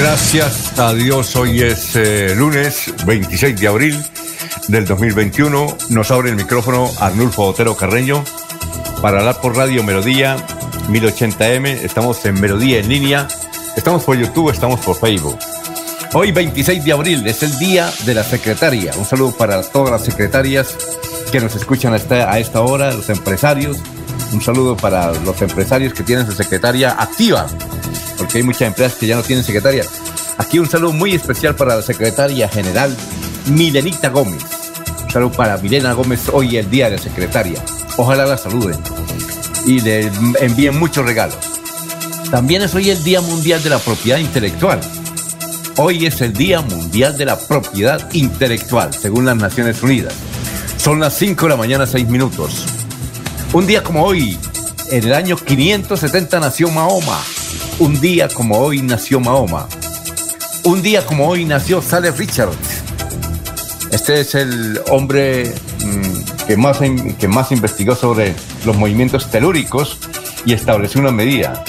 Gracias a Dios, hoy es eh, lunes 26 de abril del 2021. Nos abre el micrófono Arnulfo Otero Carreño para hablar por Radio Melodía 1080M. Estamos en Melodía en línea, estamos por YouTube, estamos por Facebook. Hoy 26 de abril es el día de la secretaria. Un saludo para todas las secretarias que nos escuchan a esta hora, los empresarios. Un saludo para los empresarios que tienen su secretaria activa porque hay muchas empresas que ya no tienen secretaria. Aquí un saludo muy especial para la secretaria general Milenita Gómez. Un saludo para Milena Gómez hoy el día de la secretaria. Ojalá la saluden y le envíen muchos regalos. También es hoy el Día Mundial de la Propiedad Intelectual. Hoy es el Día Mundial de la Propiedad Intelectual, según las Naciones Unidas. Son las 5 de la mañana, 6 minutos. Un día como hoy, en el año 570 nació Mahoma, un día como hoy nació Mahoma. Un día como hoy nació Saleh Richards. Este es el hombre mm, que, más, que más investigó sobre los movimientos telúricos y estableció una medida.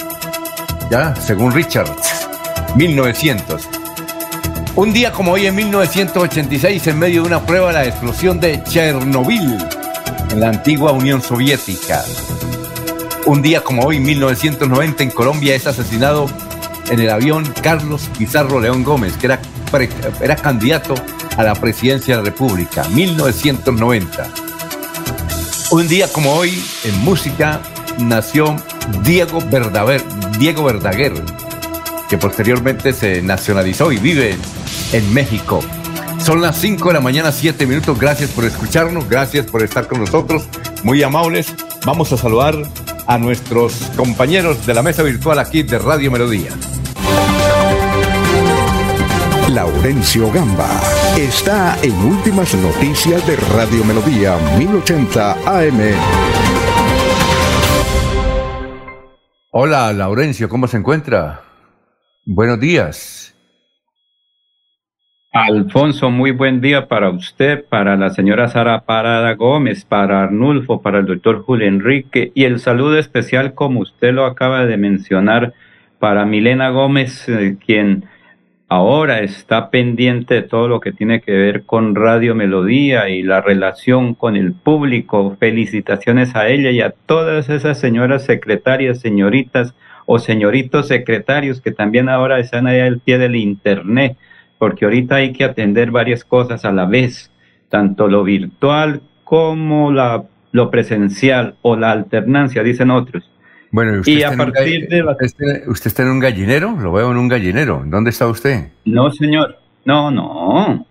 Ya, según Richards, 1900. Un día como hoy en 1986, en medio de una prueba de la explosión de Chernobyl, en la antigua Unión Soviética. Un día como hoy, 1990, en Colombia es asesinado en el avión Carlos Pizarro León Gómez, que era, era candidato a la presidencia de la República, 1990. Un día como hoy, en música, nació Diego Diego Verdaguer, que posteriormente se nacionalizó y vive en México. Son las 5 de la mañana, 7 minutos. Gracias por escucharnos, gracias por estar con nosotros, muy amables. Vamos a saludar a nuestros compañeros de la mesa virtual aquí de Radio Melodía. Laurencio Gamba está en Últimas Noticias de Radio Melodía 1080 AM. Hola Laurencio, ¿cómo se encuentra? Buenos días. Alfonso, muy buen día para usted, para la señora Sara Parada Gómez, para Arnulfo, para el doctor Julio Enrique y el saludo especial, como usted lo acaba de mencionar, para Milena Gómez, eh, quien ahora está pendiente de todo lo que tiene que ver con Radio Melodía y la relación con el público. Felicitaciones a ella y a todas esas señoras secretarias, señoritas o señoritos secretarios que también ahora están ahí al pie del Internet porque ahorita hay que atender varias cosas a la vez, tanto lo virtual como la, lo presencial o la alternancia, dicen otros. Bueno, usted, y a partir de ¿usted está en un gallinero? Lo veo en un gallinero. ¿Dónde está usted? No, señor. No, no.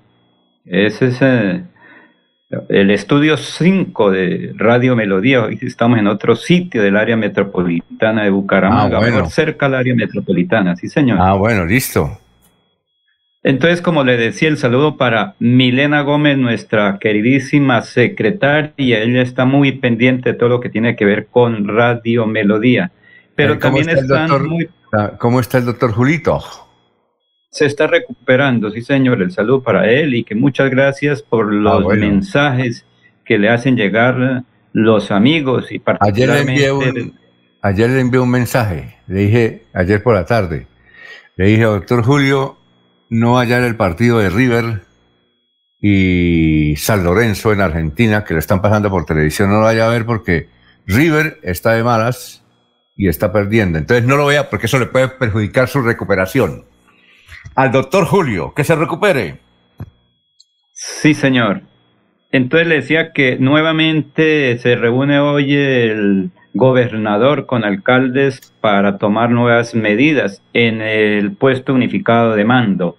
Ese es eh, el estudio 5 de Radio Melodía. Hoy estamos en otro sitio del área metropolitana de Bucaramanga, ah, cerca del área metropolitana. Sí, señor. Ah, bueno, listo. Entonces, como le decía, el saludo para Milena Gómez, nuestra queridísima secretaria. Ella está muy pendiente de todo lo que tiene que ver con Radio Melodía. Pero también está muy... Ah, ¿Cómo está el doctor Julito? Se está recuperando, sí señor. El saludo para él y que muchas gracias por ah, los mensajes que le hacen llegar los amigos y particularmente... Ayer le, envié un, ayer le envié un mensaje, le dije, ayer por la tarde, le dije, doctor Julio, no hallar el partido de River y San Lorenzo en Argentina, que lo están pasando por televisión, no lo vaya a ver porque River está de malas y está perdiendo. Entonces no lo vea porque eso le puede perjudicar su recuperación. al doctor Julio, que se recupere. Sí, señor. Entonces le decía que nuevamente se reúne hoy el gobernador con alcaldes para tomar nuevas medidas en el puesto unificado de mando.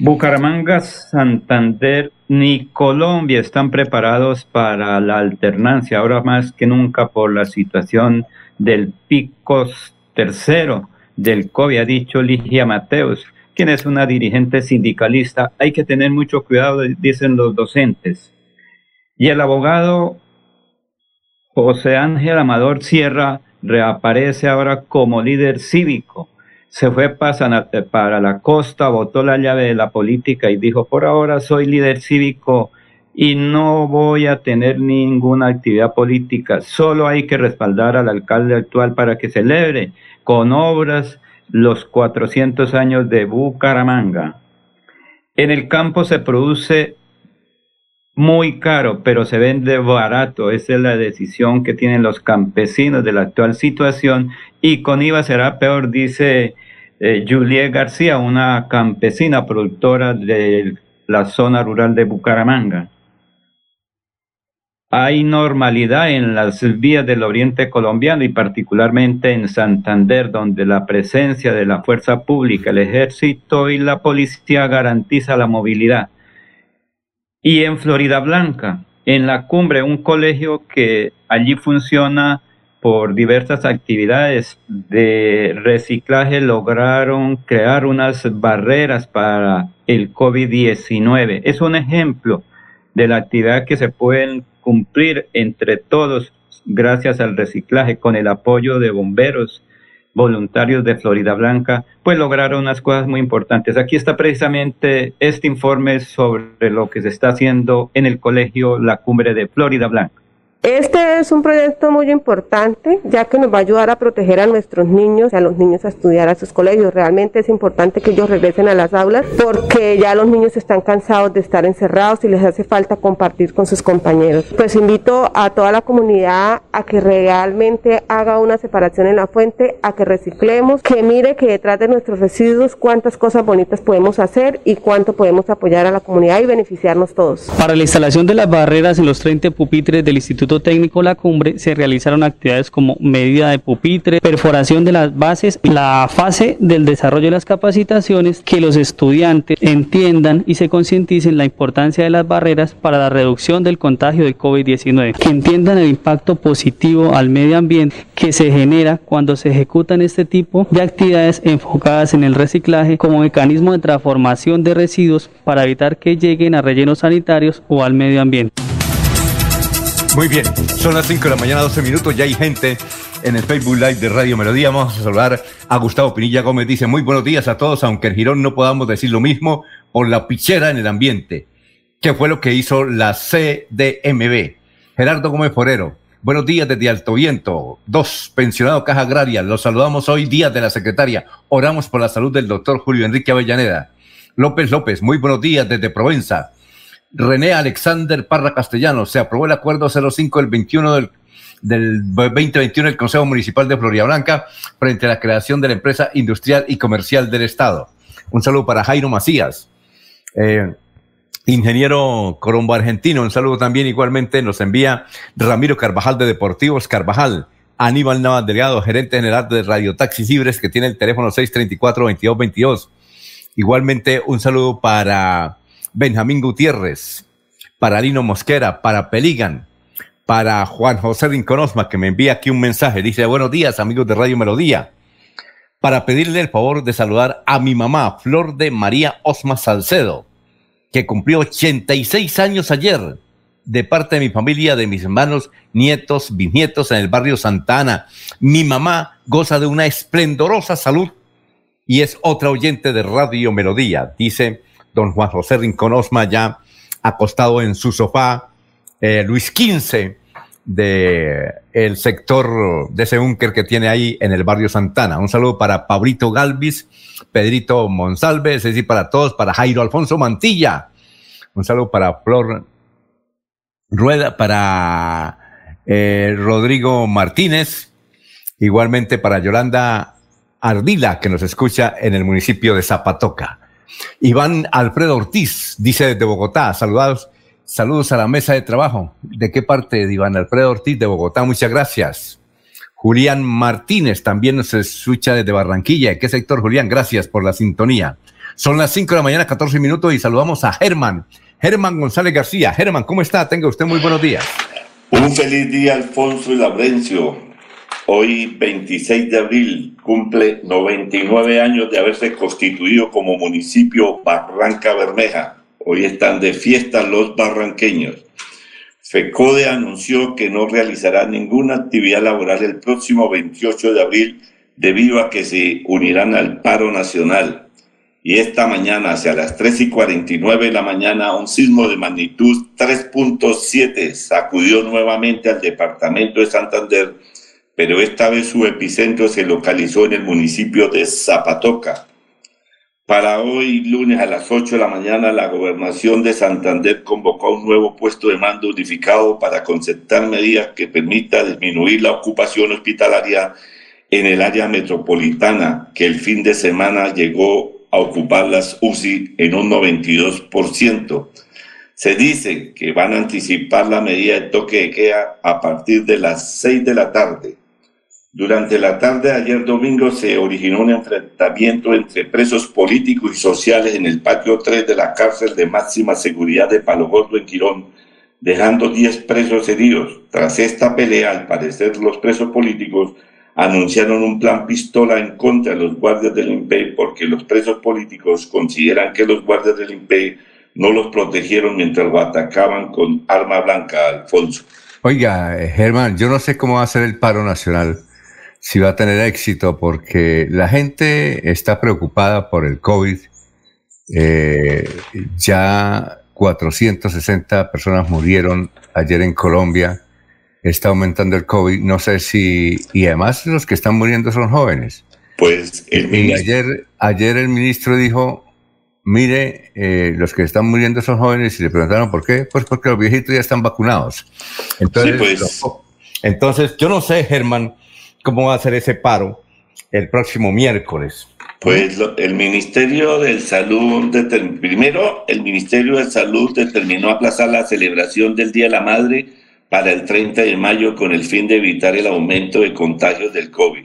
Bucaramanga, Santander ni Colombia están preparados para la alternancia, ahora más que nunca por la situación del pico tercero del COVID, ha dicho Ligia Mateus, quien es una dirigente sindicalista. Hay que tener mucho cuidado, dicen los docentes. Y el abogado José Ángel Amador Sierra reaparece ahora como líder cívico. Se fue para la costa, votó la llave de la política y dijo, por ahora soy líder cívico y no voy a tener ninguna actividad política. Solo hay que respaldar al alcalde actual para que celebre con obras los 400 años de Bucaramanga. En el campo se produce muy caro, pero se vende barato. Esa es la decisión que tienen los campesinos de la actual situación. Y con IVA será peor, dice eh, Juliet García, una campesina productora de la zona rural de Bucaramanga. Hay normalidad en las vías del oriente colombiano y particularmente en Santander, donde la presencia de la fuerza pública, el ejército y la policía garantiza la movilidad y en Florida Blanca, en la cumbre, un colegio que allí funciona por diversas actividades de reciclaje, lograron crear unas barreras para el COVID-19. Es un ejemplo de la actividad que se pueden cumplir entre todos gracias al reciclaje con el apoyo de bomberos voluntarios de Florida Blanca, pues lograron unas cosas muy importantes. Aquí está precisamente este informe sobre lo que se está haciendo en el colegio La Cumbre de Florida Blanca. Este es un proyecto muy importante, ya que nos va a ayudar a proteger a nuestros niños a los niños a estudiar a sus colegios. Realmente es importante que ellos regresen a las aulas porque ya los niños están cansados de estar encerrados y les hace falta compartir con sus compañeros. Pues invito a toda la comunidad a que realmente haga una separación en la fuente, a que reciclemos, que mire que detrás de nuestros residuos cuántas cosas bonitas podemos hacer y cuánto podemos apoyar a la comunidad y beneficiarnos todos. Para la instalación de las barreras en los 30 pupitres del Instituto Técnico La Cumbre se realizaron actividades como medida de pupitre, perforación de las bases, la fase del desarrollo de las capacitaciones, que los estudiantes entiendan y se concienticen la importancia de las barreras para la reducción del contagio del COVID-19, que entiendan el impacto positivo al medio ambiente que se genera cuando se ejecutan este tipo de actividades enfocadas en el reciclaje como mecanismo de transformación de residuos para evitar que lleguen a rellenos sanitarios o al medio ambiente. Muy bien, son las 5 de la mañana, 12 minutos, ya hay gente en el Facebook Live de Radio Melodía. Vamos a saludar a Gustavo Pinilla Gómez. Dice, muy buenos días a todos, aunque en Girón no podamos decir lo mismo por la pichera en el ambiente. ¿Qué fue lo que hizo la CDMB? Gerardo Gómez Forero. Buenos días desde Alto Viento. Dos, pensionado Caja Agraria. Los saludamos hoy, día de la secretaria. Oramos por la salud del doctor Julio Enrique Avellaneda. López López, muy buenos días desde Provenza. René Alexander Parra Castellano. Se aprobó el acuerdo 05 del 21 del, del 2021 del Consejo Municipal de Florida Blanca frente a la creación de la empresa industrial y comercial del Estado. Un saludo para Jairo Macías. Eh, ingeniero Corombo Argentino, un saludo también igualmente nos envía Ramiro Carvajal de Deportivos Carvajal, Aníbal Navas Delgado, gerente general de Radio Taxis Libres, que tiene el teléfono 634-2222. Igualmente un saludo para Benjamín Gutiérrez, para Lino Mosquera, para Peligan, para Juan José Rinconosma, que me envía aquí un mensaje. Dice, buenos días, amigos de Radio Melodía. Para pedirle el favor de saludar a mi mamá, Flor de María Osma Salcedo, que cumplió 86 años ayer, de parte de mi familia, de mis hermanos, nietos, bisnietos en el barrio Santa Ana. Mi mamá goza de una esplendorosa salud y es otra oyente de Radio Melodía. Dice, don Juan José Rincón Osma ya acostado en su sofá, eh, Luis XV de el sector de ese búnker que tiene ahí en el barrio Santana. Un saludo para Pabrito Galvis, Pedrito Monsalve, es decir, para todos, para Jairo Alfonso Mantilla. Un saludo para Flor Rueda, para eh, Rodrigo Martínez, igualmente para Yolanda Ardila, que nos escucha en el municipio de Zapatoca. Iván Alfredo Ortiz dice desde Bogotá, saludados, saludos a la mesa de trabajo. ¿De qué parte de Iván Alfredo Ortiz de Bogotá? Muchas gracias. Julián Martínez también nos escucha desde Barranquilla. ¿De qué sector, Julián? Gracias por la sintonía. Son las 5 de la mañana, 14 minutos y saludamos a Germán. Germán González García. Germán, ¿cómo está? Tenga usted muy buenos días. Un feliz día, Alfonso y Laurencio. Hoy, 26 de abril, cumple 99 años de haberse constituido como municipio Barranca Bermeja. Hoy están de fiesta los barranqueños. FECODE anunció que no realizará ninguna actividad laboral el próximo 28 de abril debido a que se unirán al paro nacional. Y esta mañana, hacia las 3 y 49 de la mañana, un sismo de magnitud 3.7 sacudió nuevamente al departamento de Santander pero esta vez su epicentro se localizó en el municipio de Zapatoca. Para hoy, lunes a las 8 de la mañana, la gobernación de Santander convocó un nuevo puesto de mando unificado para concertar medidas que permita disminuir la ocupación hospitalaria en el área metropolitana, que el fin de semana llegó a ocupar las UCI en un 92%. Se dice que van a anticipar la medida de toque de queda a partir de las 6 de la tarde. Durante la tarde de ayer domingo se originó un enfrentamiento entre presos políticos y sociales en el patio 3 de la cárcel de máxima seguridad de Palo Gordo en Quirón, dejando 10 presos heridos. Tras esta pelea, al parecer los presos políticos anunciaron un plan pistola en contra de los guardias del INPE porque los presos políticos consideran que los guardias del INPE no los protegieron mientras lo atacaban con arma blanca, Alfonso. Oiga, eh, Germán, yo no sé cómo va a ser el paro nacional si va a tener éxito, porque la gente está preocupada por el COVID. Eh, ya 460 personas murieron ayer en Colombia. Está aumentando el COVID. No sé si. Y además, los que están muriendo son jóvenes. Pues el y ayer, ayer el ministro dijo: Mire, eh, los que están muriendo son jóvenes. Y le preguntaron por qué. Pues porque los viejitos ya están vacunados. Entonces, pues. entonces yo no sé, Germán cómo va a ser ese paro el próximo miércoles. Pues el Ministerio de Salud, primero el Ministerio de Salud determinó aplazar la celebración del Día de la Madre para el 30 de mayo con el fin de evitar el aumento de contagios del COVID.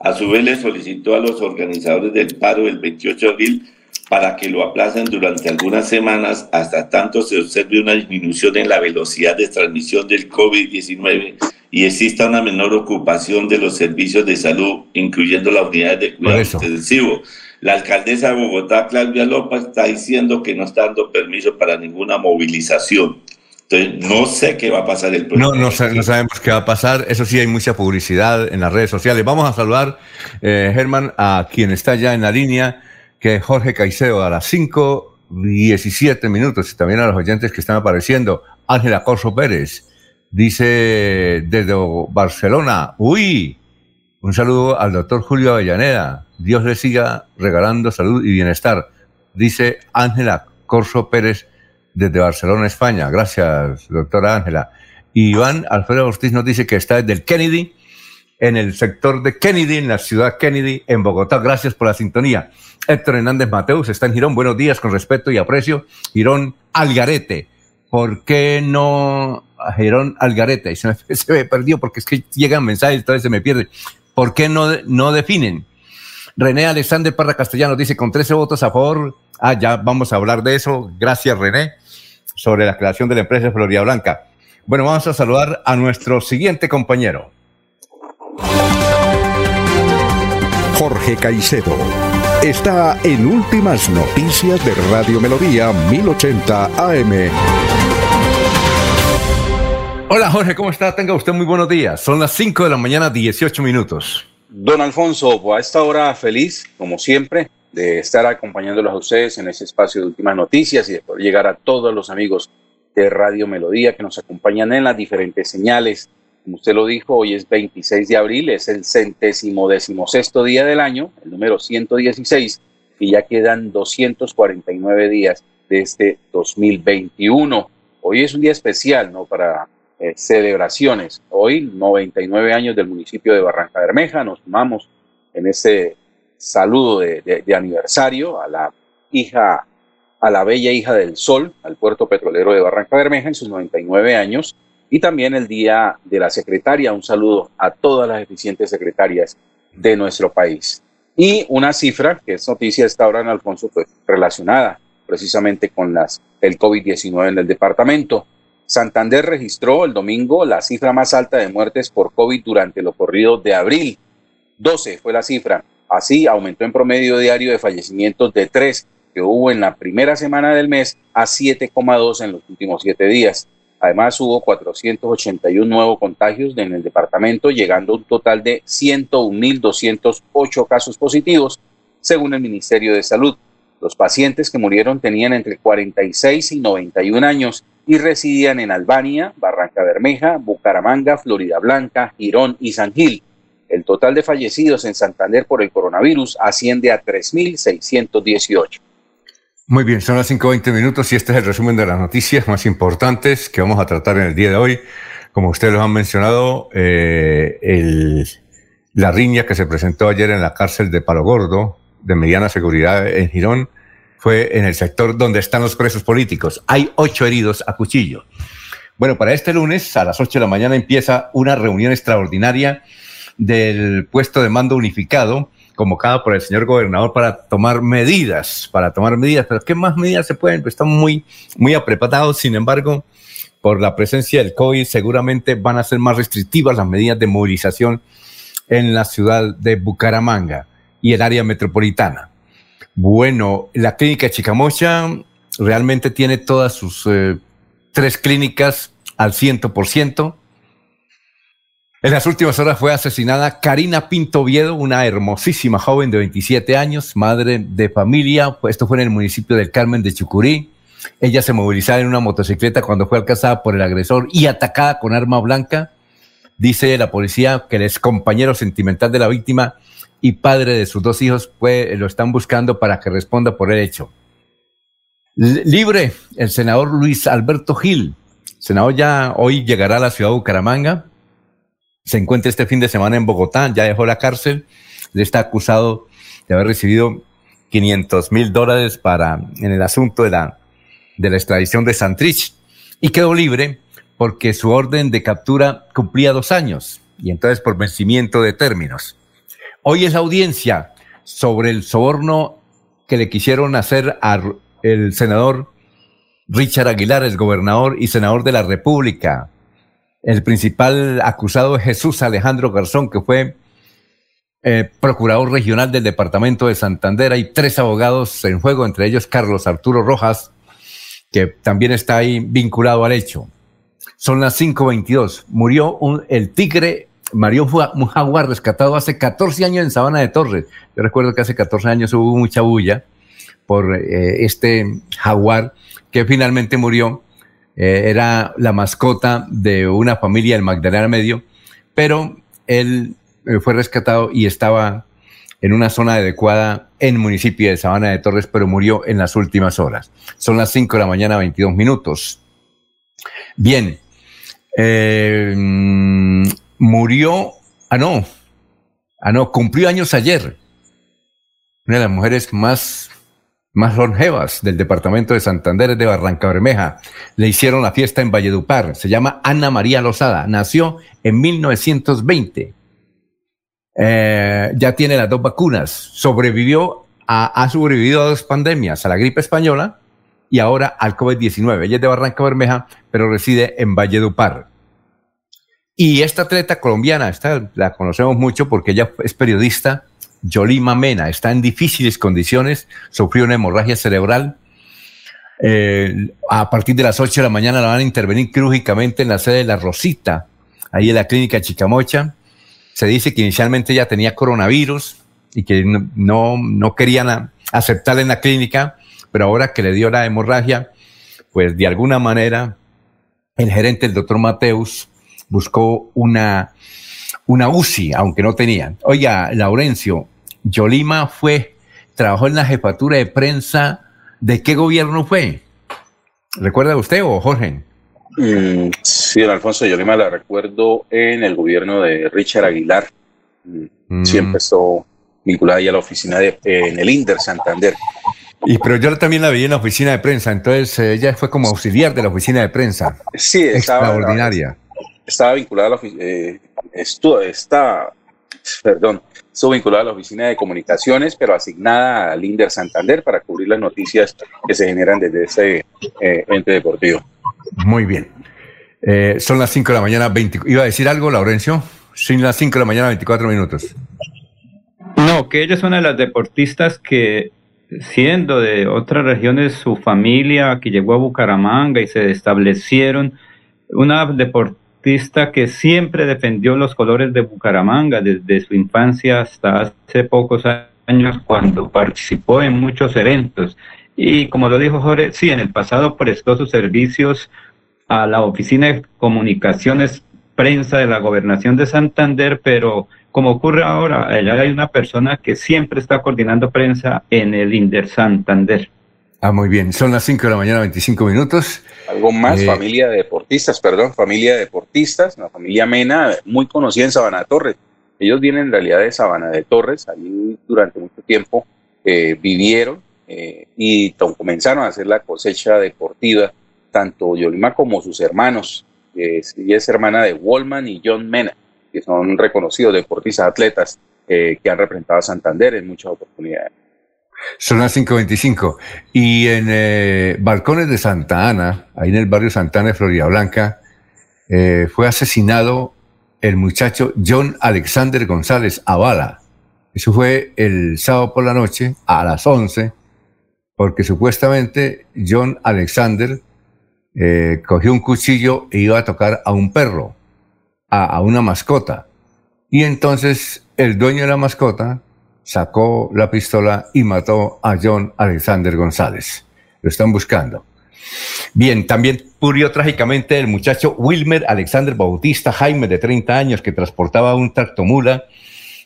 A su vez le solicitó a los organizadores del paro el 28 de abril para que lo aplacen durante algunas semanas hasta tanto se observe una disminución en la velocidad de transmisión del COVID-19 y exista una menor ocupación de los servicios de salud, incluyendo las unidades de cuidado intensivo. La alcaldesa de Bogotá, Claudia López, está diciendo que no está dando permiso para ninguna movilización. Entonces, no sé qué va a pasar el próximo. No, no, no, sabemos qué va a pasar. Eso sí, hay mucha publicidad en las redes sociales. Vamos a saludar, eh, Germán, a quien está ya en la línea, que Jorge Caicedo, a las 5, 17 minutos, y también a los oyentes que están apareciendo. Ángela Corso Pérez, Dice desde Barcelona, uy, un saludo al doctor Julio Avellaneda. Dios le siga regalando salud y bienestar. Dice Ángela Corso Pérez desde Barcelona, España. Gracias, doctora Ángela. Iván Alfredo Ortiz nos dice que está desde el Kennedy, en el sector de Kennedy, en la ciudad Kennedy, en Bogotá. Gracias por la sintonía. Héctor Hernández Mateus está en Girón. Buenos días, con respeto y aprecio. Girón Algarete. ¿Por qué no a Gerón Algareta y se me, perdió porque es que llegan mensajes, entonces se me pierde. ¿Por qué no, no definen? René Alexander Parra Castellano dice con 13 votos a favor. Ah, ya vamos a hablar de eso. Gracias, René, sobre la creación de la empresa Florida Blanca. Bueno, vamos a saludar a nuestro siguiente compañero. Jorge Caicedo está en Últimas Noticias de Radio Melodía 1080 AM. Hola Jorge, ¿cómo está? Tenga usted muy buenos días. Son las 5 de la mañana, 18 minutos. Don Alfonso, pues a esta hora feliz, como siempre, de estar acompañándolos a ustedes en ese espacio de últimas noticias y de poder llegar a todos los amigos de Radio Melodía que nos acompañan en las diferentes señales. Como usted lo dijo, hoy es 26 de abril, es el centésimo decimosexto día del año, el número 116, y ya quedan 249 días de este 2021. Hoy es un día especial, ¿no? Para eh, celebraciones. Hoy, 99 años del municipio de Barranca Bermeja, nos sumamos en ese saludo de, aniversario a la hija, a la bella hija del sol, al puerto petrolero de Barranca Bermeja en sus 99 años, y también el Día de la Secretaria. Un saludo a todas las eficientes secretarias de nuestro país. Y una cifra que es noticia esta hora en Alfonso, pues relacionada precisamente con las, el COVID-19 en el departamento. Santander registró el domingo la cifra más alta de muertes por COVID durante lo corrido de abril. 12 fue la cifra. Así aumentó en promedio diario de fallecimientos de 3 que hubo en la primera semana del mes a 7,2 en los últimos 7 días. Además, hubo 481 nuevos contagios en el departamento, llegando a un total de 101.208 casos positivos, según el Ministerio de Salud. Los pacientes que murieron tenían entre 46 y 91 años y residían en Albania, Barranca Bermeja, Bucaramanga, Florida Blanca, Girón y San Gil. El total de fallecidos en Santander por el coronavirus asciende a 3.618. Muy bien, son las 5.20 minutos y este es el resumen de las noticias más importantes que vamos a tratar en el día de hoy. Como ustedes lo han mencionado, eh, la riña que se presentó ayer en la cárcel de Palo Gordo, de mediana seguridad en Girón, fue en el sector donde están los presos políticos. Hay ocho heridos a cuchillo. Bueno, para este lunes a las ocho de la mañana empieza una reunión extraordinaria del puesto de mando unificado convocado por el señor gobernador para tomar medidas, para tomar medidas. Pero ¿qué más medidas se pueden? Pues están muy, muy apretados. Sin embargo, por la presencia del COVID, seguramente van a ser más restrictivas las medidas de movilización en la ciudad de Bucaramanga y el área metropolitana. Bueno, la clínica Chicamocha realmente tiene todas sus eh, tres clínicas al ciento por ciento. En las últimas horas fue asesinada Karina Pinto Viedo, una hermosísima joven de 27 años, madre de familia. Esto fue en el municipio del Carmen de Chucurí. Ella se movilizaba en una motocicleta cuando fue alcanzada por el agresor y atacada con arma blanca. Dice la policía que el ex compañero sentimental de la víctima y padre de sus dos hijos lo están buscando para que responda por el hecho. Libre el senador Luis Alberto Gil. Senador ya hoy llegará a la ciudad de Bucaramanga. Se encuentra este fin de semana en Bogotá, ya dejó la cárcel. Le está acusado de haber recibido 500 mil dólares para, en el asunto de la, extradición de Santrich. Y quedó libre porque su orden de captura cumplía dos años y entonces por vencimiento de términos. Hoy es audiencia sobre el soborno que le quisieron hacer al senador Richard Aguilar, el gobernador y senador de la República. El principal acusado es Jesús Alejandro Garzón, que fue eh, procurador regional del departamento de Santander. Hay tres abogados en juego, entre ellos Carlos Arturo Rojas, que también está ahí vinculado al hecho. Son las 5.22. Murió un, el tigre Mario jaguar rescatado hace 14 años en Sabana de Torres. Yo recuerdo que hace 14 años hubo mucha bulla por eh, este jaguar que finalmente murió. Eh, era la mascota de una familia del Magdalena Medio, pero él eh, fue rescatado y estaba en una zona adecuada en el municipio de Sabana de Torres, pero murió en las últimas horas. Son las 5 de la mañana, 22 minutos. Bien. Eh, murió, ah no, ah no, cumplió años ayer. Una de las mujeres más, más longevas del departamento de Santander de Barranca Bermeja. Le hicieron la fiesta en Valledupar. Se llama Ana María Lozada. Nació en 1920. Eh, ya tiene las dos vacunas. Sobrevivió a, ha sobrevivido a dos pandemias, a la gripe española y ahora al COVID-19. Ella es de Barranca Bermeja, pero reside en Valledupar. Y esta atleta colombiana, esta la conocemos mucho porque ella es periodista, Yolima Mena, está en difíciles condiciones, sufrió una hemorragia cerebral. Eh, a partir de las 8 de la mañana la van a intervenir quirúrgicamente en la sede de La Rosita, ahí en la clínica Chicamocha. Se dice que inicialmente ella tenía coronavirus y que no, no querían aceptarla en la clínica, pero ahora que le dio la hemorragia, pues de alguna manera el gerente, el doctor Mateus, buscó una, una UCI, aunque no tenía. Oiga, Laurencio, Yolima fue, trabajó en la jefatura de prensa, ¿de qué gobierno fue? ¿Recuerda usted o Jorge? Mm, sí, don Alfonso Yolima la recuerdo en el gobierno de Richard Aguilar. Mm, mm. Siempre estuvo vinculada ya a la oficina de, en el Inder Santander. Y pero yo también la vi en la oficina de prensa, entonces eh, ella fue como auxiliar de la oficina de prensa. Sí, estaba, extraordinaria. Estaba vinculada a la oficina, eh, está, perdón, estuvo vinculada a la oficina de comunicaciones, pero asignada al Inder Santander para cubrir las noticias que se generan desde ese eh, ente deportivo. Muy bien. Eh, son las 5 de la mañana, 20, ¿iba a decir algo, Laurencio? Son las 5 de la mañana, 24 minutos. No, que ella es una de las deportistas que, siendo de otras regiones, su familia que llegó a Bucaramanga y se establecieron, una deportista que siempre defendió los colores de Bucaramanga desde su infancia hasta hace pocos años cuando participó en muchos eventos. Y como lo dijo Jorge, sí, en el pasado prestó sus servicios a la Oficina de Comunicaciones Prensa de la Gobernación de Santander, pero como ocurre ahora, allá hay una persona que siempre está coordinando prensa en el Inder Santander. Ah, muy bien. Son las 5 de la mañana, 25 minutos. Algo más, eh, familia de deportistas, perdón, familia de deportistas, la familia Mena, muy conocida en Sabana de Torres. Ellos vienen en realidad de Sabana de Torres, allí durante mucho tiempo eh, vivieron eh, y comenzaron a hacer la cosecha deportiva tanto Yolima como sus hermanos. ella es hermana de Wallman y John Mena, que son reconocidos deportistas, atletas que han representado a Santander en muchas oportunidades. Son las 5.25. Y en eh, Balcones de Santa Ana, ahí en el barrio Santa Ana de Florida Blanca, eh, fue asesinado el muchacho John Alexander González Avala. Eso fue el sábado por la noche a las 11, porque supuestamente John Alexander eh, cogió un cuchillo e iba a tocar a un perro, a, una mascota. Y entonces el dueño de la mascota sacó la pistola y mató a John Alexander González. Lo están buscando. Bien, también murió trágicamente el muchacho Wilmer Alexander Bautista Jaime, de 30 años, que transportaba un tractomula.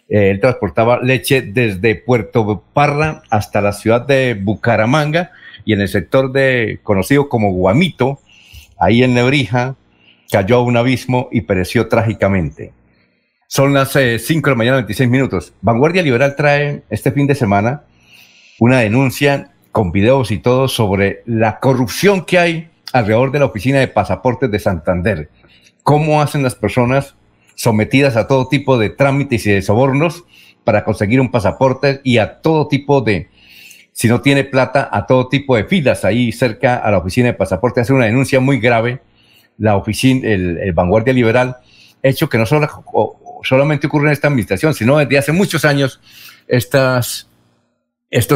Eh, él transportaba leche desde Puerto Parra hasta la ciudad de Bucaramanga y en el sector de, conocido como Guamito, ahí en Nebrija, cayó a un abismo y pereció trágicamente. Son las 5 eh, de la mañana, 26 minutos. Vanguardia Liberal trae este fin de semana una denuncia con videos y todo sobre la corrupción que hay alrededor de la oficina de pasaportes de Santander. Cómo hacen las personas sometidas a todo tipo de trámites y de sobornos para conseguir un pasaporte y a todo tipo de si no tiene plata, a todo tipo de filas ahí cerca a la oficina de pasaporte. Hace una denuncia muy grave la oficina, el, Vanguardia Liberal, hecho que no solo, solamente ocurre en esta administración, sino desde hace muchos años estos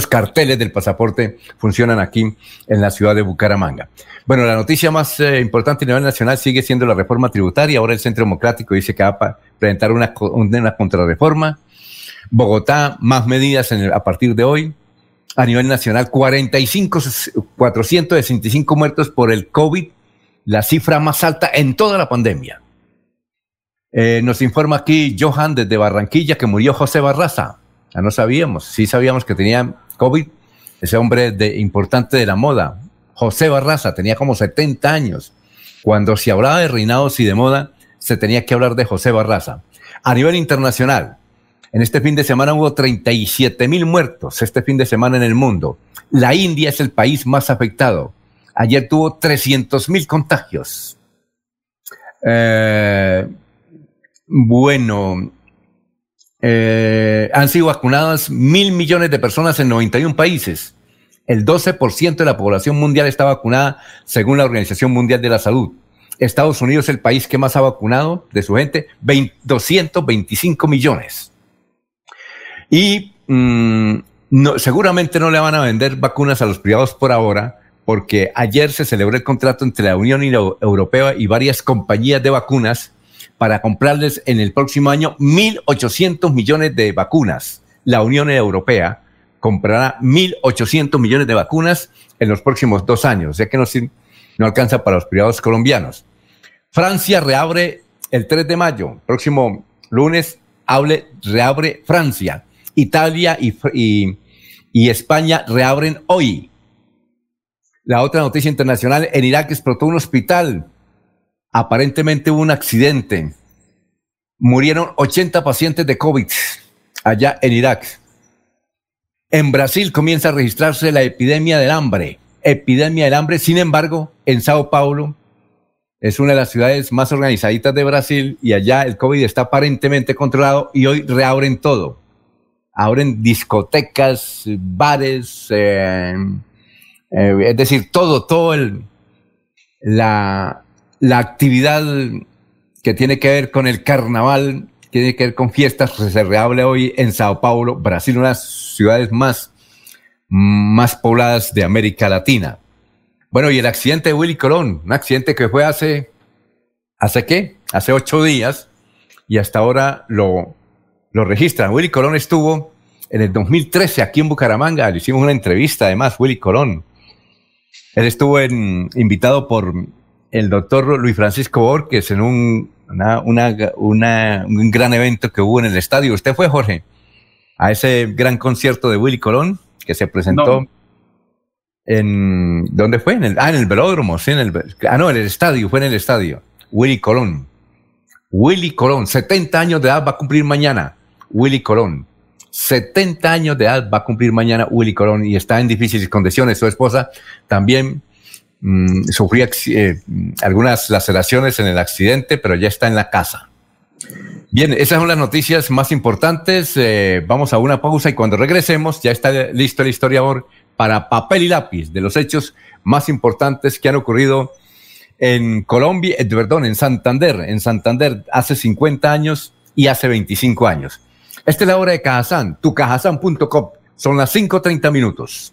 carteles del pasaporte funcionan aquí en la ciudad de Bucaramanga. Bueno, la noticia más eh, importante a nivel nacional sigue siendo la reforma tributaria. Ahora el Centro Democrático dice que va a presentar una, una contrarreforma. Bogotá, más medidas a partir de hoy a nivel nacional, 45, 465 muertos por el COVID, la cifra más alta en toda la pandemia. Eh, nos informa aquí Johan desde Barranquilla que murió José Barraza. Ya no sabíamos, sí sabíamos que tenía COVID, ese hombre de, importante de la moda. José Barraza tenía como 70 años. Cuando se hablaba de reinados y de moda, se tenía que hablar de José Barraza. A nivel internacional, en este fin de semana hubo 37 mil muertos, este fin de semana en el mundo. La India es el país más afectado. Ayer tuvo 300 mil contagios. Eh, bueno, eh, han sido vacunadas mil millones de personas en 91 países. El 12% de la población mundial está vacunada según la Organización Mundial de la Salud. Estados Unidos es el país que más ha vacunado de su gente, 225 millones. Y mm, seguramente no le van a vender vacunas a los privados por ahora, porque ayer se celebró el contrato entre la Unión Europea y varias compañías de vacunas para comprarles en el próximo año 1.800 millones de vacunas. La Unión Europea comprará 1.800 millones de vacunas en los próximos dos años, ya que no, no alcanza para los privados colombianos. Francia reabre el 3 de mayo, próximo lunes, hable, reabre Francia. Italia y, España reabren hoy. La otra noticia internacional, en Irak explotó un hospital. Aparentemente hubo un accidente. Murieron 80 pacientes de COVID allá en Irak. En Brasil comienza a registrarse la epidemia del hambre. Epidemia del hambre, sin embargo, en Sao Paulo es una de las ciudades más organizaditas de Brasil y allá el COVID está aparentemente controlado y hoy reabren todo. Abren discotecas, bares, eh, eh, es decir, todo, todo el, la, la actividad que tiene que ver con el carnaval, tiene que ver con fiestas, pues se reable hoy en Sao Paulo, Brasil, una de las ciudades más, más pobladas de América Latina. Bueno, y el accidente de Willy Colón, un accidente que fue hace, ¿hace qué? Hace ocho días y hasta ahora lo, lo registran. Willy Colón estuvo en el 2013 aquí en Bucaramanga, le hicimos una entrevista además, Willy Colón. Él estuvo en, invitado por el doctor Luis Francisco Borges en un, una, un gran evento que hubo en el estadio. ¿Usted fue, Jorge, a ese gran concierto de Willy Colón que se presentó en... ¿Dónde fue? En el, ah, en el velódromo, sí, en el... Ah, no, en el estadio, fue en el estadio. Willy Colón. Willy Colón, 70 años de edad va a cumplir mañana. Willy Colón. 70 años de edad va a cumplir mañana Willy Colón y está en difíciles condiciones. Su esposa también Mm, eh, algunas laceraciones en el accidente, pero ya está en la casa. Bien, esas son las noticias más importantes. Eh, vamos a una pausa y cuando regresemos ya está listo el historiador para papel y lápiz de los hechos más importantes que han ocurrido en Colombia, eh, perdón, en Santander, en Santander hace 50 años y hace 25 años. Esta es la hora de Cajazán, tucajazán.com. Son las 5.30 minutos.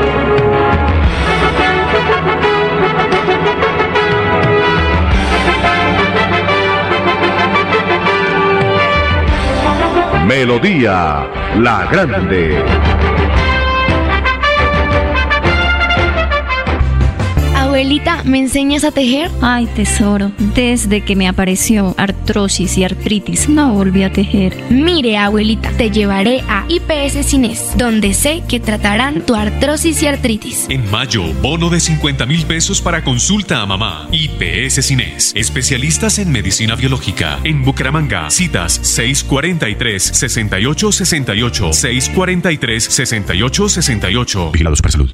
Melodía La Grande. Abuelita, ¿me enseñas a tejer? Ay, tesoro, desde que me apareció artrosis y artritis, no volví a tejer. Mire, abuelita, te llevaré a IPS Cines, donde sé que tratarán tu artrosis y artritis. En mayo, bono de 50 mil pesos para consulta a mamá. IPS Cines, especialistas en medicina biológica. En Bucaramanga, citas 643-6868, 643-6868. Vigilados para salud.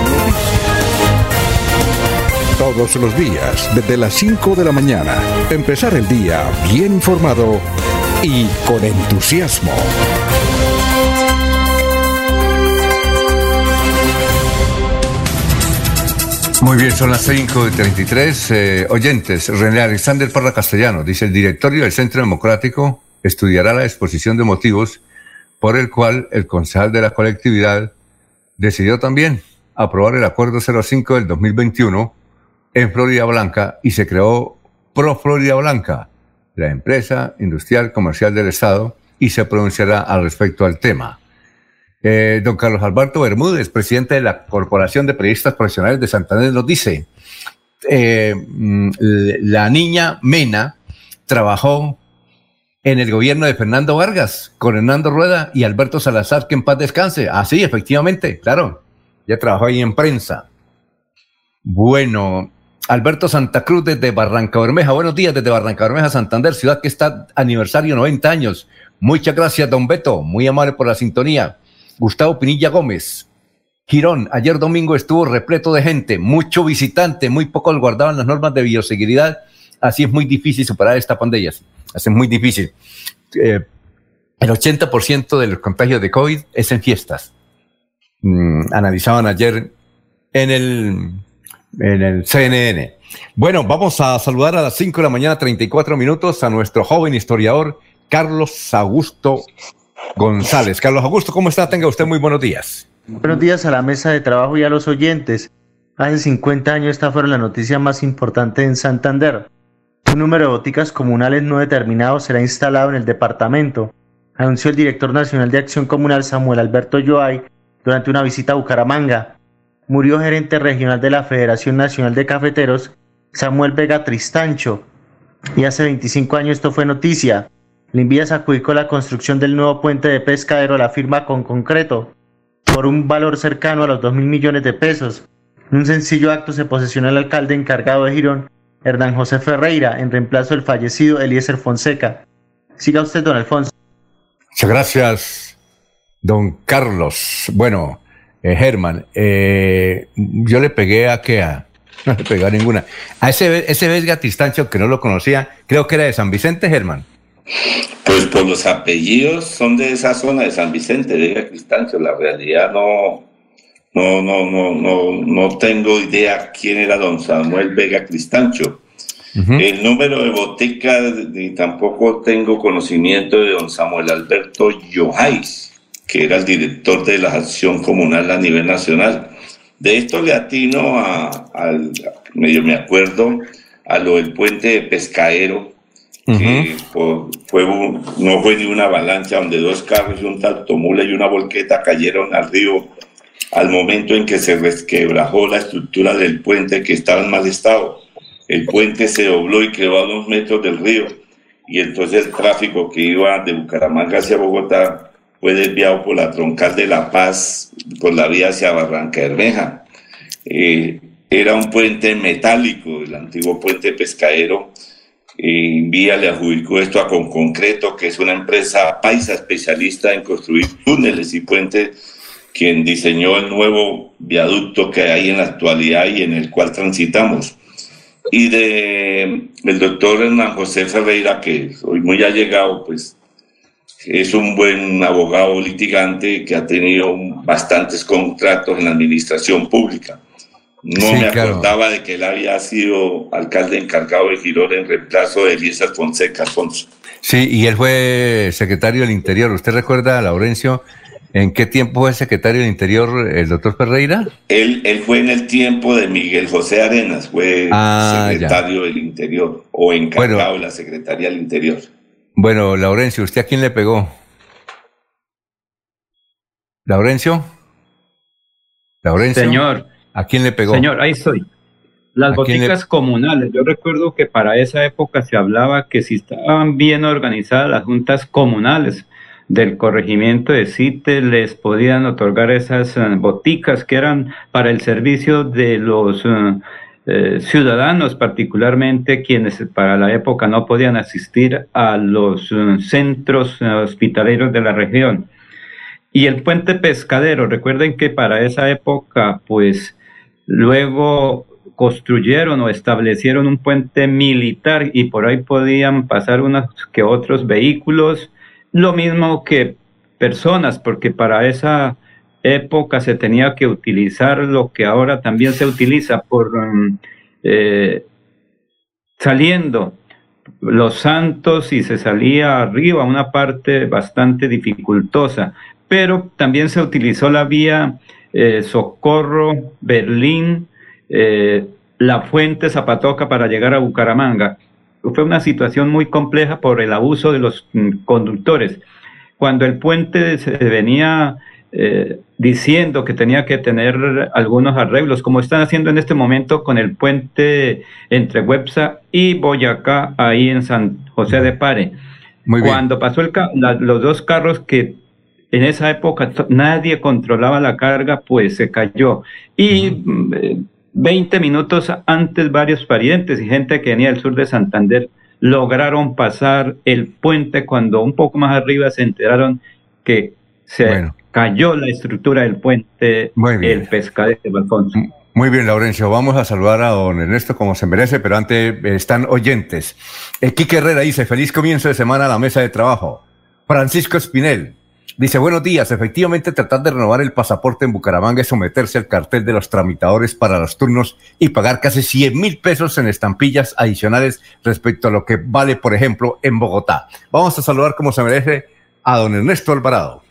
todos los días desde las 5 de la mañana. Empezar el día bien informado y con entusiasmo. Muy bien, son las 5 y 33. Eh, oyentes, René Alexander Parra Castellano dice: el directorio del Centro Democrático estudiará la exposición de motivos por el cual el concejal de la colectividad decidió también aprobar el acuerdo 05 del 2021 en Florida Blanca y se creó Pro Florida Blanca, la empresa industrial comercial del Estado, y se pronunciará al respecto al tema. Eh, don Carlos Alberto Bermúdez, presidente de la Corporación de Periodistas Profesionales de Santander, nos dice, eh, mm, la niña Mena trabajó en el gobierno de Fernando Vargas, con Hernando Rueda y Alberto Salazar, que en paz descanse. Ah, sí, efectivamente, claro, ya trabajó ahí en prensa. Bueno, Alberto Santa Cruz desde Barranca Bermeja. Buenos días desde Barranca Bermeja, Santander, ciudad que está aniversario 90 años. Muchas gracias, don Beto. Muy amable por la sintonía. Gustavo Pinilla Gómez. Girón, ayer domingo estuvo repleto de gente, mucho visitante, muy pocos guardaban las normas de bioseguridad. Así es muy difícil superar esta pandemia. Así es muy difícil. Eh, el 80% de los contagios de COVID es en fiestas. Mm, analizaban ayer en el, en el CNN. Bueno, vamos a saludar a las 5 de la mañana, 34 minutos, a nuestro joven historiador Carlos Augusto González. Carlos Augusto, ¿cómo está? Tenga usted muy buenos días. Buenos días a la mesa de trabajo y a los oyentes. Hace 50 años esta fue la noticia más importante en Santander. Un número de boticas comunales no determinado será instalado en el departamento, anunció el director nacional de Acción Comunal Samuel Alberto Yoay durante una visita a Bucaramanga. Murió gerente regional de la Federación Nacional de Cafeteros, Samuel Vega Tristancho. Y hace 25 años esto fue noticia. Limvías adjudicó la construcción del nuevo puente de pescadero a la firma con concreto por un valor cercano a los 2 mil millones de pesos. En un sencillo acto se posesionó el alcalde encargado de Girón, Hernán José Ferreira, en reemplazo del fallecido Eliezer Fonseca. Siga usted, don Alfonso. Muchas gracias, don Carlos. Bueno, Germán, eh, yo le pegué a que a. No le pegué a ninguna. A ese, ese Vesga Tristancho que no lo conocía, creo que era de San Vicente, Germán. Pues por los apellidos son de esa zona de San Vicente, de Cristancio. La realidad no, no, no, no, no, no tengo idea quién era don Samuel Vega Cristancho. El número de boticas, ni tampoco tengo conocimiento de don Samuel Alberto Yohais, que era el director de la acción comunal a nivel nacional. De esto le atino a, al, medio me acuerdo, a lo del puente de Pescaero, que fue no fue ni una avalancha donde dos carros y un tractomula y una volqueta cayeron al río al momento en que se resquebrajó la estructura del puente que estaba en mal estado. El puente se dobló y quedó a dos metros del río y entonces el tráfico que iba de Bucaramanga hacia Bogotá fue desviado por la troncal de La Paz, por la vía hacia Barranca Bermeja. Eh, era un puente metálico, el antiguo puente pescadero, Vía le adjudicó esto a Con Concreto, que es una empresa paisa especialista en construir túneles y puentes, quien diseñó el nuevo viaducto que hay en la actualidad y en el cual transitamos. Y de el doctor Hernán José Ferreira, que hoy muy allegado, pues es un buen abogado litigante que ha tenido bastantes contratos en la administración pública. No me acordaba de que él había sido alcalde encargado de Girón en reemplazo de Eliezer Fonseca Alfonso. Sí, y él fue secretario del Interior. ¿Usted recuerda, Laurencio, en qué tiempo fue secretario del Interior el doctor Ferreira? Él, él fue en el tiempo de Miguel José Arenas, fue ah, secretario del Interior o encargado de la Secretaría del Interior. Bueno, Laurencio, ¿usted a quién le pegó? ¿Laurencio? ¿Laurencio? Señor, ¿A quién le pegó? Señor, ahí estoy. Las boticas comunales. Yo recuerdo que para esa época se hablaba que si estaban bien organizadas las juntas comunales del corregimiento de CITE, les podían otorgar esas eh, boticas que eran para el servicio de los eh, eh, ciudadanos, particularmente quienes para la época no podían asistir a los centros hospitaleros de la región. Y el puente pescadero, recuerden que para esa época, pues Luego construyeron o establecieron un puente militar y por ahí podían pasar unos que otros vehículos, lo mismo que personas, porque para esa época se tenía que utilizar lo que ahora también se utiliza por um, eh, saliendo los santos y se salía arriba, una parte bastante dificultosa, pero también se utilizó la vía eh, Socorro, Berlín, eh, La Fuente, Zapatoca para llegar a Bucaramanga. Fue una situación muy compleja por el abuso de los mm, conductores. Cuando el puente se venía diciendo que tenía que tener algunos arreglos, como están haciendo en este momento con el puente entre Websa y Boyacá, ahí en San José de Pare. Cuando pasó el los dos carros que en esa época nadie controlaba la carga, pues se cayó. Y 20 mm, minutos antes varios parientes y gente que venía del sur de Santander lograron pasar el puente cuando un poco más arriba se enteraron que se cayó la estructura del puente El Pescadero, Alfonso. Muy bien, Laurencio. Vamos a saludar a don Ernesto como se merece, pero antes eh, están oyentes. Eh, Quique Herrera dice, feliz comienzo de semana a la mesa de trabajo. Francisco Espinel dice, buenos días. Efectivamente, tratar de renovar el pasaporte en Bucaramanga es someterse al cartel de los tramitadores para los turnos y pagar casi 100 mil pesos en estampillas adicionales respecto a lo que vale, por ejemplo, en Bogotá. Vamos a saludar como se merece a don Ernesto Alvarado.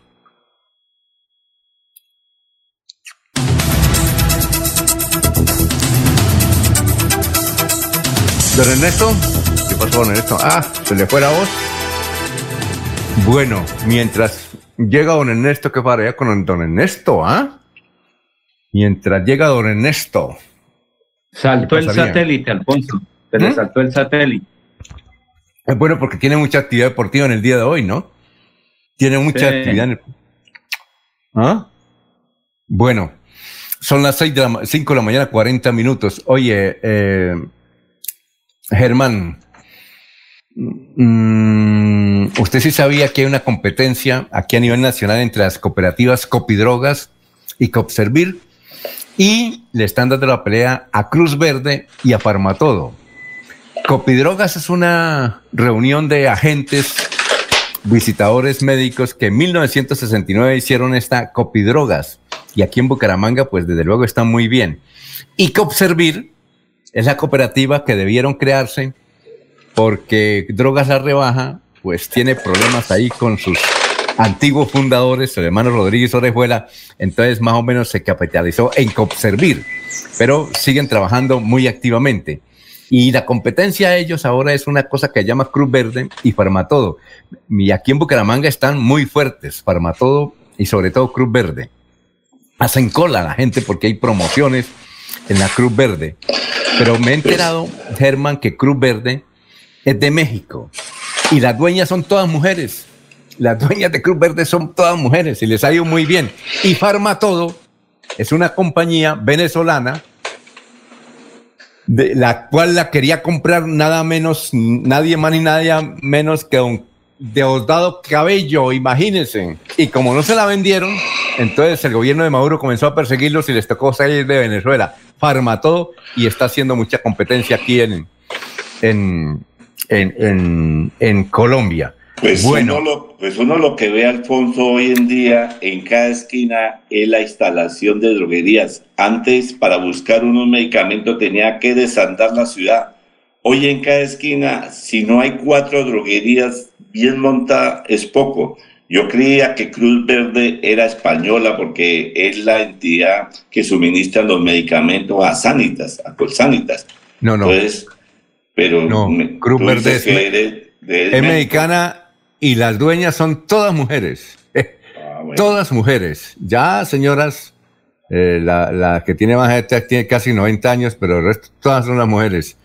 Don Ernesto, ¿qué pasó con Ernesto? Ah, se le fue la voz. Bueno, mientras llega don Ernesto, ¿qué allá con don Ernesto? ¿Ah? Mientras llega don Ernesto. Saltó el satélite, Alfonso. Se le ¿Mm? saltó el satélite. Es bueno porque tiene mucha actividad deportiva en el día de hoy, ¿no? Tiene mucha actividad. En el... ¿Ah? Bueno, son las seis de la, 5 de la mañana, 40 minutos. Oye, eh, Germán, mm, ¿usted sí sabía que hay una competencia aquí a nivel nacional entre las cooperativas Copidrogas y Copservir? Y le están dando la pelea a Cruz Verde y a Farmatodo. Copidrogas es una reunión de agentes, visitadores médicos que en 1969 hicieron esta Copidrogas. Y aquí en Bucaramanga, pues desde luego está muy bien. Y Copservir esa cooperativa que debieron crearse porque Drogas La Rebaja, pues tiene problemas ahí con sus antiguos fundadores, el hermano Rodríguez Orejuela, entonces más o menos se capitalizó en Copservir, pero siguen trabajando muy activamente. Y la competencia a ellos ahora es una cosa que llama Cruz Verde y Farmatodo. Y aquí en Bucaramanga están muy fuertes, Farmatodo y sobre todo Cruz Verde. Hacen cola a la gente porque hay promociones en la Cruz Verde. Pero me he enterado, Germán, que Cruz Verde es de México y las dueñas son todas mujeres. Las dueñas de Cruz Verde son todas mujeres y les ha ido muy bien. Y Farma Todo es una compañía venezolana de la cual la quería comprar nada menos, nadie más ni nadie menos que un Deodado Cabello, imagínense. Y como no se la vendieron, entonces el gobierno de Maduro comenzó a perseguirlos y les tocó salir de Venezuela. Farma todo y está haciendo mucha competencia aquí en, en, en, en, Colombia. Pues, bueno. uno lo, pues uno lo que ve, Alfonso, hoy en día en cada esquina es la instalación de droguerías. Antes, para buscar unos medicamentos, tenía que desandar la ciudad. Hoy en cada esquina, si no hay cuatro droguerías bien montadas, es poco. Yo creía que Cruz Verde era española porque es la entidad que suministra los medicamentos a Sanitas, a Colsanitas. No, no. Entonces, pero no, Cruz Verde es, mexicana y las dueñas son todas mujeres. Ah, todas mujeres. Ya, señoras, eh, la, la, que tiene más edad tiene casi 90 años, pero el resto todas son las mujeres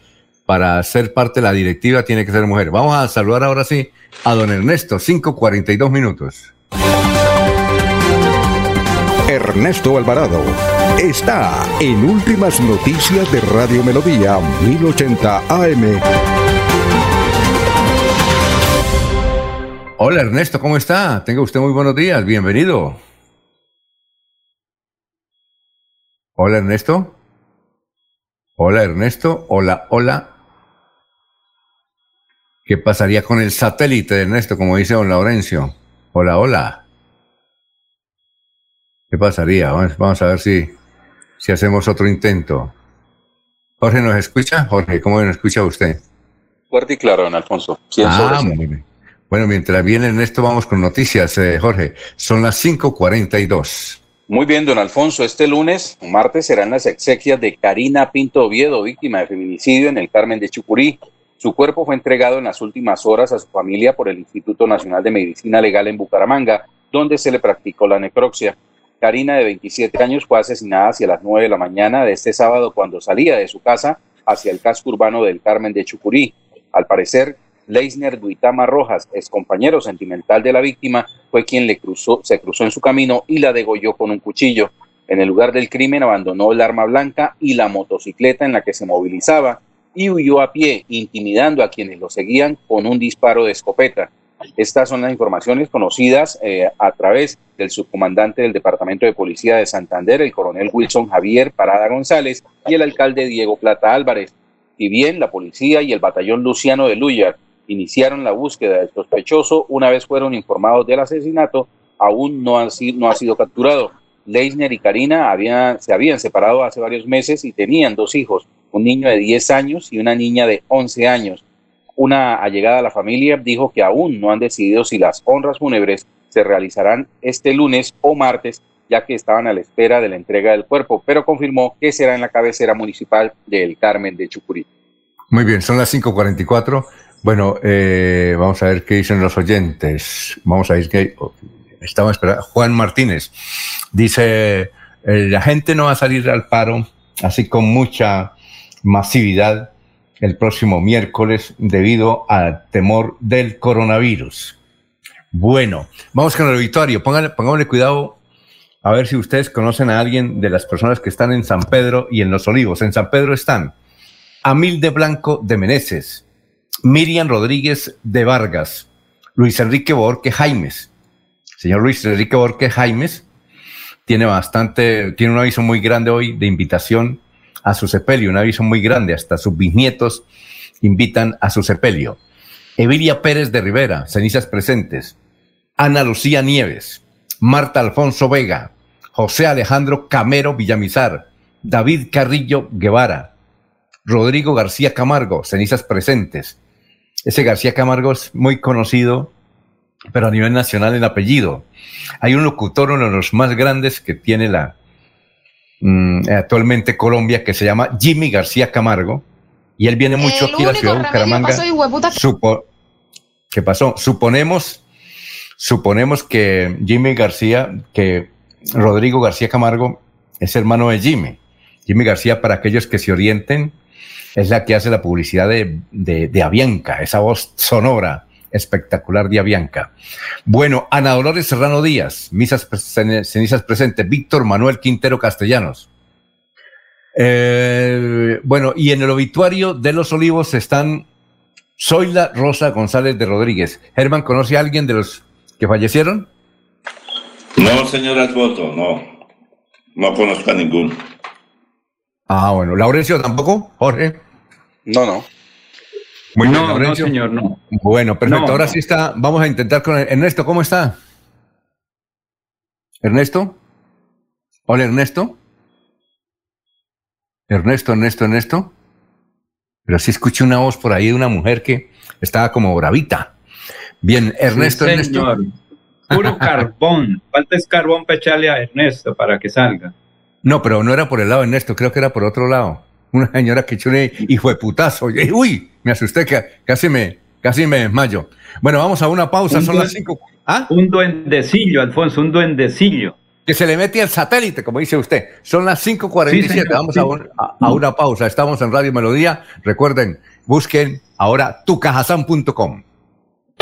para ser parte de la directiva tiene que ser mujer. Vamos a saludar ahora sí a don Ernesto, 5.42 minutos. Ernesto Alvarado está en Últimas Noticias de Radio Melodía 1080 AM. Hola Ernesto, ¿cómo está? Tenga usted muy buenos días, bienvenido. Hola Ernesto. Hola Ernesto, hola, hola. ¿Qué pasaría con el satélite de Ernesto, como dice don Laurencio? Hola, hola. ¿Qué pasaría? Vamos a ver si, si hacemos otro intento. Jorge, ¿nos escucha? Jorge, ¿cómo nos escucha usted? Fuerte y claro, don Alfonso. Ah, muy bien. Bueno, mientras viene Ernesto, vamos con noticias, eh, Jorge. Son las 5.42. Muy bien, don Alfonso. Este lunes, martes, serán las exequias de Karina Pinto Oviedo, víctima de feminicidio en el Carmen de Chucurí. Su cuerpo fue entregado en las últimas horas a su familia por el Instituto Nacional de Medicina Legal en Bucaramanga, donde se le practicó la necropsia. Karina, de 27 años, fue asesinada hacia las 9 de la mañana de este sábado cuando salía de su casa hacia el casco urbano del Carmen de Chucurí. Al parecer, Leisner Duitama Rojas, ex compañero sentimental de la víctima, fue quien le cruzó, se cruzó en su camino y la degolló con un cuchillo. En el lugar del crimen abandonó el arma blanca y la motocicleta en la que se movilizaba y huyó a pie, intimidando a quienes lo seguían con un disparo de escopeta. Estas son las informaciones conocidas eh, a través del subcomandante del Departamento de Policía de Santander, el coronel Wilson Javier Parada González, y el alcalde Diego Plata Álvarez. Y bien la policía y el batallón Luciano de Luyar iniciaron la búsqueda del sospechoso una vez fueron informados del asesinato, aún no, han, no ha sido capturado. Leisner y Karina se habían separado hace varios meses y tenían dos hijos, un niño de 10 años y una niña de 11 años. Una allegada a la familia dijo que aún no han decidido si las honras fúnebres se realizarán este lunes o martes, ya que estaban a la espera de la entrega del cuerpo, pero confirmó que será en la cabecera municipal del Carmen de Chucurí. Muy bien, son las 5.44. Bueno, eh, vamos a ver qué dicen los oyentes. Vamos a ver qué estamos esperando. Juan Martínez dice, eh, la gente no va a salir al paro así con mucha masividad el próximo miércoles debido al temor del coronavirus. Bueno, vamos con el auditorio. Pónganle, cuidado a ver si ustedes conocen a alguien de las personas que están en San Pedro y en Los Olivos. En San Pedro están Amilde Blanco de Meneses, Miriam Rodríguez de Vargas, Luis Enrique Borque Jaimes, señor Luis Enrique Borque Jaimes tiene bastante, tiene un aviso muy grande hoy de invitación a su sepelio, un aviso muy grande, hasta sus bisnietos invitan a su sepelio. Evilia Pérez de Rivera, cenizas presentes. Ana Lucía Nieves, Marta Alfonso Vega, José Alejandro Camero Villamizar, David Carrillo Guevara, Rodrigo García Camargo, cenizas presentes. Ese García Camargo es muy conocido pero a nivel nacional el apellido. Hay un locutor, uno de los más grandes que tiene la mm, actualmente Colombia, que se llama Jimmy García Camargo, y él viene mucho aquí a la ciudad de Bucaramanga. ¿Qué pasó? Suponemos, suponemos que Jimmy García, que Rodrigo García Camargo es hermano de Jimmy. Jimmy García, para aquellos que se orienten, es la que hace la publicidad de, de, de Avianca, esa voz sonora espectacular Día Bianca. Bueno, Ana Dolores Serrano Díaz, misas cenizas presentes, Víctor Manuel Quintero Castellanos. Eh, bueno, y en el obituario de los olivos están Zoila Rosa González de Rodríguez. Germán, ¿conoce a alguien de los que fallecieron? No, señora Voto, no. No conozco a ninguno. Ah, bueno. ¿Laurencio tampoco? Jorge. No, no. Muy no, no, señor, no. Bueno, perfecto. Ahora sí está. Vamos a intentar con Ernesto. ¿Cómo está? Ernesto. Hola, Ernesto. Ernesto, Ernesto, Ernesto. Pero sí escuché una voz por ahí de una mujer que estaba como bravita. Bien, Ernesto, Ernesto. Puro carbón. Falta es carbón para echarle a Ernesto para que salga. No, pero no era por el lado de Ernesto, creo que era por otro lado una señora que echó un hijo de putazo. Y, uy, me asusté, que casi me, casi me desmayo. Bueno, vamos a una pausa, son las cinco. ¿Ah? Un duendecillo, Alfonso, un duendecillo. Que se le mete al satélite, como dice usted. Son las 5.47, vamos a, a, una pausa. Estamos en Radio Melodía. Recuerden, busquen ahora tucajasan.com.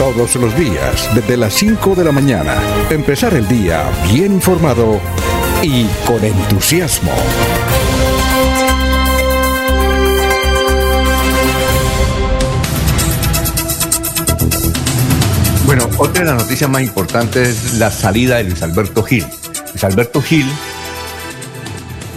todos los días desde las 5 de la mañana. Empezar el día bien informado y con entusiasmo. Bueno, otra de las noticias más importantes es la salida de Luis Alberto Gil. Luis Alberto Gil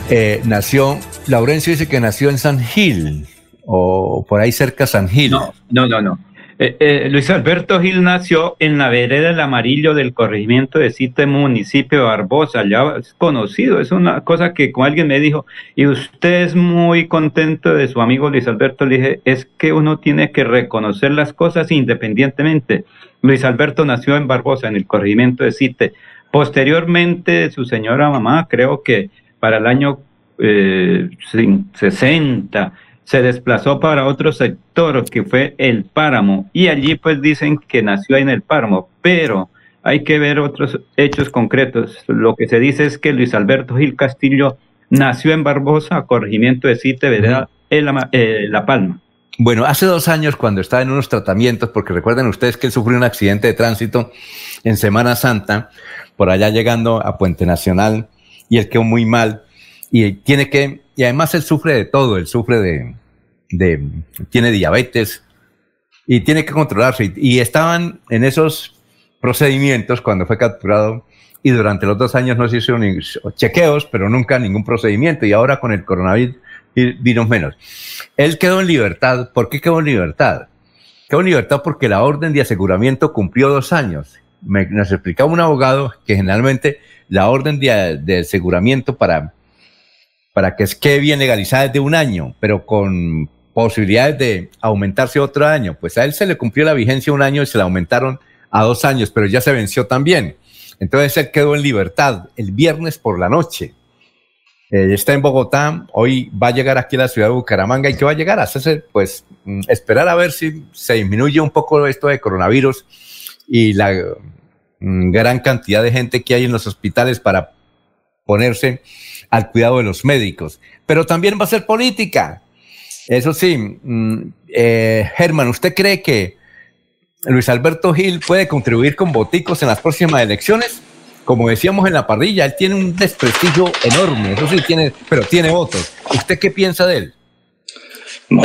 eh, nació, Laurencio dice que nació en San Gil, o por ahí cerca San Gil. No, no, no, no. Eh, eh, Luis Alberto Gil nació en la vereda del Amarillo del corregimiento de Cite, municipio de Barbosa, ya es conocido, es una cosa que como alguien me dijo, y usted es muy contento de su amigo Luis Alberto, le dije, es que uno tiene que reconocer las cosas independientemente. Luis Alberto nació en Barbosa, en el corregimiento de Cite. Posteriormente, su señora mamá, creo que para el año eh, 60, se desplazó para otro sector que fue el páramo y allí pues dicen que nació en el páramo, pero hay que ver otros hechos concretos. Lo que se dice es que Luis Alberto Gil Castillo nació en Barbosa, corregimiento de Cite, ¿verdad? en la, eh, la Palma. Bueno, hace dos años cuando estaba en unos tratamientos, porque recuerden ustedes que él sufrió un accidente de tránsito en Semana Santa, por allá llegando a Puente Nacional, y él quedó muy mal, y tiene que, y además él sufre de todo, él sufre de, tiene diabetes, y tiene que controlarse, y, estaban en esos procedimientos cuando fue capturado, y durante los dos años no se hicieron chequeos, pero nunca ningún procedimiento, y ahora con el coronavirus vino menos. Él quedó en libertad. ¿Por qué quedó en libertad? Quedó en libertad porque la orden de aseguramiento cumplió dos años. Nos explicaba un abogado que generalmente la orden de, aseguramiento para, para que quede bien legalizada es de un año, pero con posibilidades de aumentarse otro año. Pues a él se le cumplió la vigencia un año y se la aumentaron a dos años, pero ya se venció también. Entonces él quedó en libertad el viernes por la noche. Eh, está en Bogotá, hoy va a llegar aquí a la ciudad de Bucaramanga y que va a llegar a hacerse, pues, mm, esperar a ver si se disminuye un poco esto de coronavirus y la mm, gran cantidad de gente que hay en los hospitales para ponerse al cuidado de los médicos. Pero también va a ser política. Eso sí, mm, eh, Germán, ¿usted cree que Luis Alberto Gil puede contribuir con boticos en las próximas elecciones? como decíamos en la parrilla, él tiene un desprestigio enorme, eso sí tiene, pero tiene votos. ¿Usted qué piensa de él? No,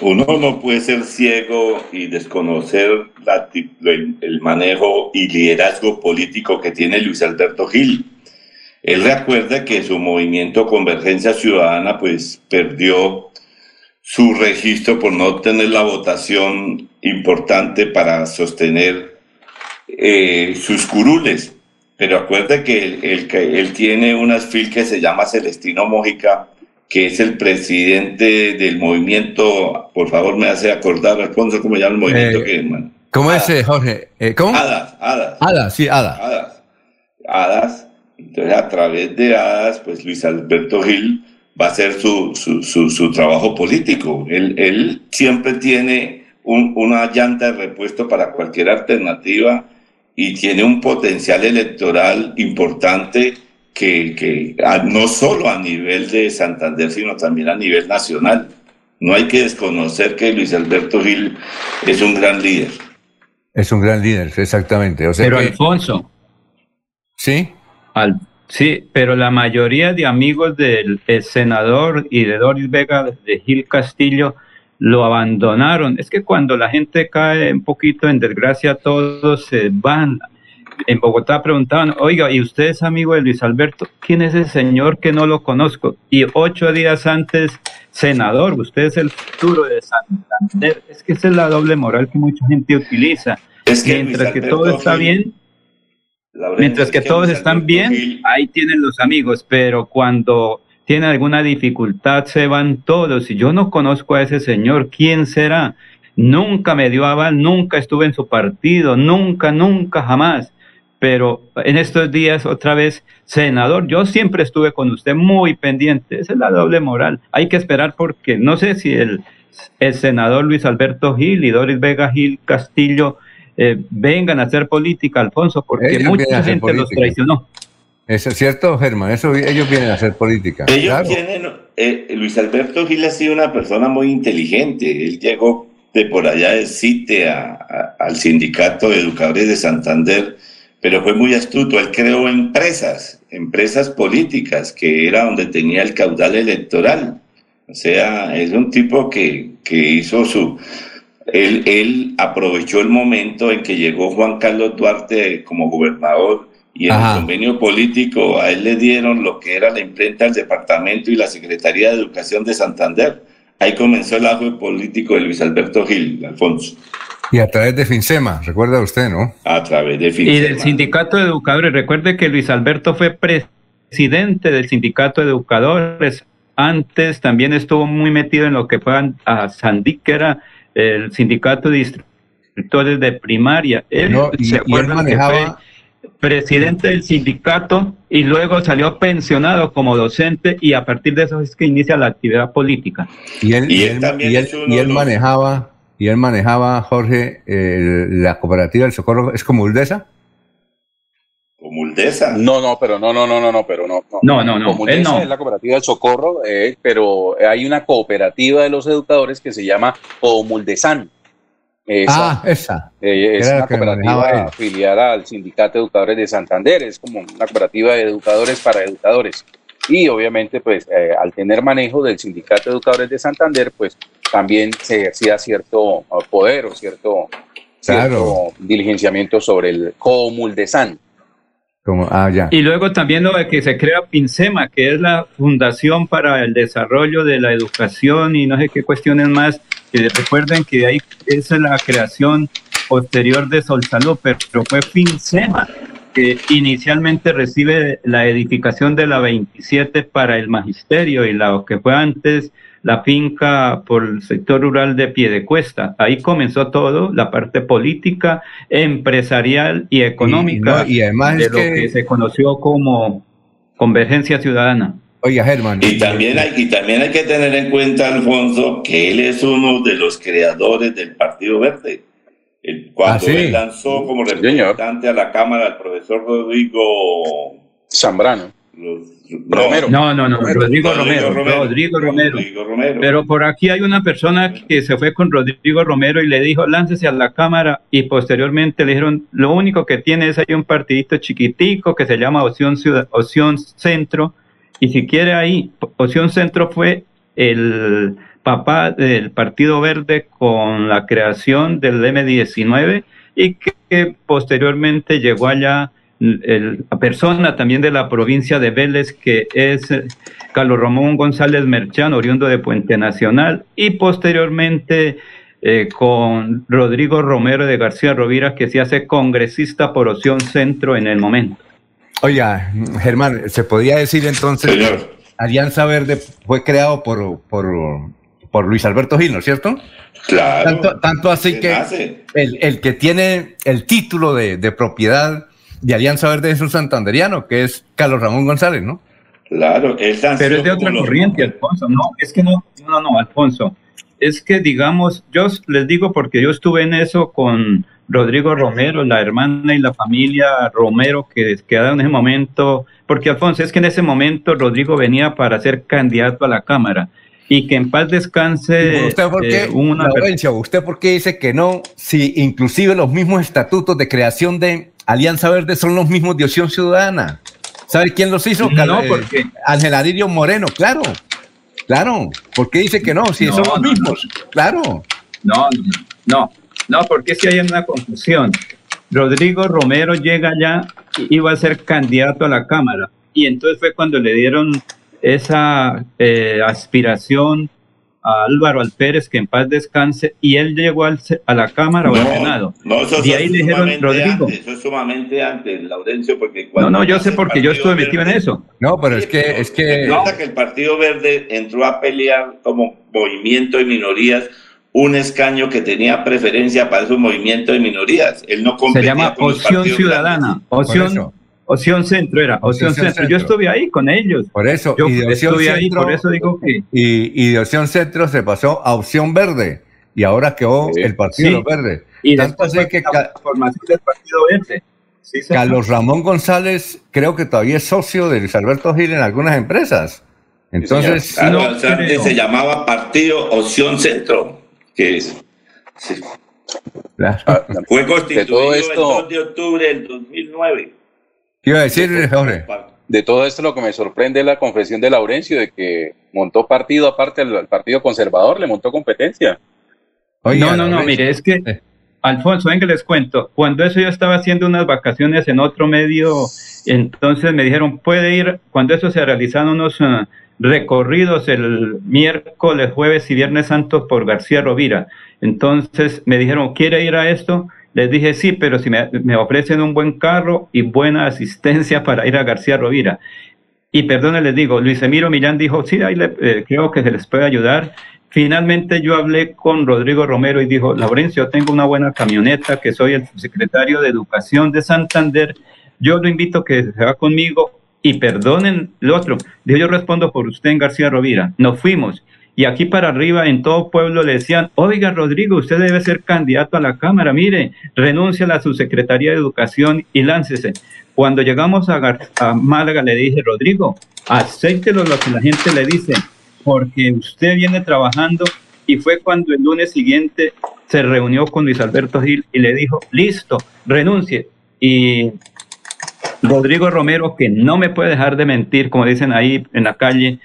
uno no puede ser ciego y desconocer el manejo y liderazgo político que tiene Luis Alberto Gil. Él recuerda que su movimiento Convergencia Ciudadana pues perdió su registro por no tener la votación importante para sostener eh, sus curules. Pero acuerde que él, él, tiene una fil que se llama Celestino Mójica, que es el presidente del movimiento, por favor me hace acordar, Alfonso, ¿cómo llama el movimiento eh, que ¿Cómo es, eh, Jorge? ¿Cómo? Hadas, Hadas. Hadas, sí, Hadas. Hadas. Hadas. Entonces, a través de Hadas, pues Luis Alberto Gil va a hacer su, su, su, trabajo político. Él, él siempre tiene un, una llanta de repuesto para cualquier alternativa y tiene un potencial electoral importante que, que no solo a nivel de Santander, sino también a nivel nacional. No hay que desconocer que Luis Alberto Gil es un gran líder. Es un gran líder, exactamente. pero Alfonso. Sí. Al, sí, pero la mayoría de amigos del senador y de Doris Vega de Gil Castillo lo abandonaron. Es que cuando la gente cae un poquito en desgracia, todos se van. En Bogotá preguntaban, oiga, ¿y usted es amigo de Luis Alberto? ¿Quién es ese señor que no lo conozco? Y ocho días antes, senador, usted es el futuro de Santander. Es que esa es la doble moral que mucha gente utiliza. Es que mientras que todo está bien, mientras que todos están bien, ahí tienen los amigos, pero cuando tiene alguna dificultad, se van todos. Y yo no conozco a ese señor, ¿quién será? Nunca me dio aval, nunca estuve en su partido, nunca, nunca, jamás. Pero en estos días, otra vez, senador, yo siempre estuve con usted muy pendiente. Esa es la doble moral. Hay que esperar porque no sé si el, el senador Luis Alberto Gil y Doris Vega Gil Castillo eh, vengan a hacer política, Alfonso, porque mucha gente los traicionó. Eso es cierto, Germán, eso ellos vienen a hacer política. Ellos tienen, eh, Luis Alberto Gil ha sido una persona muy inteligente. Él llegó de por allá de CITE al sindicato de educadores de Santander, pero fue muy astuto. Él creó empresas, empresas políticas, que era donde tenía el caudal electoral. O sea, es un tipo que, que hizo su... Él, él aprovechó el momento en que llegó Juan Carlos Duarte como gobernador y en el convenio político a él le dieron lo que era la imprenta del departamento y la Secretaría de Educación de Santander. Ahí comenzó el ajo político de Luis Alberto Gil, Alfonso. Y a través de FINSEMA, recuerda usted, ¿no? A través de FINSEMA. Y del Sindicato de Educadores. Recuerde que Luis Alberto fue presidente del Sindicato de Educadores. Antes también estuvo muy metido en lo que fue a Sandic, que era el Sindicato de Instructores de Primaria. Él, y, él manejaba presidente del sindicato y luego salió pensionado como docente y a partir de eso es que inicia la actividad política. Y él, y él, y él, y él manejaba, y él manejaba, Jorge, eh, la cooperativa del Socorro, ¿es como Uldesa? Como Uldesa. No, no, pero no, no, no, no, no, pero no. No, no, no. Como él Uldesa no. es la cooperativa del Socorro, eh, pero hay una cooperativa de los educadores que se llama Comuldesan. Esa, ah, esa. eh, es una cooperativa afiliada al Sindicato de Educadores de Santander, es como una cooperativa de educadores para educadores. Y obviamente, pues, eh, al tener manejo del Sindicato de Educadores de Santander, pues, también se ejercía cierto poder o cierto, cierto diligenciamiento sobre el Comuldesan. Ah. Y luego también lo de que se crea FINSEMA, que es la Fundación para el Desarrollo de la Educación y no sé qué cuestiones más, que recuerden que ahí es la creación posterior de Solsalud, pero fue FINSEMA, que inicialmente recibe la edificación de la 27 para el magisterio y la que fue antes la finca por el sector rural de Piedecuesta. Ahí comenzó todo, la parte política, empresarial y económica no, y además de es lo que- que se conoció como Convergencia Ciudadana. Oiga, Germán. Y también, hay, y también hay que tener en cuenta, Alfonso, que él es uno de los creadores del Partido Verde. El- cuando Ah, sí. él lanzó como representante a la Cámara al profesor Rodrigo Zambrano. Romero. No, no, no, Rodrigo, Romero, Rodrigo Romero. Pero por aquí hay una persona que se fue con Rodrigo Romero y le dijo, láncese a la Cámara y posteriormente le dijeron, lo único que tiene es ahí un partidito chiquitico que se llama Opción, Ciudad, Opción Centro y si quiere ahí, Opción Centro fue el papá del Partido Verde con la creación del M19 y que, que posteriormente llegó allá el- la persona también de la provincia de Vélez, que es eh, Carlos Ramón González Merchán, oriundo de Puente Nacional, y posteriormente eh, con Rodrigo Romero de García Rovira, que se hace congresista por opción centro en el momento. Oiga, Germán, ¿se podía decir entonces que Alianza Verde fue creado por, por, por Luis Alberto Gil, ¿no es cierto? Claro. Tanto, tanto así que el, el que tiene el título de, de propiedad de Alianza Verde es un santanderiano, que es Carlos Ramón González, ¿no? Claro, él Pero es de otra corriente, Alfonso. No, es que no, no, no, Alfonso. Es que, digamos, yo les digo porque yo estuve en eso con Rodrigo Romero, la hermana y la familia Romero que quedaron en ese momento. Porque, Alfonso, es que en ese momento Rodrigo venía para ser candidato a la Cámara. Y que en paz descanse ¿Usted por qué, eh, una Laurencio, ¿usted por qué dice que no? Si inclusive los mismos estatutos de creación de Alianza Verde son los mismos de Opción Ciudadana. ¿Sabe quién los hizo? No, eh, porque- Ángel Moreno, claro. Claro. ¿Por qué dice que no? Si No, son los no, mismos. Claro. No, no, no, porque es que hay una confusión. Rodrigo Romero llega allá y iba a ser candidato a la Cámara. Y entonces fue cuando le dieron esa eh, aspiración a Álvaro Alpérez, que en paz descanse, y él llegó al se- a la Cámara o al Senado. No, eso, eso ahí es le dijeron, sumamente Rodrigo. antes, eso es sumamente antes, Laurencio, porque No, cuando no, yo nace sé porque yo estuve metido en eso. No, pero es que, es que. El Partido Verde entró a pelear como movimiento de minorías un escaño que tenía preferencia para esos movimientos de minorías. Él no Se llama Opción Ciudadana. Opción, opción Centro era. Opción, Opción centro. Yo estuve ahí con ellos. Por eso, Yo y de Opción estuve ahí, Centro- por eso digo que. Y, y de Opción Centro se pasó a Opción Verde. Y ahora quedó el Partido Sí. de los Verdes. Y Tanto después así que la formación del Partido Verde. Sí. Carlos Ramón González creo que todavía es socio de Luis Alberto Gil en algunas empresas. Entonces, Claro, no o sea, creo. se llamaba Partido Opción Centro, que es- sí. fue constituido todo el esto- 2 de octubre del 2009. ¿Qué iba a decir, Jorge? De todo esto lo que me sorprende es la confesión de Laurencio de que montó partido aparte al, Partido Conservador, le montó competencia. no, no, no, mire, es que, Alfonso, venga, les cuento. Cuando eso yo estaba haciendo unas vacaciones en otro medio, entonces me dijeron, puede ir, cuando eso se realizaron unos eh, recorridos el miércoles, jueves y viernes santo por García Rovira. Entonces me dijeron, ¿quiere ir a esto? Les dije, sí, pero si me, ofrecen un buen carro y buena asistencia para ir a García Rovira. Y perdón, les digo, Luis Emiro Millán dijo, sí, ahí le- eh, creo que se les puede ayudar. Finalmente yo hablé con Rodrigo Romero y dijo, Laurencio, tengo una buena camioneta, que soy el secretario de Educación de Santander, yo lo invito que se va conmigo y perdonen el otro. Dijo, yo respondo por usted en García Rovira. Nos fuimos. Y aquí para arriba, en todo pueblo, le decían, oiga, Rodrigo, usted debe ser candidato a la Cámara, mire, renuncia a su Secretaría de Educación y láncese. Cuando llegamos a, a Málaga, le dije, Rodrigo, acéptelo lo que la gente le dice, porque usted viene trabajando y fue cuando el lunes siguiente se reunió con Luis Alberto Gil y le dijo, listo, renuncie. Y Rodrigo Romero, que no me puede dejar de mentir, como dicen ahí en la calle,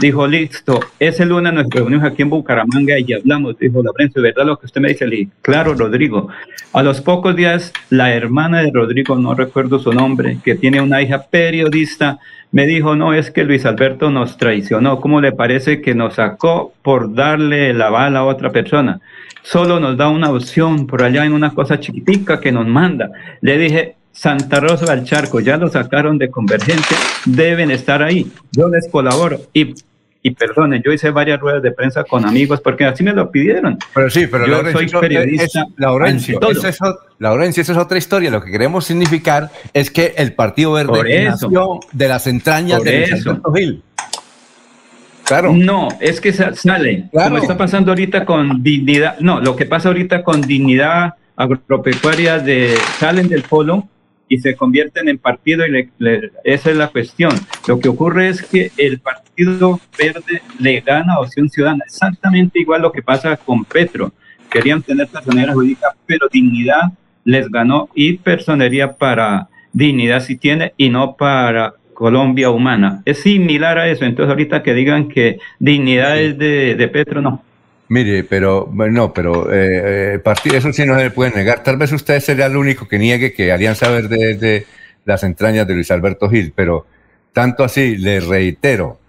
dijo, listo, ese lunes nos reunimos aquí en Bucaramanga y hablamos, dijo Lorenzo, ¿verdad lo que usted me dice? Le claro, Rodrigo. A los pocos días, la hermana de Rodrigo, no recuerdo su nombre, que tiene una hija periodista, me dijo, no, es que Luis Alberto nos traicionó. ¿Cómo le parece que nos sacó por darle la bala a otra persona? Solo nos da una opción por allá en una cosa chiquitica que nos manda. Le dije, Santa Rosa del Charco, ya lo sacaron de convergencia, deben estar ahí. Yo les colaboro y, y yo hice varias ruedas de prensa con amigos porque así me lo pidieron. Pero sí, pero yo soy periodista. Laurencio, esa es, Laurencio, esa es otra historia. Lo que queremos significar es que el Partido Verde nació de las entrañas de Alberto Gil. Claro. No, es que sale, como está pasando ahorita con dignidad, no, lo que pasa ahorita con dignidad agropecuaria de salen del polo y se convierten en partido y esa es la cuestión. Lo que ocurre es que el Partido Verde le gana a Opción Ciudadana, exactamente igual lo que pasa con Petro. Querían tener personería jurídica, pero dignidad les ganó y personería para dignidad si tiene y no para Colombia humana. Es similar a eso, entonces ahorita que digan que dignidad es de, de Petro, no. Mire, pero no, pero eh, eh partido, eso sí no se puede negar. Tal vez usted sería el único que niegue que Alianza Verde es de las entrañas de Luis Alberto Gil, pero tanto así, le reitero,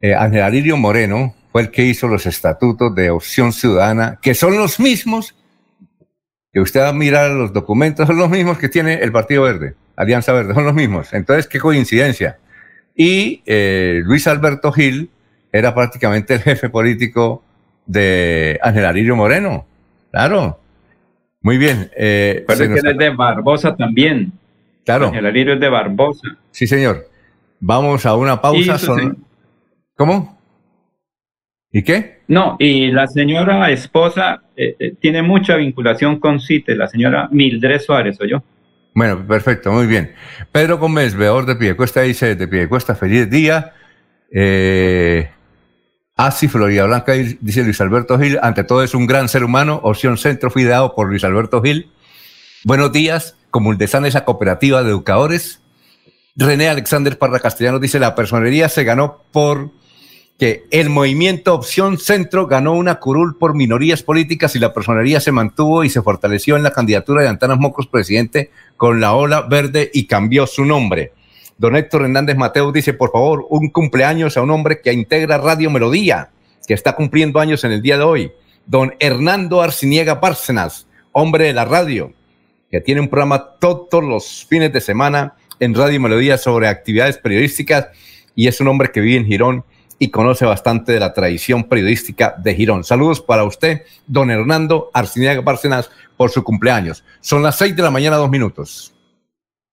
eh, Ángel Alirio Moreno fue el que hizo los estatutos de opción ciudadana, que son los mismos que usted va a mirar los documentos, son los mismos que tiene el Partido Verde, Alianza Verde, son los mismos. Entonces, qué coincidencia. Y eh, Luis Alberto Gil era prácticamente el jefe político de Ángel Arillo Moreno. Claro. Muy bien. Eh, Pero es que es de Barbosa también. Claro. Ángel Arillo es de Barbosa. Sí, señor. Vamos a una pausa. ¿Cómo? ¿Y qué? No, y la señora esposa eh, eh, tiene mucha vinculación con CITE, la señora Mildred Suárez, ¿o yo? Bueno, perfecto, muy bien. Pedro Gómez, veedor de Piedecuesta, dice de Piedecuesta, feliz día. Eh, Así, Florida Blanca, dice Luis Alberto Gil, ante todo es un gran ser humano, opción centro fue ideado por Luis Alberto Gil. Buenos días, Comuldesan esa cooperativa de educadores. René Alexander Parra Castellano dice, la personería se ganó por que el movimiento Opción Centro ganó una curul por minorías políticas y la personería se mantuvo y se fortaleció en la candidatura de Antanas Mocos presidente con la ola verde y cambió su nombre. Don Héctor Hernández Mateo dice, por favor, un cumpleaños a un hombre que integra Radio Melodía, que está cumpliendo años en el día de hoy. Don Hernando Arciniega Bárcenas, hombre de la radio, que tiene un programa todos los fines de semana en Radio Melodía sobre actividades periodísticas y es un hombre que vive en Girón y conoce bastante de la tradición periodística de Girón. Saludos para usted, don Hernando Arciniega Bárcenas, por su cumpleaños. Son las seis de la mañana, dos minutos.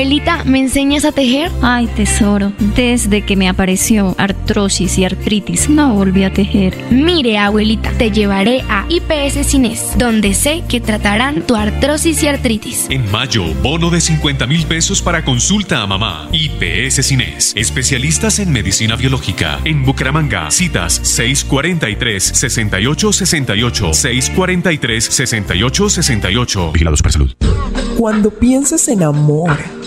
Abuelita, ¿me enseñas a tejer? Ay, tesoro, desde que me apareció artrosis y artritis, no volví a tejer. Mire, abuelita, te llevaré a IPS Cines, donde sé que tratarán tu artrosis y artritis. En mayo, bono de 50 mil pesos para consulta a mamá. IPS Cines, especialistas en medicina biológica. En Bucaramanga, citas 643-6868, 643-6868. Vigilados para salud. Cuando pienses en amor,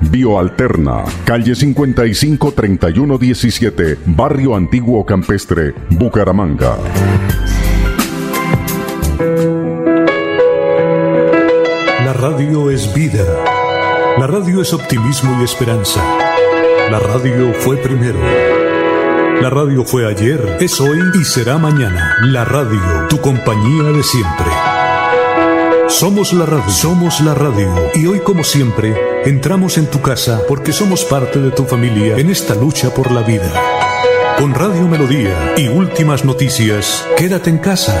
Bioalterna, calle 55 3117, Barrio Antiguo Campestre, Bucaramanga. La radio es vida. La radio es optimismo y esperanza. La radio fue primero. La radio fue ayer, es hoy y será mañana. La radio, tu compañía de siempre. Somos la radio, somos la radio. Y hoy como siempre, entramos en tu casa porque somos parte de tu familia en esta lucha por la vida. Con Radio Melodía y últimas noticias, quédate en casa.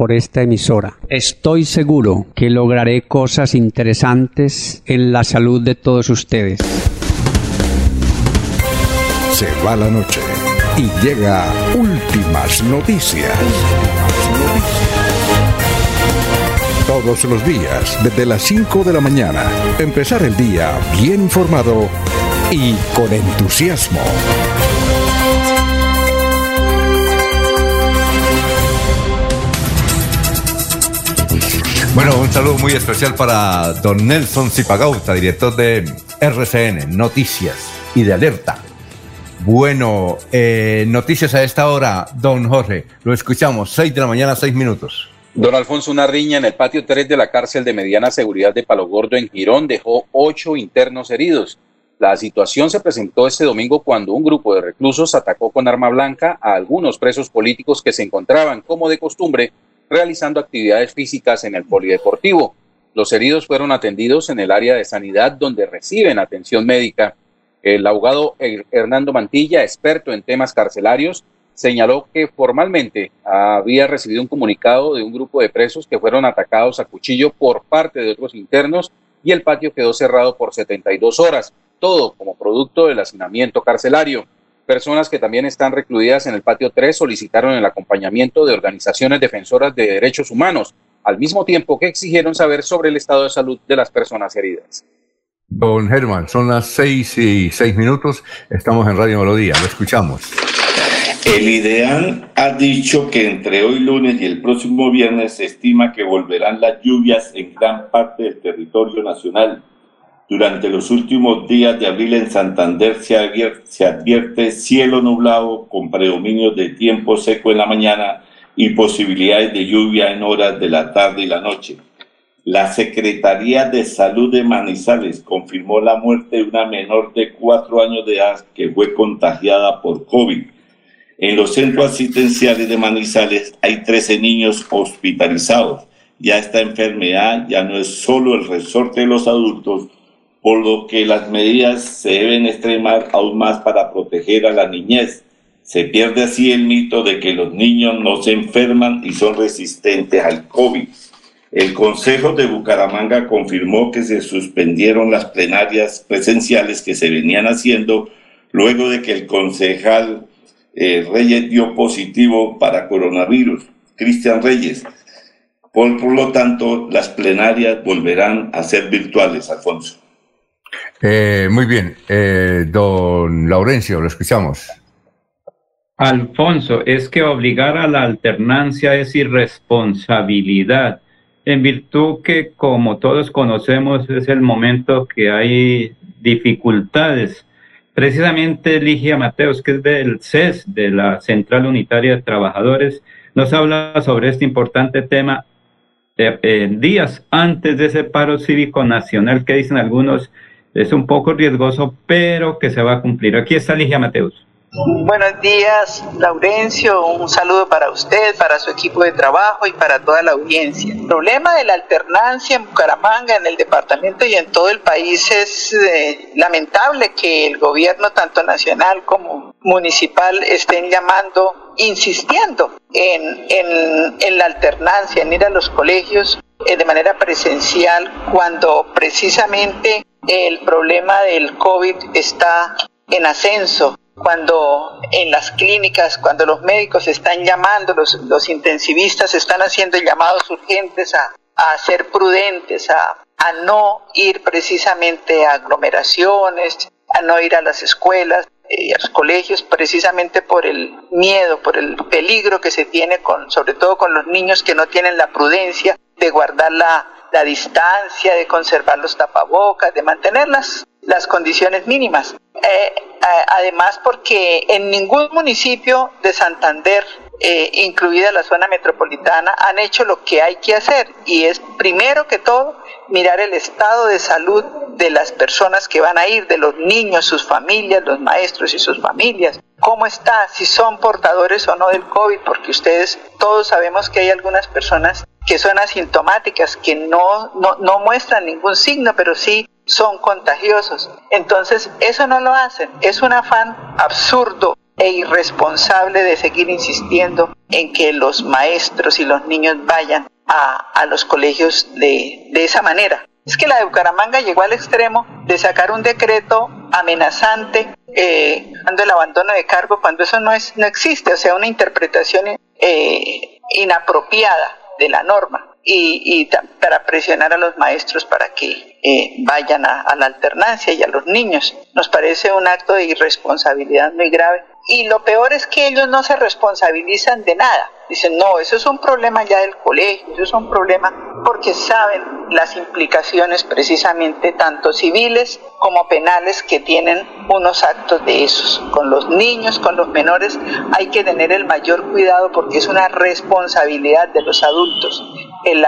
por esta emisora. Estoy seguro que lograré cosas interesantes en la salud de todos ustedes. Se va la noche y llega últimas noticias. Todos los días, desde las 5 de la mañana, empezar el día bien informado y con entusiasmo. Bueno, un saludo muy especial para don Nelson Zipagauta, director de RCN, Noticias y de Alerta. Bueno, eh, noticias a esta hora, don Jorge, lo escuchamos, 6 de la mañana, 6 minutos. Don Alfonso, una riña en el patio 3 de la cárcel de mediana seguridad de Palo Gordo en Girón dejó ocho internos heridos. La situación se presentó este domingo cuando un grupo de reclusos atacó con arma blanca a algunos presos políticos que se encontraban, como de costumbre, realizando actividades físicas en el polideportivo. Los heridos fueron atendidos en el área de sanidad donde reciben atención médica. El abogado Hernando Mantilla, experto en temas carcelarios, señaló que formalmente había recibido un comunicado de un grupo de presos que fueron atacados a cuchillo por parte de otros internos y el patio quedó cerrado por 72 horas, todo como producto del hacinamiento carcelario. Personas que también están recluidas en el patio 3 solicitaron el acompañamiento de organizaciones defensoras de derechos humanos, al mismo tiempo que exigieron saber sobre el estado de salud de las personas heridas. Don Germán, son las seis y seis minutos, estamos en Radio Melodía, lo escuchamos. El IDEAN ha dicho que entre hoy lunes y el próximo viernes se estima que volverán las lluvias en gran parte del territorio nacional. Durante los últimos días de abril en Santander se advierte, se advierte cielo nublado con predominio de tiempo seco en la mañana y posibilidades de lluvia en horas de la tarde y la noche. La Secretaría de Salud de Manizales confirmó la muerte de una menor de cuatro años de edad que fue contagiada por COVID. En los centros asistenciales de Manizales hay 13 niños hospitalizados. Ya esta enfermedad ya no es solo el resorte de los adultos, por lo que las medidas se deben extremar aún más para proteger a la niñez. Se pierde así el mito de que los niños no se enferman y son resistentes al COVID. El Consejo de Bucaramanga confirmó que se suspendieron las plenarias presenciales que se venían haciendo luego de que el concejal eh, Reyes dio positivo para coronavirus, Cristian Reyes. Por, por lo tanto, las plenarias volverán a ser virtuales, Alfonso. Eh, muy bien, eh, don Laurencio, lo escuchamos. Alfonso, es que obligar a la alternancia es irresponsabilidad, en virtud que, como todos conocemos, es el momento que hay dificultades. Precisamente Ligia Mateos, que es del CES, de la Central Unitaria de Trabajadores, nos habla sobre este importante tema eh, días antes de ese paro cívico nacional que dicen algunos es un poco riesgoso, pero que se va a cumplir. Aquí está Ligia Mateus. Buenos días, Laurencio. Un saludo para usted, para su equipo de trabajo y para toda la audiencia. El problema de la alternancia en Bucaramanga, en el departamento y en todo el país es eh, lamentable que el gobierno, tanto nacional como municipal, estén llamando, insistiendo en, en, la alternancia, en ir a los colegios eh, de manera presencial, cuando precisamente el problema del COVID está en ascenso cuando en las clínicas, cuando los médicos están llamando, los, los intensivistas están haciendo llamados urgentes a, a ser prudentes, a, a no ir precisamente a aglomeraciones, a no ir a las escuelas y a los colegios, precisamente por el miedo, por el peligro que se tiene, con, sobre todo con los niños que no tienen la prudencia de guardar la, la distancia, de conservar los tapabocas, de mantener las, las condiciones mínimas. Eh, además, porque en ningún municipio de Santander, eh, incluida la zona metropolitana, han hecho lo que hay que hacer y es primero que todo mirar el estado de salud de las personas que van a ir, de los niños, sus familias, los maestros y sus familias. ¿Cómo está? Si son portadores o no del COVID, porque ustedes todos sabemos que hay algunas personas que son asintomáticas, que no, no, no muestran ningún signo, pero sí son contagiosos. Entonces, eso no lo hacen. Es un afán absurdo e irresponsable de seguir insistiendo en que los maestros y los niños vayan a, a los colegios de, de esa manera. Es que la de Bucaramanga llegó al extremo de sacar un decreto amenazante eh, cuando el abandono de cargo, cuando eso no, es, no existe, o sea, una interpretación eh, inapropiada de la norma y, para presionar a los maestros para que eh, vayan a, a la alternancia y a los niños. Nos parece un acto de irresponsabilidad muy grave y lo peor es que ellos no se responsabilizan de nada. Dicen, no, eso es un problema ya del colegio, eso es un problema porque saben las implicaciones precisamente tanto civiles como penales que tienen unos actos de esos. Con los niños, con los menores, hay que tener el mayor cuidado porque es una responsabilidad de los adultos el,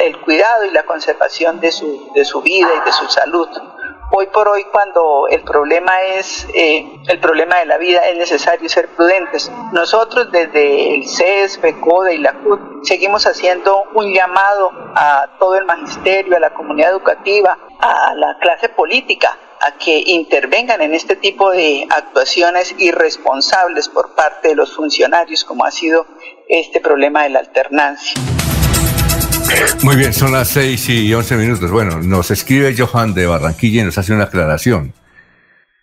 el cuidado y la conservación de su, de su vida y de su salud hoy por hoy cuando el problema es eh, el problema de la vida es necesario ser prudentes. Nosotros desde el CES, FECODE y la CUT seguimos haciendo un llamado a todo el magisterio, a la comunidad educativa, a la clase política a que intervengan en este tipo de actuaciones irresponsables por parte de los funcionarios como ha sido este problema de la alternancia. Muy bien, son las 6 y 11 minutos. Bueno, nos escribe Johan de Barranquilla y nos hace una aclaración.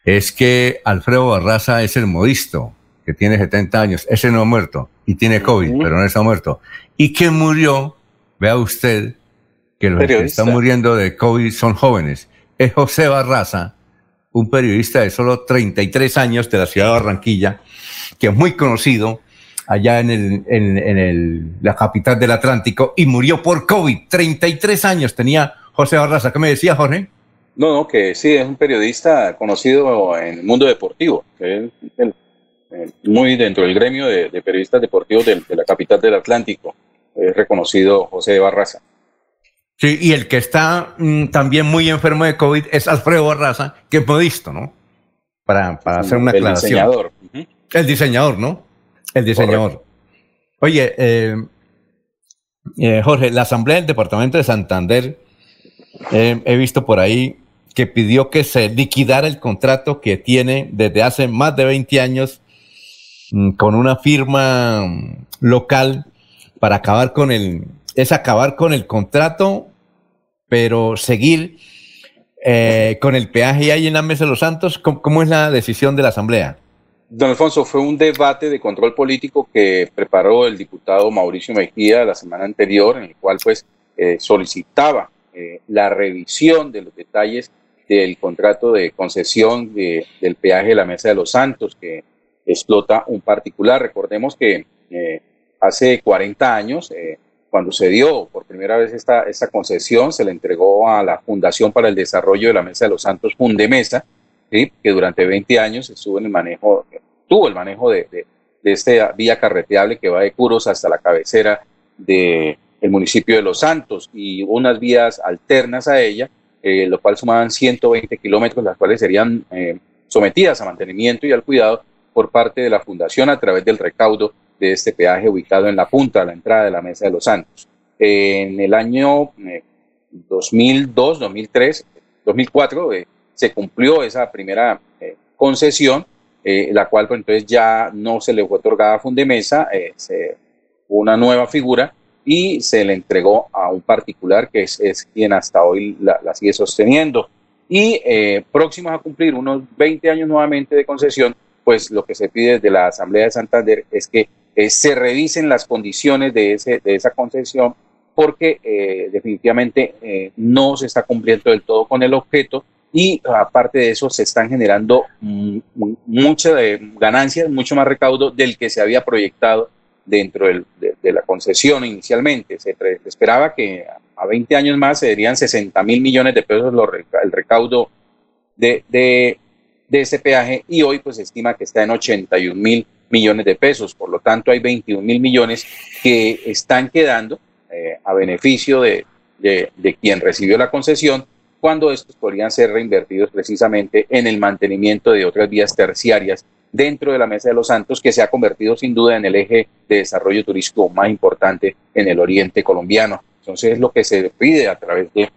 Es que Alfredo Barraza es el modisto, que tiene 70 años. Ese no ha muerto y tiene COVID, pero no está muerto. Y que murió, vea usted, que los que están muriendo de COVID son jóvenes. Es José Barraza, un periodista de solo 33 años de la ciudad de Barranquilla, que es muy conocido allá en, el, en, el, la capital del Atlántico y murió por COVID. 33 años tenía José Barraza. ¿Qué me decía, Jorge? No, no, que sí, es un periodista conocido en el mundo deportivo, muy dentro del gremio de, periodistas deportivos de, la capital del Atlántico, es reconocido José Barraza. Sí, y el que está mm, también muy enfermo de COVID es Alfredo Barraza, que es modisto, ¿no? Para, para hacer una aclaración. El diseñador. El diseñador, ¿no? El diseñador. Oye, eh, eh, Jorge, la Asamblea del Departamento de Santander, eh, he visto por ahí que pidió que se liquidara el contrato que tiene desde hace más de 20 años mm, con una firma local para acabar con el, es acabar con el contrato, pero seguir con el peaje ahí en la Mesa de los Santos. ¿Cómo es la decisión de la Asamblea? Don Alfonso, fue un debate de control político que preparó el diputado Mauricio Mejía la semana anterior, en el cual pues eh, solicitaba eh, la revisión de los detalles del contrato de concesión del peaje de la Mesa de los Santos que explota un particular. Recordemos que eh, hace 40 años, cuando se dio por primera vez esta, esta concesión, se le entregó a la Fundación para el Desarrollo de la Mesa de los Santos, Fundemesa, que durante 20 años estuvo en el manejo, tuvo el manejo de, de, esta vía carreteable que va de Curos hasta la cabecera del municipio de Los Santos y unas vías alternas a ella, eh, lo cual sumaban 120 kilómetros, las cuales serían eh, sometidas a mantenimiento y al cuidado por parte de la Fundación a través del recaudo de este peaje ubicado en la punta, a la entrada de la Mesa de los Santos. En el año 2002, 2003, 2004 se cumplió esa primera eh, concesión, eh, la cual pues, entonces ya no se le fue otorgada a Fundemesa, eh, se, una nueva figura y se le entregó a un particular que es, quien hasta hoy la, sigue sosteniendo. Y próximos a cumplir unos 20 años nuevamente de concesión, pues lo que se pide desde la Asamblea de Santander es que se revisen las condiciones de, ese, de esa concesión porque definitivamente no se está cumpliendo del todo con el objeto y aparte de eso se están generando mm, muchas ganancias, mucho más recaudo del que se había proyectado dentro del, de, la concesión inicialmente. Se esperaba que a 20 años más se darían 60 mil millones de pesos los, el recaudo de, de, ese peaje y hoy pues se estima que está en 81 mil millones de pesos. Por lo tanto hay 21 mil millones que están quedando eh, a beneficio de, de quien recibió la concesión cuando estos podrían ser reinvertidos precisamente en el mantenimiento de otras vías terciarias dentro de la Mesa de los Santos, que se ha convertido sin duda en el eje de desarrollo turístico más importante en el oriente colombiano. Entonces es lo que se pide a través de,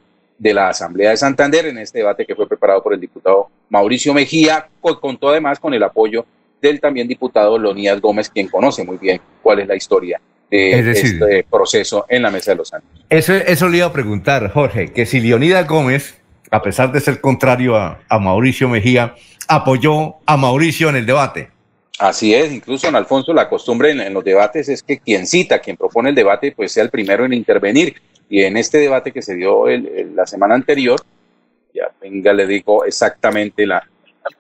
la Asamblea de Santander en este debate que fue preparado por el diputado Mauricio Mejía, contó además con el apoyo del también diputado Lonías Gómez, quien conoce muy bien cuál es la historia de es decir, este proceso en la Mesa de los Santos. Eso, eso le iba a preguntar, Jorge, que si Leonidas Gómez, a pesar de ser contrario a, a Mauricio Mejía, apoyó a Mauricio en el debate. Así es, incluso en Alfonso la costumbre en, en, los debates es que quien cita, quien propone el debate, pues sea el primero en intervenir. Y en este debate que se dio el, el, la semana anterior, ya venga, le digo exactamente la,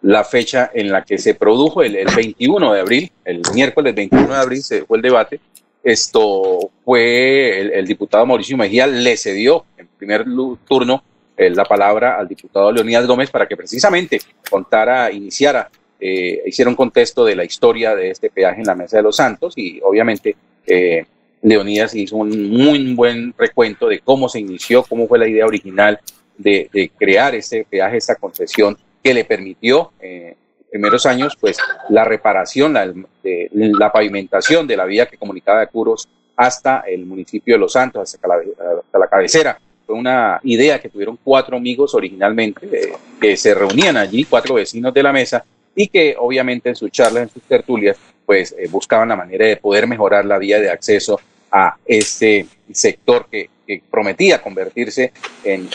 la fecha en la que se produjo, el, el 21 de abril, el miércoles 21 de abril se fue el debate. Esto fue el, diputado Mauricio Mejía, le cedió en primer turno eh, la palabra al diputado Leonidas Gómez para que precisamente contara, iniciara, eh, hiciera un contexto de la historia de este peaje en la Mesa de los Santos y obviamente eh, Leonidas hizo un muy buen recuento de cómo se inició, cómo fue la idea original de, crear este peaje, esta concesión que le permitió eh, primeros años pues la reparación, la, pavimentación de la vía que comunicaba de Curos hasta el municipio de Los Santos, hasta la, hasta la cabecera. Fue una idea que tuvieron cuatro amigos originalmente, eh, que se reunían allí, cuatro vecinos de la mesa, y que obviamente en sus charlas, en sus tertulias, pues eh, buscaban la manera de poder mejorar la vía de acceso a este sector que, que prometía convertirse en,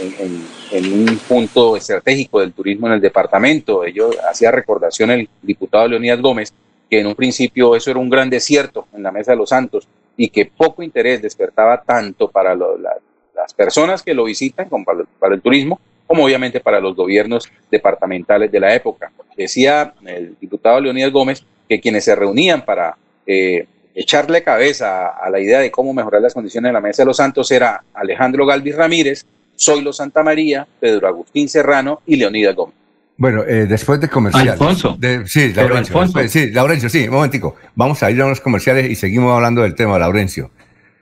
un punto estratégico del turismo en el departamento. Ello hacía recordación el diputado Leonidas Gómez, que en un principio eso era un gran desierto en la Mesa de los Santos y que poco interés despertaba tanto para las personas que lo visitan como para, para, el turismo, como obviamente para los gobiernos departamentales de la época. Decía el diputado Leonidas Gómez que quienes se reunían para eh, echarle cabeza a, la idea de cómo mejorar las condiciones de la Mesa de los Santos era Alejandro Galvis Ramírez, Zoilo Santa María, Pedro Agustín Serrano y Leonidas Gómez. Bueno, eh, después de comerciales. Alfonso. De, sí, Laurencio. Alfonso. Después, sí, Laurencio, sí, un momentico. Vamos a ir a unos comerciales y seguimos hablando del tema, Laurencio.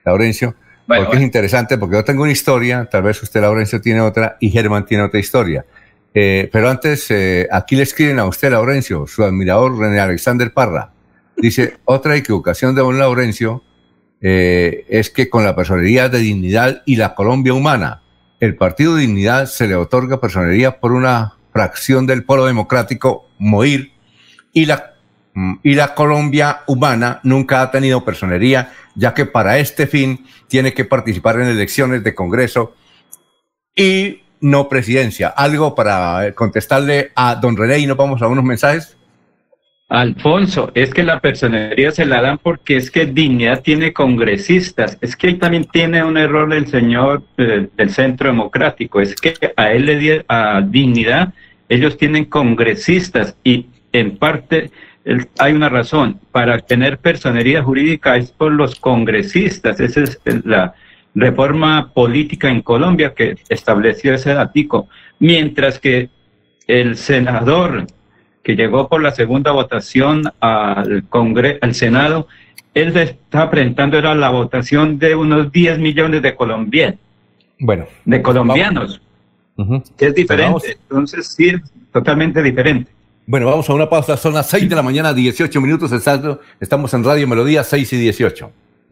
Laurencio. Bueno, porque bueno. es interesante, porque yo tengo una historia, tal vez usted, Laurencio, tiene otra y Germán tiene otra historia. Eh, pero antes, eh, aquí le escriben a usted, Laurencio, su admirador René Alexander Parra. Dice, otra equivocación de don Laurencio eh, es que con la personería de dignidad y la Colombia humana, el Partido Dignidad se le otorga personería por una fracción del polo democrático, MOIR, y la y la Colombia humana nunca ha tenido personería, ya que para este fin tiene que participar en elecciones de Congreso y no presidencia. ¿Algo para contestarle a don René y nos vamos a unos mensajes? Alfonso, es que la personería se la dan porque es que Dignidad tiene congresistas. Es que ahí también tiene un error el señor eh, del Centro Democrático. Es que a él le dio a Dignidad, ellos tienen congresistas y en parte hay una razón. Para tener personería jurídica es por los congresistas. Esa es la reforma política en Colombia que estableció ese datico. Mientras que el senador que llegó por la segunda votación al, Congreso, al Senado, él está presentando era la votación de unos 10 millones de colombianos. Bueno. De colombianos. Uh -huh. Es diferente. Entonces, sí, es totalmente diferente. Bueno, vamos a una pausa. Son las 6 de la mañana, 18 minutos exacto. Estamos en Radio Melodía 6 y 18.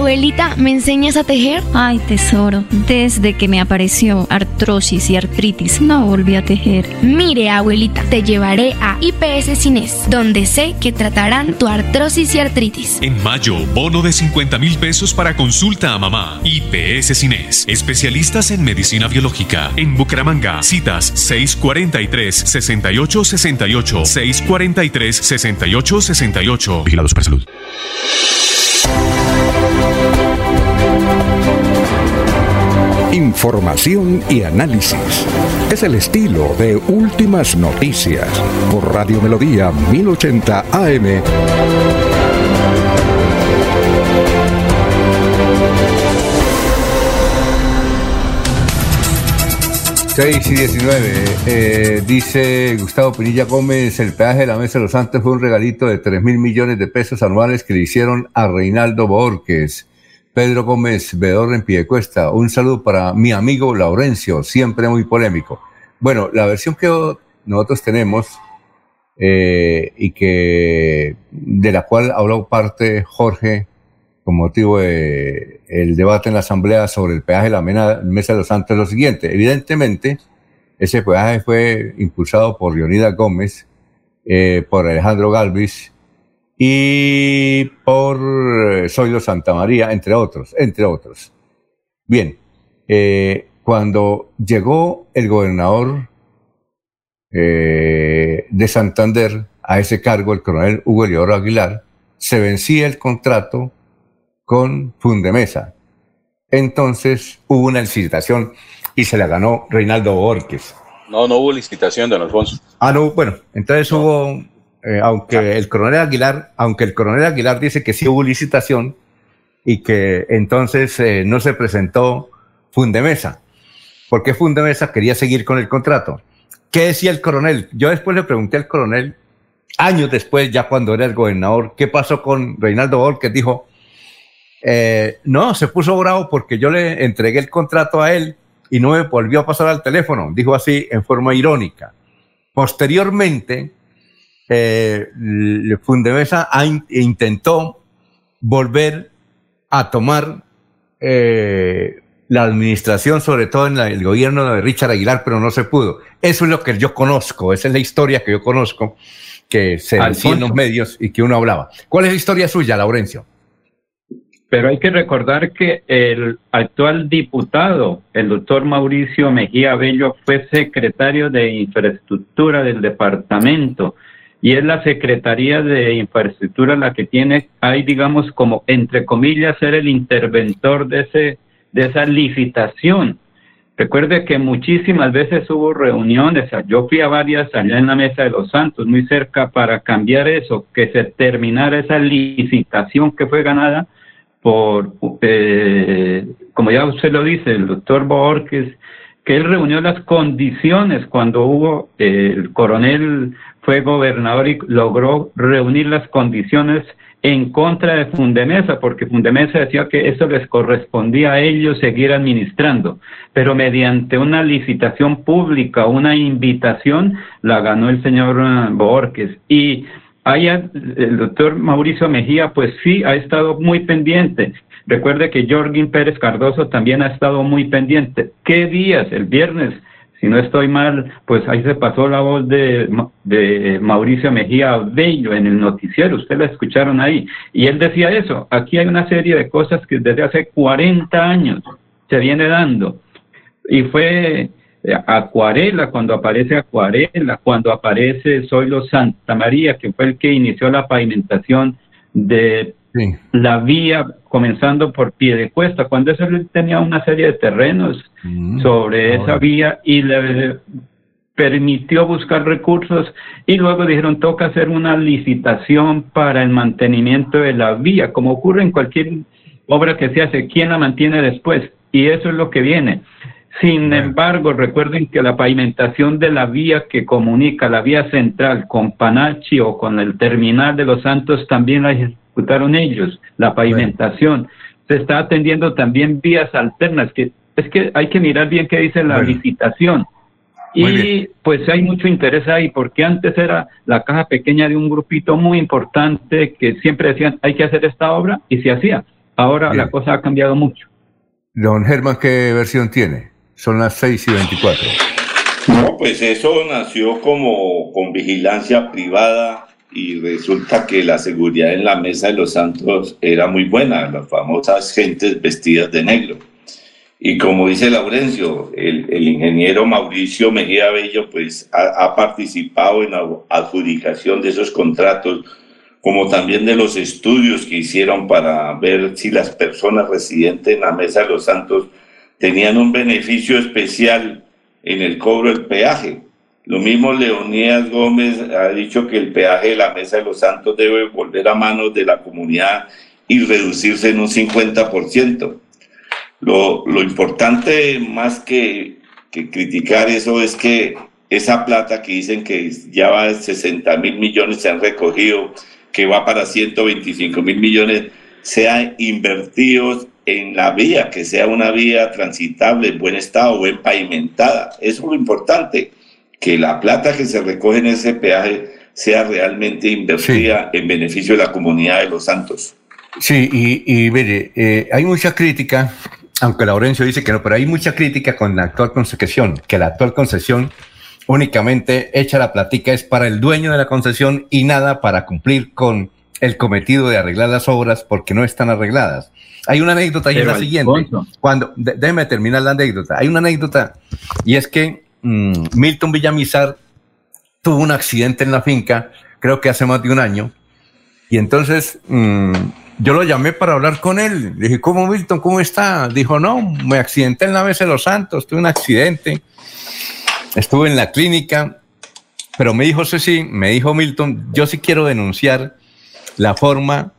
Abuelita, ¿me enseñas a tejer? Ay, tesoro, desde que me apareció artrosis y artritis, no volví a tejer. Mire, abuelita, te llevaré a IPS Cines, donde sé que tratarán tu artrosis y artritis. En mayo, bono de 50 mil pesos para consulta a mamá. IPS Cines, especialistas en medicina biológica. En Bucaramanga, citas 643-6868, 643-6868. Vigilados para salud. Información y análisis. Es el estilo de Últimas Noticias por Radio Melodía 1080 AM. Seis y 19. Eh, dice Gustavo Pinilla Gómez, el peaje de la Mesa de los Santos fue un regalito de 3 mil millones de pesos anuales que le hicieron a Reinaldo Borges. Pedro Gómez Bedor en Piedecuesta. Un saludo para mi amigo Laurencio, siempre muy polémico. Bueno, la versión que nosotros tenemos eh, y que de la cual habló parte Jorge con motivo del el debate en la Asamblea sobre el peaje de la Mesa de los Santos es lo siguiente. Evidentemente, ese peaje fue impulsado por Leonida Gómez, eh, por Alejandro Galvis y por Zoilo Santa María, entre otros, entre otros. Bien, eh, cuando llegó el gobernador eh, de Santander a ese cargo, el coronel Hugo Leoro Aguilar, se vencía el contrato con Fundemesa. Entonces hubo una licitación y se la ganó Reinaldo Borges. No, no hubo licitación, don Alfonso. Ah, no, bueno, entonces hubo eh, aunque el coronel Aguilar, aunque el coronel Aguilar dice que sí hubo licitación y que entonces eh, no se presentó Fundemesa, porque Fundemesa quería seguir con el contrato. ¿Qué decía el coronel? Yo después le pregunté al coronel, años después, ya cuando era el gobernador, ¿qué pasó con Reinaldo que Dijo, eh, no, se puso bravo porque yo le entregué el contrato a él y no me volvió a pasar al teléfono. Dijo así en forma irónica. Posteriormente, eh, Fundemesa intentó volver a tomar eh, la administración, sobre todo en el gobierno de Richard Aguilar, pero no se pudo. Eso es lo que yo conozco, esa es la historia que yo conozco, que se decía en los medios y que uno hablaba. ¿Cuál es la historia suya, Laurencio? Pero hay que recordar que el actual diputado, el doctor Mauricio Mejía Bello, fue secretario de infraestructura del departamento y es la Secretaría de Infraestructura la que tiene, hay digamos como entre comillas ser el interventor de ese de esa licitación. Recuerde que muchísimas veces hubo reuniones, yo fui a varias allá en la Mesa de los Santos, muy cerca, para cambiar eso, que se terminara esa licitación que fue ganada por, eh, como ya usted lo dice, el doctor Borges, que él reunió las condiciones cuando hubo eh, el coronel fue gobernador y logró reunir las condiciones en contra de Fundemesa, porque Fundemesa decía que eso les correspondía a ellos seguir administrando, pero mediante una licitación pública, una invitación, la ganó el señor eh, Borges. Y allá el doctor Mauricio Mejía, pues sí, ha estado muy pendiente. Recuerde que Jorgin Pérez Cardoso también ha estado muy pendiente. ¿Qué días? El viernes si no estoy mal, pues ahí se pasó la voz de, de Mauricio Mejía Bello en el noticiero, ustedes la escucharon ahí, y él decía eso, aquí hay una serie de cosas que desde hace 40 años se viene dando, y fue eh, Acuarela, cuando aparece Acuarela, cuando aparece Zoilo Santa María, que fue el que inició la pavimentación de la vía comenzando por pie de cuesta, cuando eso tenía una serie de terrenos mm, sobre esa vía y le permitió buscar recursos y luego dijeron toca hacer una licitación para el mantenimiento de la vía, como ocurre en cualquier obra que se hace, ¿quién la mantiene después? Y eso es lo que viene. Sin embargo, recuerden que la pavimentación de la vía que comunica la vía central con Panachi o con el terminal de Los Santos también la ejecutaron ellos, la pavimentación. Se está atendiendo también vías alternas, que es que hay que mirar bien qué dice la licitación. Y pues hay mucho interés ahí, porque antes era la caja pequeña de un grupito muy importante que siempre decían hay que hacer esta obra y se hacía. Ahora la cosa ha cambiado mucho. Don Germán, ¿qué versión tiene? Son las 6 y 24. No, pues eso nació como con vigilancia privada y resulta que la seguridad en la Mesa de los Santos era muy buena, las famosas gentes vestidas de negro. Y como dice Laurencio, el, ingeniero Mauricio Mejía Bello pues ha, ha, participado en la adjudicación de esos contratos, como también de los estudios que hicieron para ver si las personas residentes en la Mesa de los Santos tenían un beneficio especial en el cobro del peaje. Lo mismo Leonidas Gómez ha dicho que el peaje de la Mesa de los Santos debe volver a manos de la comunidad y reducirse en un 50%. Lo, lo importante más que, que, criticar eso es que esa plata que dicen que ya va de 60 mil millones se han recogido, que va para 125 mil millones, sea invertidos en la vía, que sea una vía transitable, en buen estado, bien pavimentada. Eso es lo importante, que la plata que se recoge en ese peaje sea realmente invertida en beneficio de la comunidad de Los Santos. Sí, y, y mire, eh, hay mucha crítica aunque Laurencio dice que no, pero hay mucha crítica con la actual concesión, que la actual concesión únicamente echa la platica es para el dueño de la concesión y nada para cumplir con el cometido de arreglar las obras porque no están arregladas. Hay una anécdota y es la siguiente. Cuando, déjeme terminar la anécdota. Hay una anécdota y es que mm, Milton Villamizar tuvo un accidente en la finca, creo que hace más de un año, y entonces mm, yo lo llamé para hablar con él. Dije, ¿cómo Milton? ¿Cómo está? Dijo, no, me accidenté en la mesa de los santos, tuve un accidente. Estuve en la clínica, pero me dijo sí, me dijo Milton, yo sí quiero denunciar la forma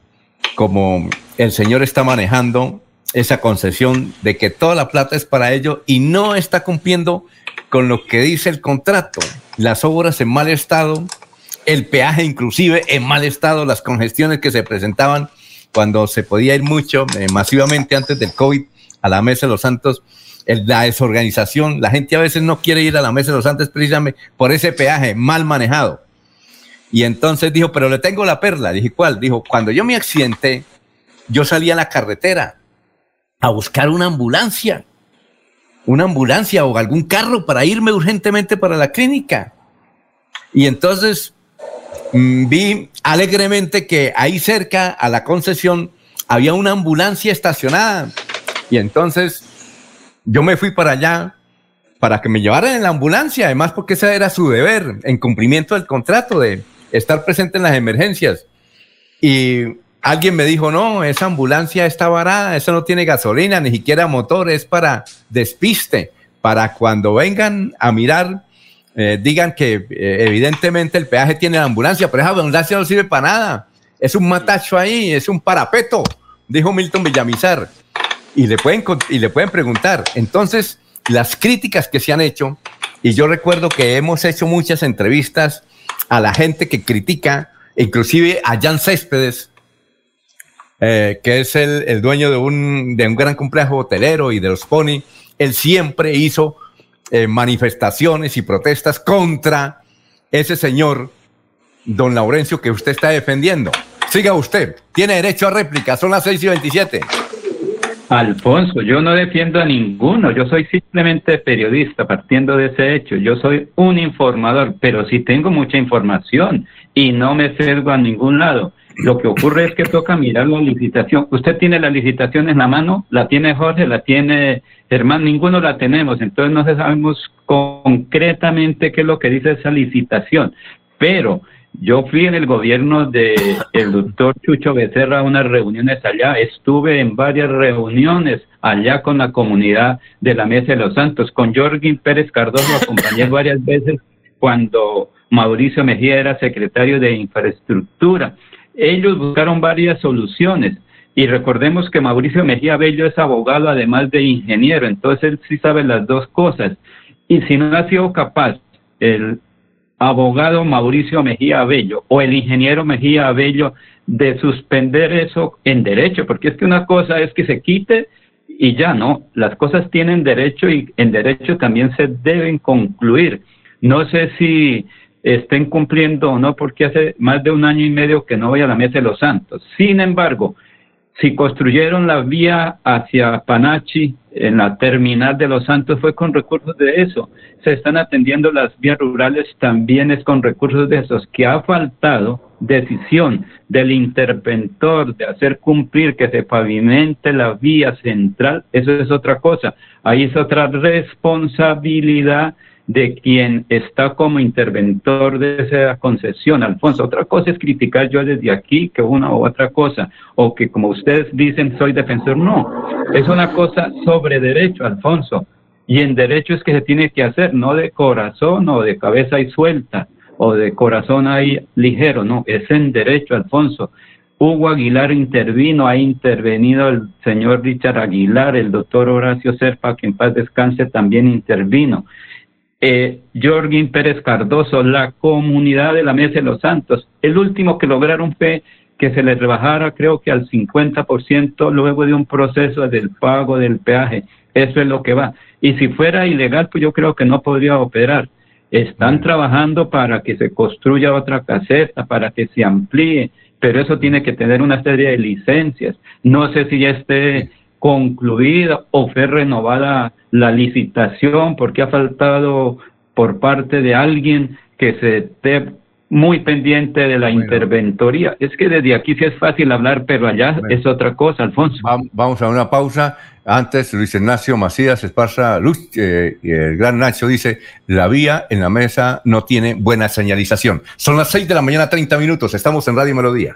como el señor está manejando esa concesión de que toda la plata es para ello y no está cumpliendo con lo que dice el contrato. Las obras en mal estado, el peaje inclusive en mal estado, las congestiones que se presentaban cuando se podía ir mucho eh, masivamente antes del COVID a la Mesa de los Santos, la desorganización, la gente a veces no quiere ir a la Mesa de los Santos precisamente por ese peaje mal manejado. Y entonces dijo, pero le tengo la perla. Dije, ¿cuál? Dijo, cuando yo me accidenté, yo salí a la carretera a buscar una ambulancia, una ambulancia o algún carro para irme urgentemente para la clínica. Y entonces Mm, vi alegremente que ahí cerca a la concesión había una ambulancia estacionada. Y entonces yo me fui para allá para que me llevaran en la ambulancia, además porque ese era su deber, en cumplimiento del contrato de estar presente en las emergencias. Y alguien me dijo, no, esa ambulancia está varada, eso no tiene gasolina, ni siquiera motor, es para despiste, para cuando vengan a mirar eh, digan que eh, evidentemente el peaje tiene la ambulancia, pero esa ambulancia no sirve para nada. Es un matacho ahí, es un parapeto, dijo Milton Villamizar. Y le pueden, y le pueden preguntar. Entonces, las críticas que se han hecho, y yo recuerdo que hemos hecho muchas entrevistas a la gente que critica, inclusive a Jan Céspedes, eh, que es el, dueño de un, de un gran complejo hotelero y de los Pony, él siempre hizo eh, manifestaciones y protestas contra ese señor, don Laurencio, que usted está defendiendo. Siga usted, tiene derecho a réplica, son las 6 y 27. Alfonso, yo no defiendo a ninguno, yo soy simplemente periodista partiendo de ese hecho, yo soy un informador, pero sí tengo mucha información y no me cedo a ningún lado. Lo que ocurre es que toca mirar la licitación. Usted tiene la licitación en la mano, la tiene Jorge, la tiene Germán, ninguno la tenemos, entonces no sabemos concretamente qué es lo que dice esa licitación. Pero yo fui en el gobierno de el doctor Chucho Becerra a unas reuniones allá, estuve en varias reuniones allá con la comunidad de la Mesa de los Santos, con Jorgin Pérez Cardoso, acompañé varias veces cuando Mauricio Mejía era secretario de Infraestructura ellos buscaron varias soluciones, Y recordemos que Mauricio Mejía Bello es abogado además de ingeniero, entonces él sí sabe las dos cosas. Y si no ha sido capaz el abogado Mauricio Mejía Bello o el ingeniero Mejía Bello de suspender eso en derecho, porque es que una cosa es que se quite y ya no, las cosas tienen derecho y en derecho también se deben concluir. No sé si estén cumpliendo o no, porque hace más de un año y medio que no voy a la Mesa de los Santos. Sin embargo, si construyeron la vía hacia Panachi en la terminal de Los Santos fue con recursos de eso. Se están atendiendo las vías rurales también es con recursos de esos. Que ha faltado decisión del interventor de hacer cumplir que se pavimente la vía central, eso es otra cosa. Ahí es otra responsabilidad de quien está como interventor de esa concesión, Alfonso. Otra cosa es criticar yo desde aquí que una u otra cosa, o que como ustedes dicen soy defensor, no, es una cosa sobre derecho, Alfonso, y en derecho es que se tiene que hacer, no de corazón o de cabeza y suelta, o de corazón ahí ligero, no, es en derecho, Alfonso. Hugo Aguilar intervino, ha intervenido el señor Richard Aguilar, el doctor Horacio Serpa, que en paz descanse, también intervino eh, Jorgin Pérez Cardoso, la comunidad de la Mesa de los Santos. El último que lograron fue que se les rebajara creo que al 50% luego de un proceso del pago del peaje. Eso es lo que va. Y si fuera ilegal, pues yo creo que no podría operar. Están trabajando para que se construya otra caseta, para que se amplíe, pero eso tiene que tener una serie de licencias. No sé si ya esté concluida o fue renovada la licitación porque ha faltado por parte de alguien que se esté muy pendiente de la interventoría. Es que desde aquí sí es fácil hablar, pero allá es otra cosa, Alfonso. Vamos a una pausa. Antes, Luis Ignacio Macías Esparza Luz, eh, el gran Nacho dice, la vía en la mesa no tiene buena señalización. Son las seis de la mañana, 30 minutos. Estamos en Radio Melodía.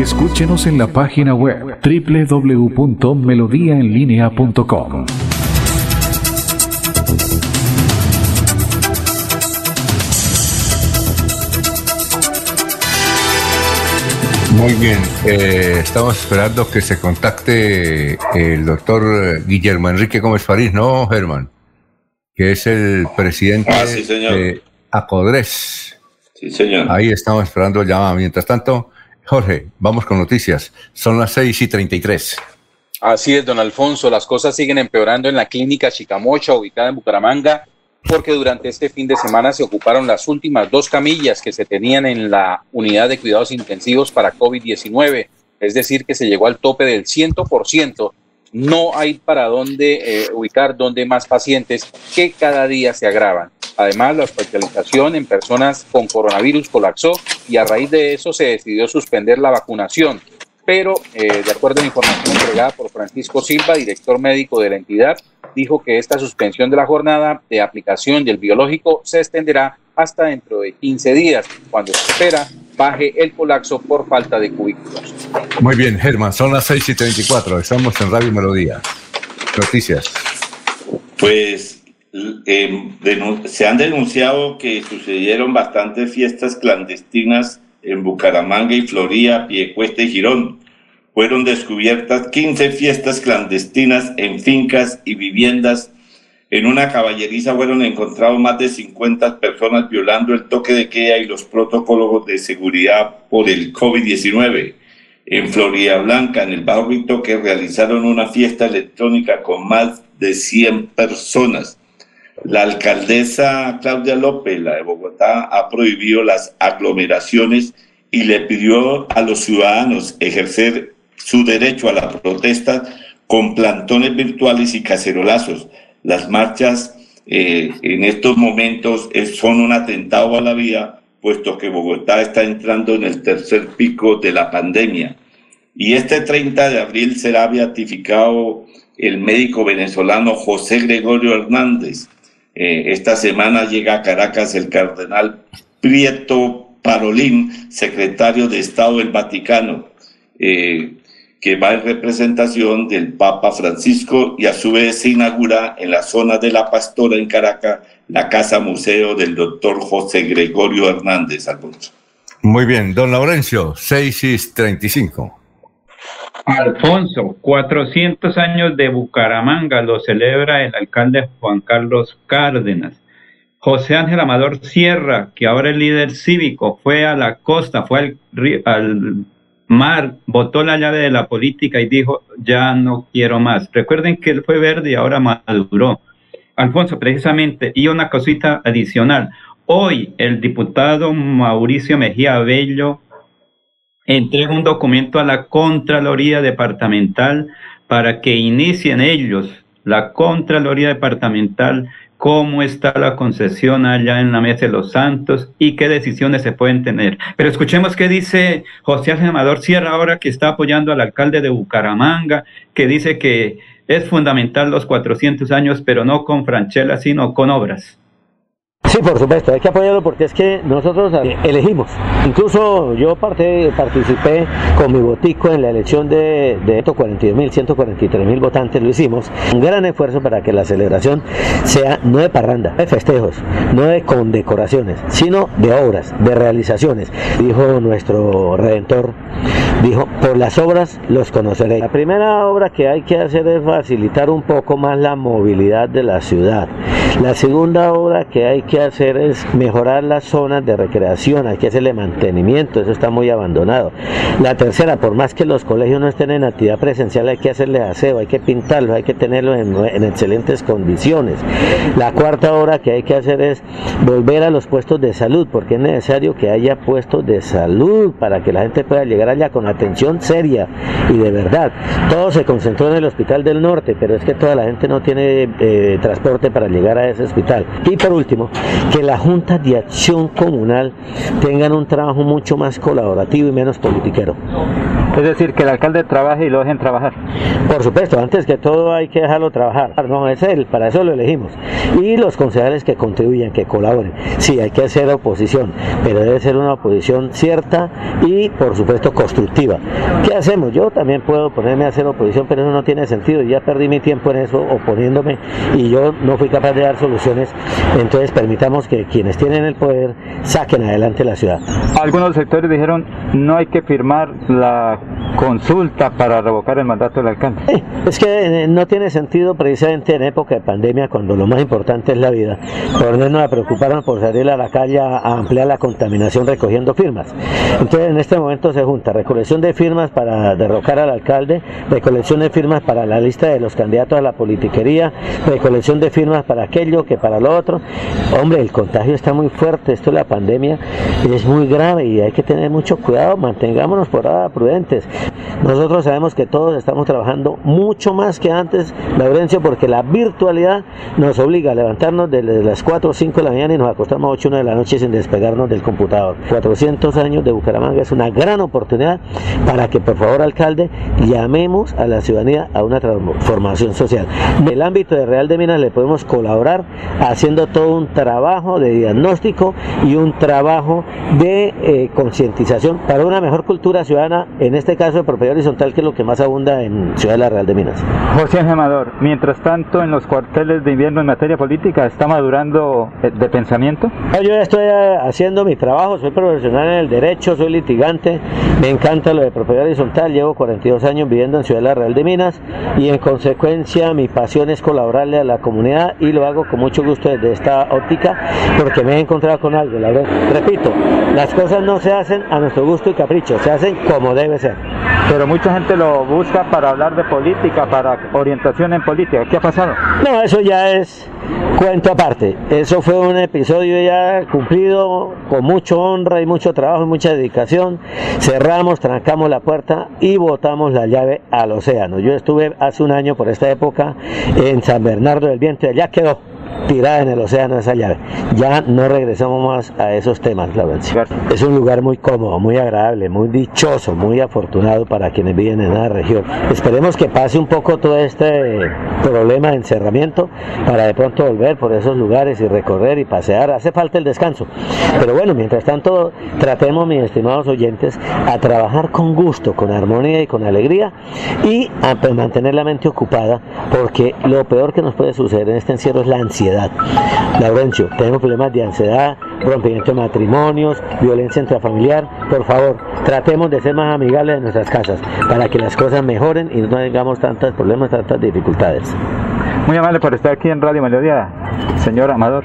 Escúchenos en la página web www.melodiaenlinea.com. Muy bien, eh, estamos esperando que se contacte el doctor Guillermo Enrique Gómez París, ¿no, Germán? Que es el presidente Ah, sí, señor. de Acodres. Sí, señor. Ahí estamos esperando el llamado. Mientras tanto, Jorge, vamos con noticias. Son las 6 y 33. Así es, don Alfonso, las cosas siguen empeorando en la clínica Chicamocha, ubicada en Bucaramanga, porque durante este fin de semana se ocuparon las últimas dos camillas que se tenían en la unidad de cuidados intensivos para COVID-19. es decir, que se llegó al tope del 100%. No hay para dónde eh, ubicar más pacientes que cada día se agravan. Además, la hospitalización en personas con coronavirus colapsó y a raíz de eso se decidió suspender la vacunación. Pero, eh, de acuerdo a la información entregada por Francisco Silva, director médico de la entidad, dijo que esta suspensión de la jornada de aplicación del biológico se extenderá hasta dentro de 15 días, cuando se espera baje el colapso por falta de cubículos. Muy bien, Germán, son las 6 y 34, estamos en Radio Melodía. Noticias. Pues eh, se han denunciado que sucedieron bastantes fiestas clandestinas en Bucaramanga y Florida, Piecuesta y Girón. Fueron descubiertas 15 fiestas clandestinas en fincas y viviendas. En una caballeriza fueron encontrados más de 50 personas violando el toque de queda y los protocolos de seguridad por el COVID-19. En Florida Blanca, en el barrio que realizaron una fiesta electrónica con más de 100 personas. La alcaldesa Claudia López, la de Bogotá, ha prohibido las aglomeraciones y le pidió a los ciudadanos ejercer su derecho a la protesta con plantones virtuales y cacerolazos. Las marchas eh, en estos momentos son un atentado a la vida, puesto que Bogotá está entrando en el tercer pico de la pandemia. Y este 30 de abril será beatificado el médico venezolano José Gregorio Hernández. Eh, esta semana llega a Caracas el cardenal Prieto Parolín, secretario de Estado del Vaticano. Eh, que va en representación del Papa Francisco y a su vez se inaugura en la zona de La Pastora en Caracas la Casa Museo del doctor José Gregorio Hernández Alfonso. Muy bien, don Laurencio, 6 y 35. Alfonso, 400 años de Bucaramanga lo celebra el alcalde Juan Carlos Cárdenas. José Ángel Amador Sierra, que ahora es líder cívico, fue a la costa, fue al, al Mar botó la llave de la política y dijo, ya no quiero más. Recuerden que él fue verde y ahora maduró. Alfonso, precisamente, y una cosita adicional. Hoy el diputado Mauricio Mejía Bello entrega un documento a la Contraloría Departamental para que inicien ellos, la Contraloría Departamental, cómo está la concesión allá en la Mesa de los Santos y qué decisiones se pueden tener. Pero escuchemos qué dice José Amador Sierra ahora que está apoyando al alcalde de Bucaramanga, que dice que es fundamental los 400 años, pero no con Franchella, sino con obras. Sí, por supuesto, hay que apoyarlo porque es que nosotros eh, elegimos. Incluso yo parte, participé con mi botico en la elección de, de estos 42 mil, 143 mil votantes, lo hicimos. Un gran esfuerzo para que la celebración sea no de parranda, de festejos, no de condecoraciones, sino de obras, de realizaciones. Dijo nuestro redentor, dijo, por las obras los conoceré. La primera obra que hay que hacer es facilitar un poco más la movilidad de la ciudad. La segunda obra que hay que hacer es mejorar las zonas de recreación, hay que hacerle mantenimiento, eso está muy abandonado. La tercera, por más que los colegios no estén en actividad presencial, hay que hacerle aseo, hay que pintarlo, hay que tenerlo en, excelentes condiciones. La cuarta obra que hay que hacer es volver a los puestos de salud, porque es necesario que haya puestos de salud para que la gente pueda llegar allá con atención seria y de verdad. Todo se concentró en el Hospital del Norte, pero es que toda la gente no tiene eh, transporte para llegar a ese hospital. Y por último, que las juntas de acción comunal tengan un trabajo mucho más colaborativo y menos politiquero. Es decir, que el alcalde trabaje y lo dejen trabajar. Por supuesto, antes que todo hay que dejarlo trabajar. No es él, para eso lo elegimos. Y los concejales que contribuyan, que colaboren. Sí, hay que hacer oposición, pero debe ser una oposición cierta y, por supuesto, constructiva. ¿Qué hacemos? Yo también puedo ponerme a hacer oposición, pero eso no tiene sentido. Ya perdí mi tiempo en eso oponiéndome y yo no fui capaz de dar soluciones. Entonces, permitamos que quienes tienen el poder saquen adelante la ciudad. Algunos sectores dijeron no hay que firmar la consulta para revocar el mandato del alcalde. es que eh, no tiene sentido precisamente en época de pandemia cuando lo más importante es la vida. Ponernos a preocuparnos por salir a la calle a ampliar la contaminación recogiendo firmas. Entonces en este momento se junta recolección de firmas para derrocar al alcalde, recolección de firmas para la lista de los candidatos a la politiquería, recolección de firmas para aquello que para lo otro. Hombre, el contagio está muy fuerte, esto de la pandemia es muy grave y hay que tener mucho cuidado, mantengámonos por ahora prudentes. Nosotros sabemos que todos estamos trabajando mucho más que antes, Laurencio, porque la virtualidad nos obliga a levantarnos desde las 4 o 5 de la mañana y nos acostamos a 8 o 1 de la noche sin despegarnos del computador. 400 años de Bucaramanga es una gran oportunidad para que, por favor, alcalde, llamemos a la ciudadanía a una transformación social. En el ámbito de Real de Minas le podemos colaborar haciendo todo un trabajo de diagnóstico y un trabajo de eh, concientización para una mejor cultura ciudadana, en este caso de propiedad horizontal, que es lo que más abunda en Ciudad de la Real de Minas. José Amador, mientras tanto en los cuarteles de invierno en materia política, ¿está madurando eh, de pensamiento? yo ya estoy eh, haciendo mi trabajo, soy profesional en el derecho, soy litigante, me encanta lo de propiedad horizontal, llevo 42 años viviendo en Ciudad de la Real de Minas y en consecuencia mi pasión es colaborarle a la comunidad y lo hago con mucho gusto desde esta óptica porque me he encontrado con algo. La repito, las cosas no se hacen a nuestro gusto y capricho, se hacen como debe ser. Pero mucha gente lo busca para hablar de política, para orientación en política. ¿Qué ha pasado? No, eso ya es cuento aparte. Eso fue un episodio ya cumplido con mucho honra y mucho trabajo y mucha dedicación. Cerramos, trancamos la puerta y botamos la llave al océano. Yo estuve hace un año por esta época en San Bernardo del Viento y allá quedó tirada en el océano esa llave. Ya no regresamos más a esos temas, Laurencio. Es un lugar muy cómodo, muy agradable, muy dichoso, muy afortunado para quienes viven en la región. Esperemos que pase un poco todo este problema de encerramiento para de pronto volver por esos lugares y recorrer y pasear. Hace falta el descanso. Pero bueno, mientras tanto, tratemos, mis estimados oyentes, a trabajar con gusto, con armonía y con alegría y a mantener la mente ocupada porque lo peor que nos puede suceder en este encierro es la ansiedad ansiedad. Laurencio, tenemos problemas de ansiedad, rompimiento de matrimonios, violencia intrafamiliar. Por favor, tratemos de ser más amigables en nuestras casas para que las cosas mejoren y no tengamos tantos problemas, tantas dificultades. Muy amable por estar aquí en Radio Melodía, señor Amador.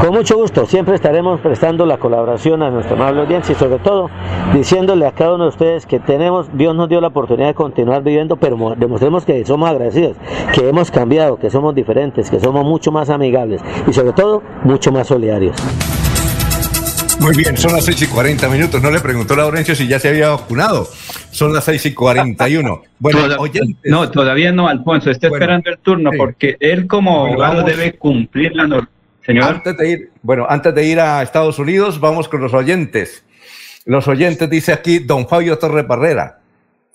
Con mucho gusto, siempre estaremos prestando la colaboración a nuestra amable audiencia y sobre todo diciéndole a cada uno de ustedes que tenemos, Dios nos dio la oportunidad de continuar viviendo, pero demostremos que somos agradecidos, que hemos cambiado, que somos diferentes, que somos mucho más amigables y sobre todo mucho más solidarios. Muy bien, son las 6 y 40 minutos. No le preguntó Laurencio si ya se había vacunado. Son las 6 y 41. Bueno, no, todavía no, Alfonso. Está esperando el turno porque él como abogado debe cumplir la norma antes de ir, bueno, antes de ir a Estados Unidos, vamos con los oyentes. Los oyentes, dice aquí don Fabio Torres Barrera,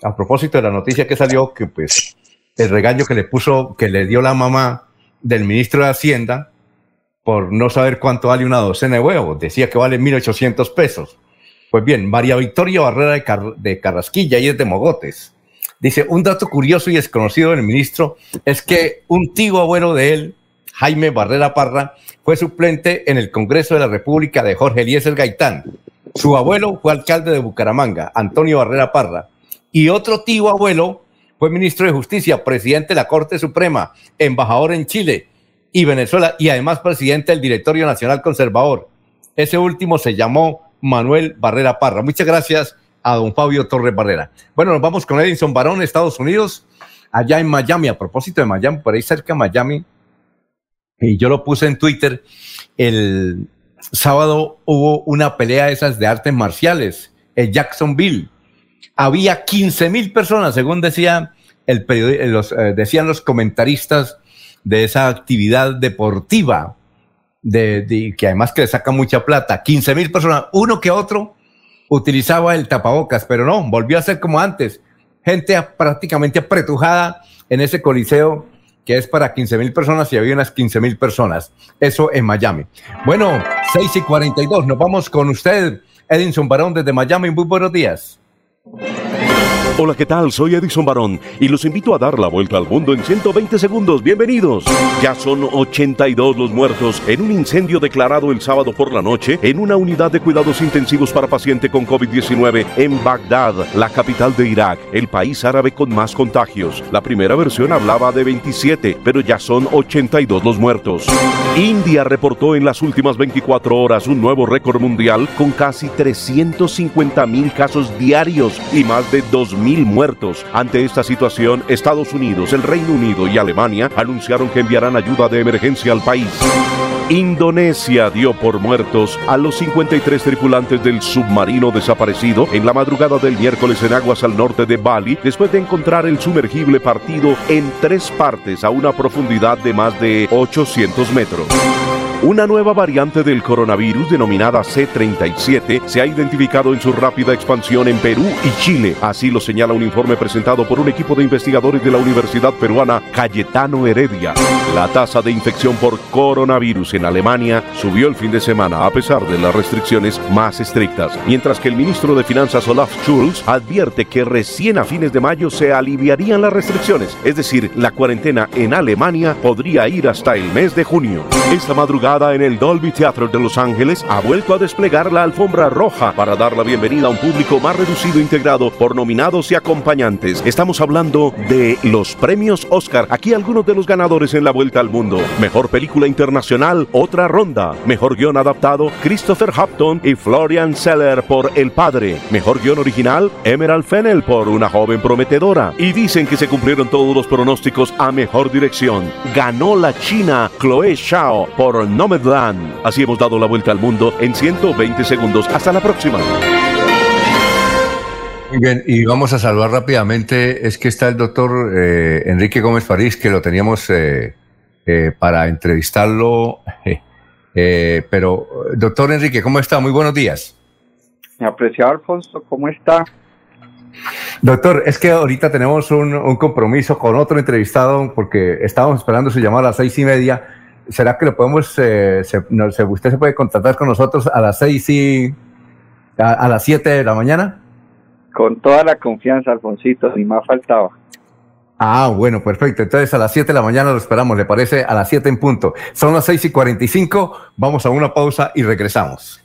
a propósito de la noticia que salió, que pues el regaño que le puso, que le dio la mamá del ministro de Hacienda por no saber cuánto vale una docena de huevos. Decía que vale 1.800 pesos. Pues bien, María Victoria Barrera de, de Carrasquilla y es de Mogotes. Dice, un dato curioso y desconocido del ministro es que un tío abuelo de él, Jaime Barrera Parra, fue suplente en el Congreso de la República de Jorge Eliezer Gaitán. Su abuelo fue alcalde de Bucaramanga, Antonio Barrera Parra. Y otro tío abuelo fue ministro de Justicia, presidente de la Corte Suprema, embajador en Chile y Venezuela y además presidente del Directorio Nacional Conservador. Ese último se llamó Manuel Barrera Parra. Muchas gracias a don Fabio Torres Barrera. Bueno, nos vamos con Edison Barón, Estados Unidos, allá en Miami. A propósito de Miami, por ahí cerca de Miami, y yo lo puse en Twitter, el sábado hubo una pelea de esas de artes marciales en Jacksonville. Había 15 mil personas, según decía el los, eh, decían los comentaristas de esa actividad deportiva, de, que además que le saca mucha plata. 15 mil personas, uno que otro utilizaba el tapabocas, pero no, volvió a ser como antes. Gente prácticamente apretujada en ese coliseo que es para 15 mil personas y había unas 15 mil personas. Eso en Miami. Bueno, 6 y 42, nos vamos con usted, Edinson Barón desde Miami. Muy buenos días. Hola, ¿qué tal? Soy Edison Barón y los invito a dar la vuelta al mundo en 120 segundos. Bienvenidos. Ya son 82 los muertos en un incendio declarado el sábado por la noche en una unidad de cuidados intensivos para paciente con COVID-19 en Bagdad, la capital de Irak, el país árabe con más contagios. La primera versión hablaba de 27, pero ya son 82 los muertos. India reportó en las últimas 24 horas un nuevo récord mundial con casi 350 mil casos diarios y más de 2 muertos. Ante esta situación, Estados Unidos, el Reino Unido y Alemania anunciaron que enviarán ayuda de emergencia al país. Indonesia dio por muertos a los 53 tripulantes del submarino desaparecido en la madrugada del miércoles en aguas al norte de Bali después de encontrar el sumergible partido en tres partes a una profundidad de más de 800 metros. Una nueva variante del coronavirus denominada C37 se ha identificado en su rápida expansión en Perú y Chile. Así lo señala un informe presentado por un equipo de investigadores de la Universidad Peruana Cayetano Heredia. La tasa de infección por coronavirus en Alemania subió el fin de semana a pesar de las restricciones más estrictas, mientras que el ministro de Finanzas Olaf Scholz advierte que recién a fines de mayo se aliviarían las restricciones, es decir, la cuarentena en Alemania podría ir hasta el mes de junio. Esta madrugada en el Dolby Theatre de Los Ángeles ha vuelto a desplegar la alfombra roja para dar la bienvenida a un público más reducido integrado por nominados y acompañantes. Estamos hablando de los premios Oscar. Aquí algunos de los ganadores en la vuelta al mundo. Mejor película internacional, otra ronda. Mejor guion adaptado, Christopher Hopton y Florian Seller por El Padre. Mejor guion original, Emerald Fennel por Una joven prometedora. Y dicen que se cumplieron todos los pronósticos a mejor dirección. Ganó la China Chloe Shao por Nomadland. Así hemos dado la vuelta al mundo en 120 segundos. Hasta la próxima. Muy bien, y vamos a saludar rápidamente. Es que está el doctor eh, Enrique Gómez París, que lo teníamos eh, eh, para entrevistarlo. Eh, pero, doctor Enrique, ¿cómo está? Muy buenos días. Mi apreciado Alfonso, ¿cómo está? Doctor, es que ahorita tenemos un, un compromiso con otro entrevistado porque estábamos esperando su llamada a las seis y media. ¿Será que lo podemos, eh, se- no, usted se puede contactar con nosotros a las seis y a, a las siete de la mañana? Con toda la confianza, Alfonsito, ni más faltaba. Ah, bueno, perfecto. Entonces a las 7 de la mañana lo esperamos, ¿le parece? A las 7 en punto. Son las 6 y 45, vamos a una pausa y regresamos.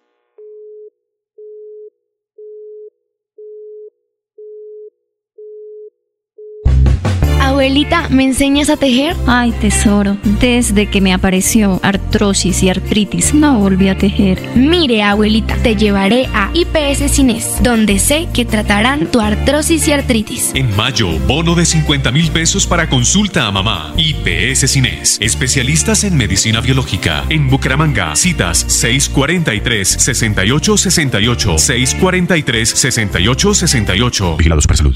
Abuelita, ¿me enseñas a tejer? Ay, tesoro, desde que me apareció artrosis y artritis, no volví a tejer. Mire, abuelita, te llevaré a IPS Cines, donde sé que tratarán tu artrosis y artritis. En mayo, bono de 50 mil pesos para consulta a mamá. IPS Cines, especialistas en medicina biológica. En Bucaramanga, citas 643-6868, 643-6868. Vigilados para salud.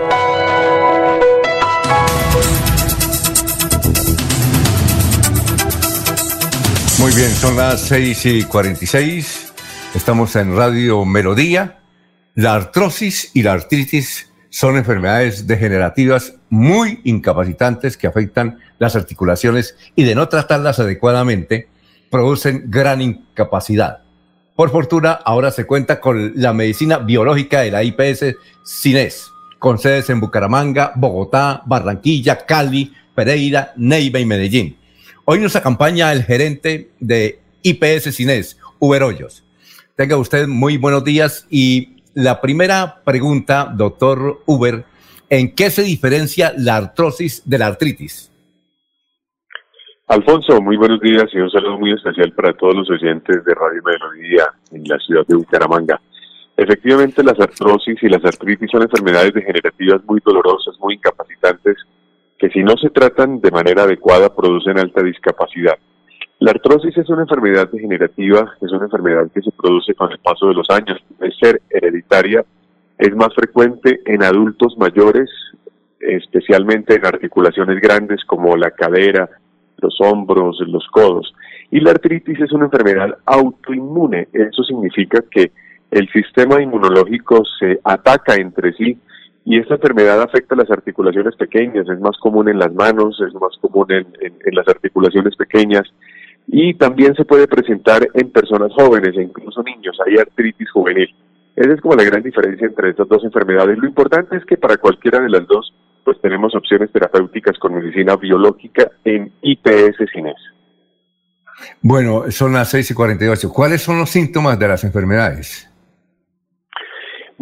Muy bien, son las 6 y 46. Estamos en Radio Melodía. La artrosis y la artritis son enfermedades degenerativas muy incapacitantes que afectan las articulaciones y de no tratarlas adecuadamente producen gran incapacidad. Por fortuna, ahora se cuenta con la medicina biológica de la IPS Cines, con sedes en Bucaramanga, Bogotá, Barranquilla, Cali, Pereira, Neiva y Medellín. Hoy nos acompaña el gerente de IPS Cines, Uber Hoyos. Tenga usted muy buenos días y la primera pregunta, doctor Uber, ¿en qué se diferencia la artrosis de la artritis? Alfonso, muy buenos días y un saludo muy especial para todos los oyentes de Radio Melodía en la ciudad de Bucaramanga. Efectivamente, las artrosis y las artritis son enfermedades degenerativas muy dolorosas, muy incapacitantes, que si no se tratan de manera adecuada producen alta discapacidad. La artrosis es una enfermedad degenerativa, es una enfermedad que se produce con el paso de los años, puede ser hereditaria, es más frecuente en adultos mayores, especialmente en articulaciones grandes como la cadera, los hombros, los codos. Y la artritis es una enfermedad autoinmune. Eso significa que el sistema inmunológico se ataca entre sí y esta enfermedad afecta las articulaciones pequeñas. Es más común en las manos, es más común en, las articulaciones pequeñas y también se puede presentar en personas jóvenes e incluso niños. Hay artritis juvenil. Esa es como la gran diferencia entre estas dos enfermedades. Lo importante es que para cualquiera de las dos, pues tenemos opciones terapéuticas con medicina biológica en IPS Cines. Bueno, son las 6 y 48. ¿Cuáles son los síntomas de las enfermedades?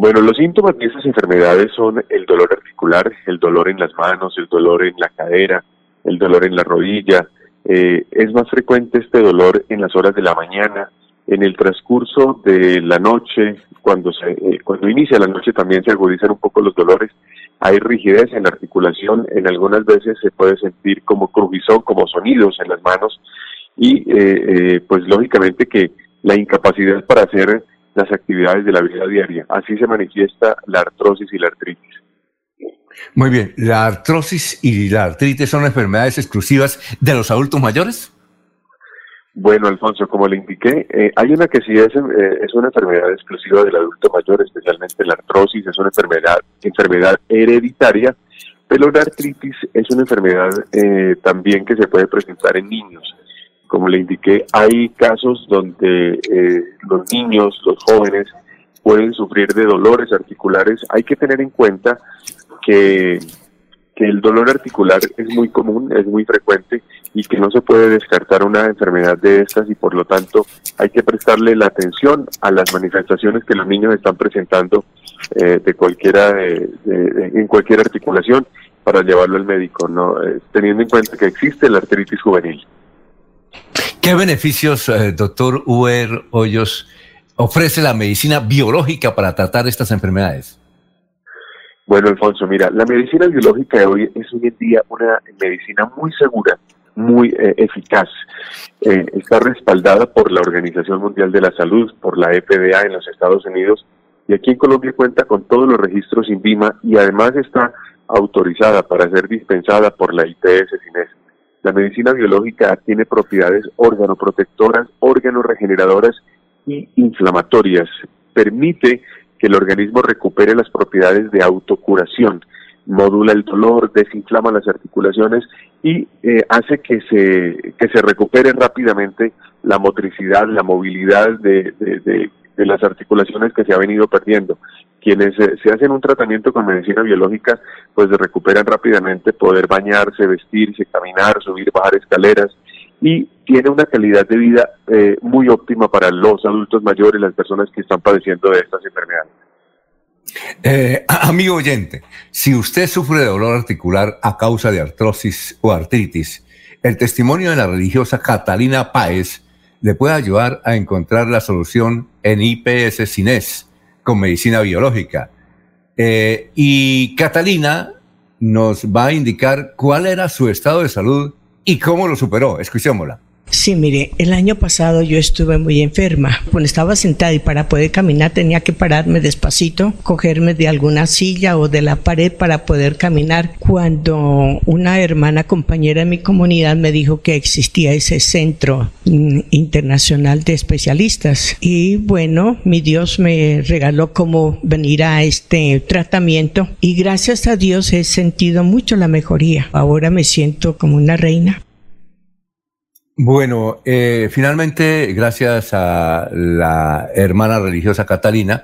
Bueno, los síntomas de esas enfermedades son el dolor articular, el dolor en las manos, el dolor en la cadera, el dolor en la rodilla. Eh, es más frecuente este dolor en las horas de la mañana, en el transcurso de la noche, cuando, se, eh, cuando inicia la noche también se agudizan un poco los dolores, hay rigidez en la articulación, en algunas veces se puede sentir como crujizón, como sonidos en las manos y eh, eh, pues lógicamente que la incapacidad para hacer las actividades de la vida diaria. Así se manifiesta la artrosis y la artritis. Muy bien, ¿la artrosis y la artritis son enfermedades exclusivas de los adultos mayores? Bueno, Alfonso, como le indiqué, eh, hay una que sí es, eh, es una enfermedad exclusiva del adulto mayor, especialmente la artrosis, es una enfermedad, enfermedad hereditaria, pero la artritis es una enfermedad eh, también que se puede presentar en niños. Como le indiqué, hay casos donde los niños, los jóvenes, pueden sufrir de dolores articulares. Hay que tener en cuenta que que el dolor articular es muy común, es muy frecuente y que no se puede descartar una enfermedad de estas y por lo tanto hay que prestarle la atención a las manifestaciones que los niños están presentando eh, de cualquiera en cualquier articulación para llevarlo al médico, no eh, teniendo en cuenta que existe la artritis juvenil. ¿Qué beneficios, eh, doctor Uber Hoyos, ofrece la medicina biológica para tratar estas enfermedades? Bueno, Alfonso, mira, la medicina biológica de hoy es hoy en día una medicina muy segura, muy eh, eficaz. Eh, está respaldada por la Organización Mundial de la Salud, por la EPDA en los Estados Unidos y aquí en Colombia cuenta con todos los registros INVIMA y además está autorizada para ser dispensada por la IPS CINES. La medicina biológica tiene propiedades órganoprotectoras, órgano regeneradoras y inflamatorias. Permite que el organismo recupere las propiedades de autocuración, modula el dolor, desinflama las articulaciones y eh, hace que se, que se recupere rápidamente la motricidad, la movilidad de, de, las articulaciones que se ha venido perdiendo. Quienes se hacen un tratamiento con medicina biológica, pues recuperan rápidamente poder bañarse, vestirse, caminar, subir, bajar escaleras, y tiene una calidad de vida eh, muy óptima para los adultos mayores, las personas que están padeciendo de estas enfermedades. Eh, amigo oyente, si usted sufre de dolor articular a causa de artrosis o artritis, el testimonio de la religiosa Catalina Páez le puede ayudar a encontrar la solución en IPS Cines con medicina biológica. Eh, y Catalina nos va a indicar cuál era su estado de salud ¿Y cómo lo superó? Escuchémosla. Sí, mire, el año pasado yo estuve muy enferma. Cuando estaba sentada y para poder caminar tenía que pararme despacito, cogerme de alguna silla o de la pared para poder caminar. Cuando una hermana compañera de mi comunidad me dijo que existía ese centro mm, internacional de especialistas y bueno, mi Dios me regaló como venir a este tratamiento y gracias a Dios he sentido mucho la mejoría. Ahora me siento como una reina. Bueno, eh, finalmente, gracias a la hermana religiosa Catalina,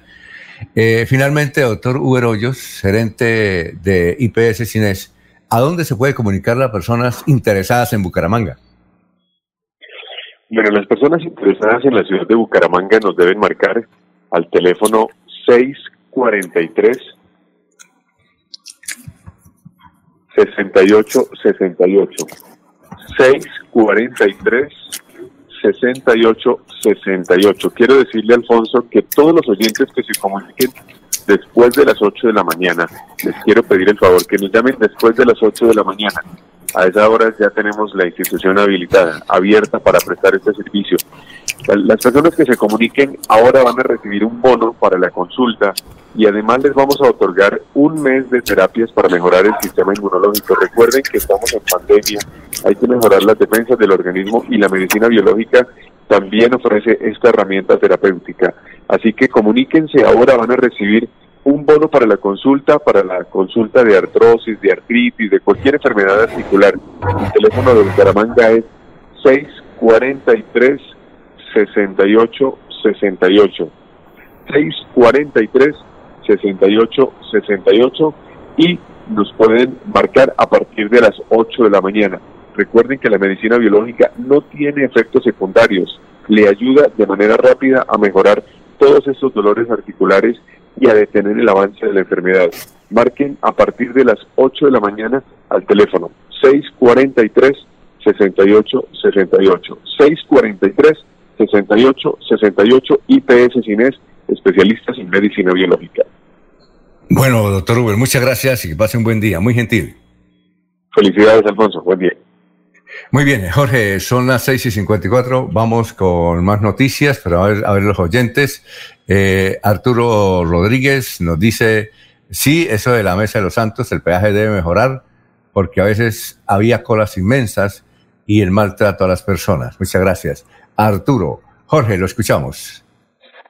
eh, finalmente, doctor Uber Hoyos, gerente de IPS Cines, ¿a dónde se puede comunicar las personas interesadas en Bucaramanga? Bueno, las personas interesadas en la ciudad de Bucaramanga nos deben marcar al teléfono 643 6868 643 68 68. Quiero decirle, Alfonso, que todos los oyentes que se comuniquen después de las 8 de la mañana, les quiero pedir el favor que nos llamen después de las 8 de la mañana. A esa hora ya tenemos la institución habilitada, abierta para prestar este servicio. Las personas que se comuniquen ahora van a recibir un bono para la consulta y además les vamos a otorgar un mes de terapias para mejorar el sistema inmunológico. Recuerden que estamos en pandemia, hay que mejorar las defensas del organismo y la medicina biológica también ofrece esta herramienta terapéutica. Así que comuníquense ahora, van a recibir un bono para la consulta, para la consulta de artrosis, de artritis, de cualquier enfermedad articular. El teléfono de Bucaramanga es 643 68 68. 643 68 68 y nos pueden marcar a partir de las 8 de la mañana. Recuerden que la medicina biológica no tiene efectos secundarios, le ayuda de manera rápida a mejorar todos estos dolores articulares y a detener el avance de la enfermedad. Marquen a partir de las 8 de la mañana al teléfono 643 68 68 643 68 68 IPS Cines, especialistas en medicina biológica. Bueno, doctor Uber, muchas gracias y que pase un buen día, muy gentil. Felicidades, Alfonso, buen día. Muy bien, Jorge, son las 6 y 54, vamos con más noticias, pero a ver, a ver los oyentes. Eh, Arturo Rodríguez nos dice, sí, eso de la Mesa de los Santos, el peaje debe mejorar, porque a veces había colas inmensas y el maltrato a las personas. Muchas gracias. Arturo, Jorge, lo escuchamos.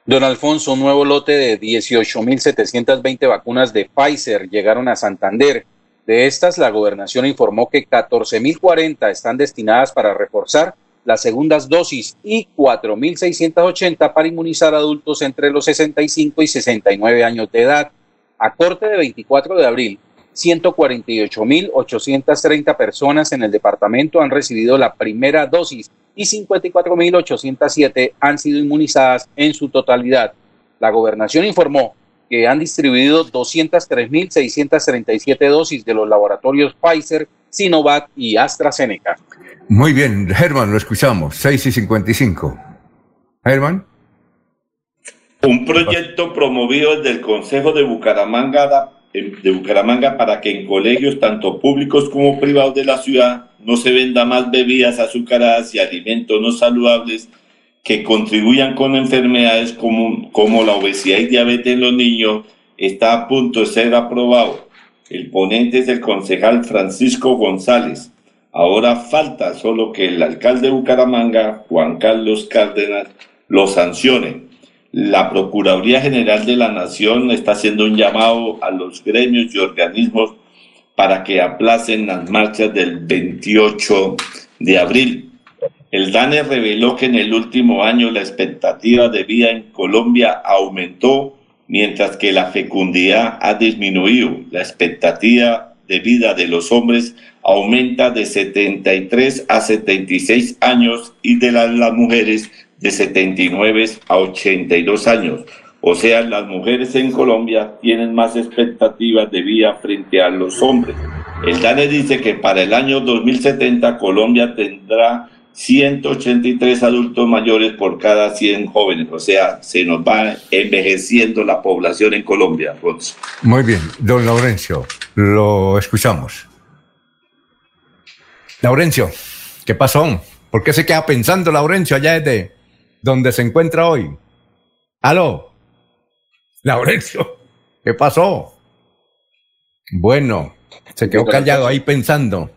Don Alfonso, un nuevo lote de 18.720 vacunas de Pfizer llegaron a Santander. De estas, la gobernación informó que 14.040 están destinadas para reforzar las segundas dosis y 4.680 para inmunizar adultos entre los 65 y 69 años de edad. A corte de 24 de abril, 148.830 personas en el departamento han recibido la primera dosis y 54.807 han sido inmunizadas en su totalidad. La gobernación informó que han distribuido 203.637 dosis de los laboratorios Pfizer, Sinovac y AstraZeneca. Muy bien, Germán, lo escuchamos, 6 y 55. Germán. Un proyecto promovido desde el Consejo de Bucaramanga, de Bucaramanga para que en colegios tanto públicos como privados de la ciudad no se venda más bebidas azucaradas y alimentos no saludables que contribuyan con enfermedades como, como la obesidad y diabetes en los niños, está a punto de ser aprobado. El ponente es el concejal Francisco González. Ahora falta solo que el alcalde de Bucaramanga, Juan Carlos Cárdenas, lo sancione. La Procuraduría General de la Nación está haciendo un llamado a los gremios y organismos para que aplacen las marchas del 28 de abril. El DANE reveló que en el último año la expectativa de vida en Colombia aumentó, mientras que la fecundidad ha disminuido. La expectativa de vida de los hombres aumenta de 73 a 76 años y de las, las mujeres de 79 a 82 años. O sea, las mujeres en Colombia tienen más expectativas de vida frente a los hombres. El DANE dice que para el año 2070 Colombia tendrá 183 adultos mayores por cada 100 jóvenes. O sea, se nos va envejeciendo la población en Colombia, Alfonso. Muy bien, don Laurencio, lo escuchamos. Laurencio, ¿qué pasó? ¿Por qué se queda pensando Laurencio allá desde donde se encuentra hoy? Aló. Laurencio, ¿qué pasó? Bueno, se quedó callado ahí pensando.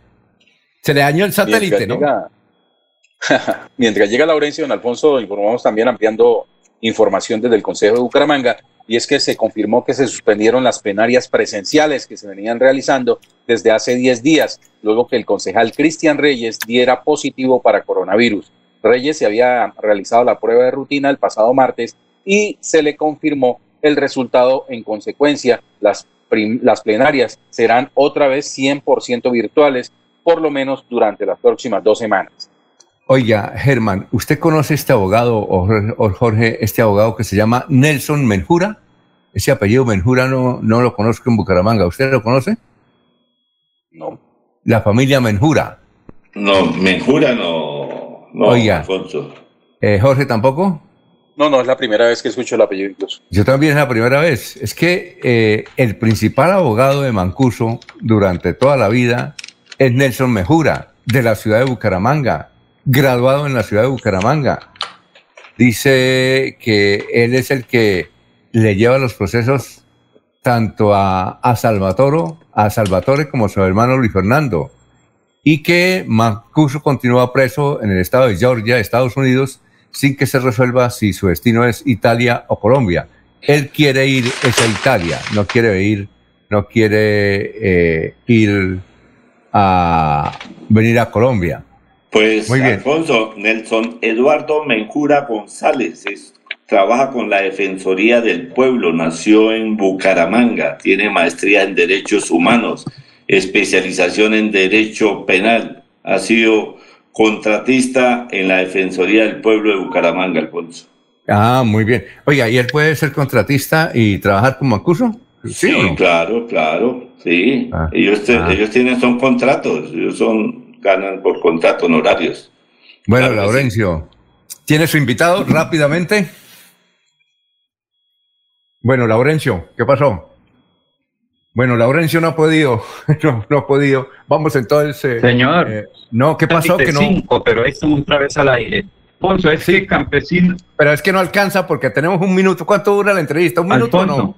Se le dañó el satélite, ¿no? mientras llega Laurencio, don Alfonso, informamos también ampliando información desde el Consejo de Bucaramanga, y es que se confirmó que se suspendieron las plenarias presenciales que se venían realizando desde hace 10 días, luego que el concejal Cristian Reyes diera positivo para coronavirus. Reyes se había realizado la prueba de rutina el pasado martes y se le confirmó el resultado en consecuencia. Las, las plenarias serán otra vez 100% virtuales, por lo menos durante las próximas dos semanas. Oiga, Germán, ¿usted conoce este abogado, o Jorge, este abogado que se llama Nelson Menjura? Ese apellido Menjura no, no lo conozco en Bucaramanga. ¿Usted lo conoce? No. La familia Menjura. No, Menjura no. No Oiga. Eh, ¿Jorge tampoco? No, no, es la primera vez que escucho el apellido incluso. Yo también es la primera vez. Es que eh, el principal abogado de Mancuso durante toda la vida es Nelson Mejura, de la ciudad de Bucaramanga, graduado en la ciudad de Bucaramanga. dice que él es el que le lleva los procesos tanto a, a Salvatore, a Salvatore como a su hermano Luis Fernando, y que Mancuso continúa preso en el estado de Georgia, Estados Unidos, sin que se resuelva si su destino es Italia o Colombia. Él quiere ir es a Italia, no quiere ir, no quiere eh, ir a venir a Colombia. Pues Muy bien. Alfonso, Nelson Eduardo Menjura González es- trabaja con la Defensoría del Pueblo, nació en Bucaramanga, tiene maestría en Derechos Humanos, especialización en Derecho Penal, ha sido contratista en la Defensoría del Pueblo de Bucaramanga, Alfonso. Ah, muy bien. Oiga, ¿y él puede ser contratista y trabajar como Mancuso? Sí, no? claro, claro, sí. Ah, ellos, te- ah. ellos tienen, son contratos, ellos son, ganan por contrato honorarios. Bueno, Claro que sí. Laurencio, ¿tiene su invitado rápidamente? Bueno, Laurencio, ¿qué pasó? Bueno, Laurencio no ha podido, no, no ha podido. Vamos entonces. Señor. eh, no, ¿qué pasó? Que no. Cinco, pero ahí estamos otra vez al aire. Es que campesino. Pero es que no alcanza porque tenemos un minuto. ¿Cuánto dura la entrevista? ¿Un minuto o no?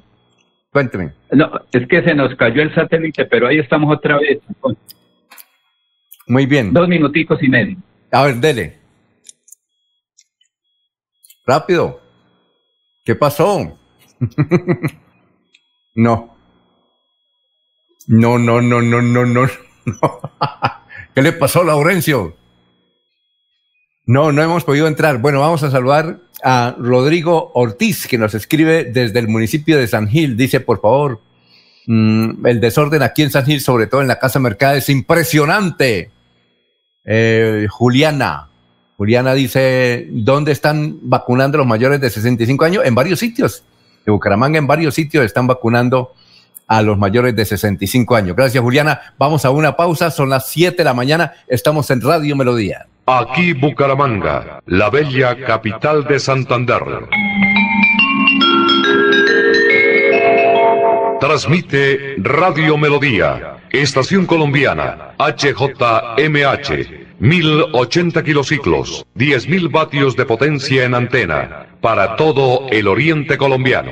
Cuénteme. No, es que se nos cayó el satélite, pero ahí estamos otra vez. Alfonso. Muy bien. Dos minuticos y medio. A ver, dele. Rápido. ¿Qué pasó? no. No, no, no, no, no, no. ¿Qué le pasó, Laurencio? No, no hemos podido entrar. Bueno, vamos a saludar a Rodrigo Ortiz, que nos escribe desde el municipio de San Gil. Dice, por favor, mm, el desorden aquí en San Gil, sobre todo en la Casa Mercado, es impresionante. Eh, Juliana. Juliana dice, ¿dónde están vacunando los mayores de 65 años? En varios sitios. De Bucaramanga, en varios sitios están vacunando a los mayores de 65 años. Gracias, Juliana. Vamos a una pausa. Son las 7 de la mañana. Estamos en Radio Melodía. Aquí Bucaramanga, la bella capital de Santander. Transmite Radio Melodía, Estación Colombiana, HJMH, 1080 kilociclos, 10.000 vatios de potencia en antena, para todo el oriente colombiano.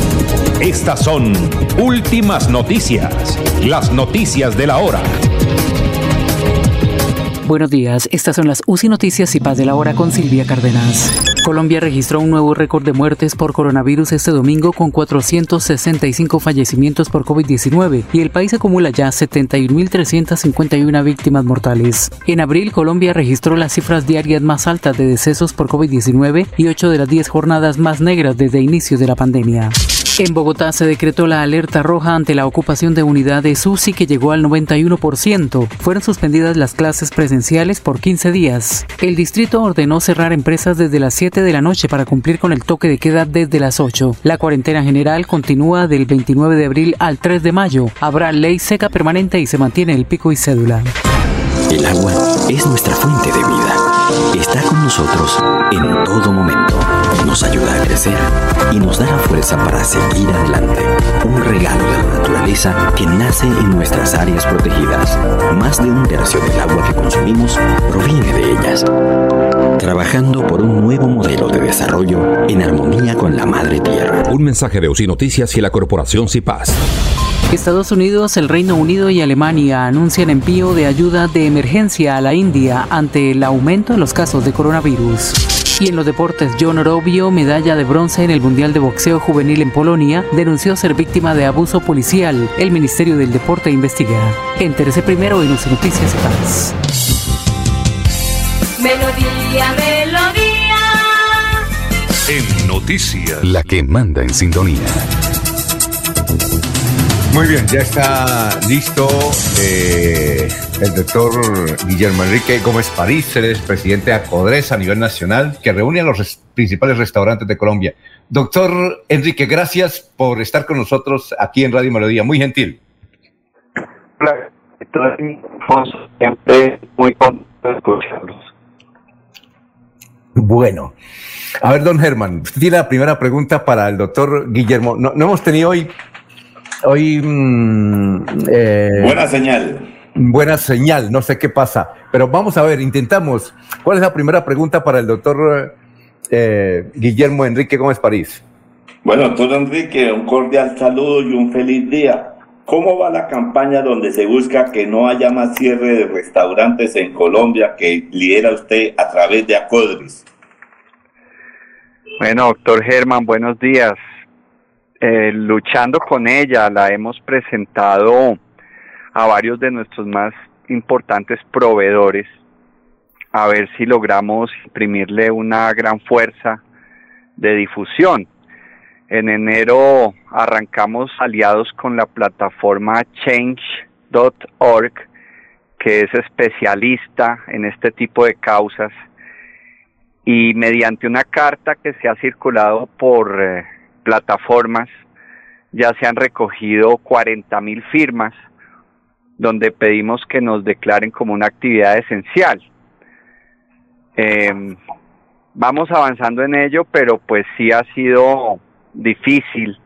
Estas son últimas noticias, las noticias de la hora. Buenos días, estas son las UCI Noticias y Paz de la Hora con Silvia Cárdenas. Colombia registró un nuevo récord de muertes por coronavirus este domingo con 465 fallecimientos por COVID-19 y el país acumula ya 71.351 víctimas mortales. En abril, Colombia registró las cifras diarias más altas de decesos por COVID-19 y 8 de las 10 jornadas más negras desde inicio de la pandemia. En Bogotá se decretó la alerta roja ante la ocupación de unidades UCI que llegó al 91%. Fueron suspendidas las clases presenciales por 15 días. El distrito ordenó cerrar empresas desde las 7 de la noche para cumplir con el toque de queda desde las 8. La cuarentena general continúa del 29 de abril al 3 de mayo. Habrá ley seca permanente y se mantiene el pico y cédula. El agua es nuestra fuente de vida. Está con nosotros en todo momento. Nos ayuda a crecer y nos da la fuerza para seguir adelante. Un regalo de la naturaleza que nace en nuestras áreas protegidas. Más de un tercio del agua que consumimos proviene de ellas. Trabajando por un nuevo modelo de desarrollo en armonía con la madre tierra. Un mensaje de UCI Noticias y la Corporación CIPAS. Estados Unidos, el Reino Unido y Alemania anuncian envío de ayuda de emergencia a la India ante el aumento de los casos de coronavirus. Y en los deportes, John Orobio, medalla de bronce en el Mundial de Boxeo Juvenil en Polonia, denunció ser víctima de abuso policial. El Ministerio del Deporte investiga. Entérese primero en UC Noticias y Paz. Melodía, melodía. En noticias. La que manda en sintonía. Muy bien, ya está listo eh, el doctor Guillermo Enrique Gómez París, él es presidente de ACODRES a nivel nacional, que reúne a los res- principales restaurantes de Colombia. Doctor Enrique, gracias por estar con nosotros aquí en Radio Melodía, muy gentil. Alfonso, siempre muy contento de escucharlos. Bueno, a ver, don Germán, usted tiene la primera pregunta para el doctor Guillermo. No, no hemos tenido hoy, hoy mm, eh, Buena señal. buena señal, no sé qué pasa, pero vamos a ver, intentamos. ¿Cuál es la primera pregunta para el doctor eh, Guillermo Enrique Gómez París? Bueno, doctor Enrique, un cordial saludo y un feliz día. ¿Cómo va la campaña donde se busca que no haya más cierre de restaurantes en Colombia que lidera usted a través de Acodris? Bueno, doctor Germán, buenos días. Eh, luchando con ella, la hemos presentado a varios de nuestros más importantes proveedores a ver si logramos imprimirle una gran fuerza de difusión. En enero arrancamos aliados con la plataforma change.org, que es especialista en este tipo de causas, y mediante una carta que se ha circulado por eh, plataformas, ya se han recogido 40 mil firmas, donde pedimos que nos declaren como una actividad esencial. Eh, vamos avanzando en ello, pero pues sí ha sido difícil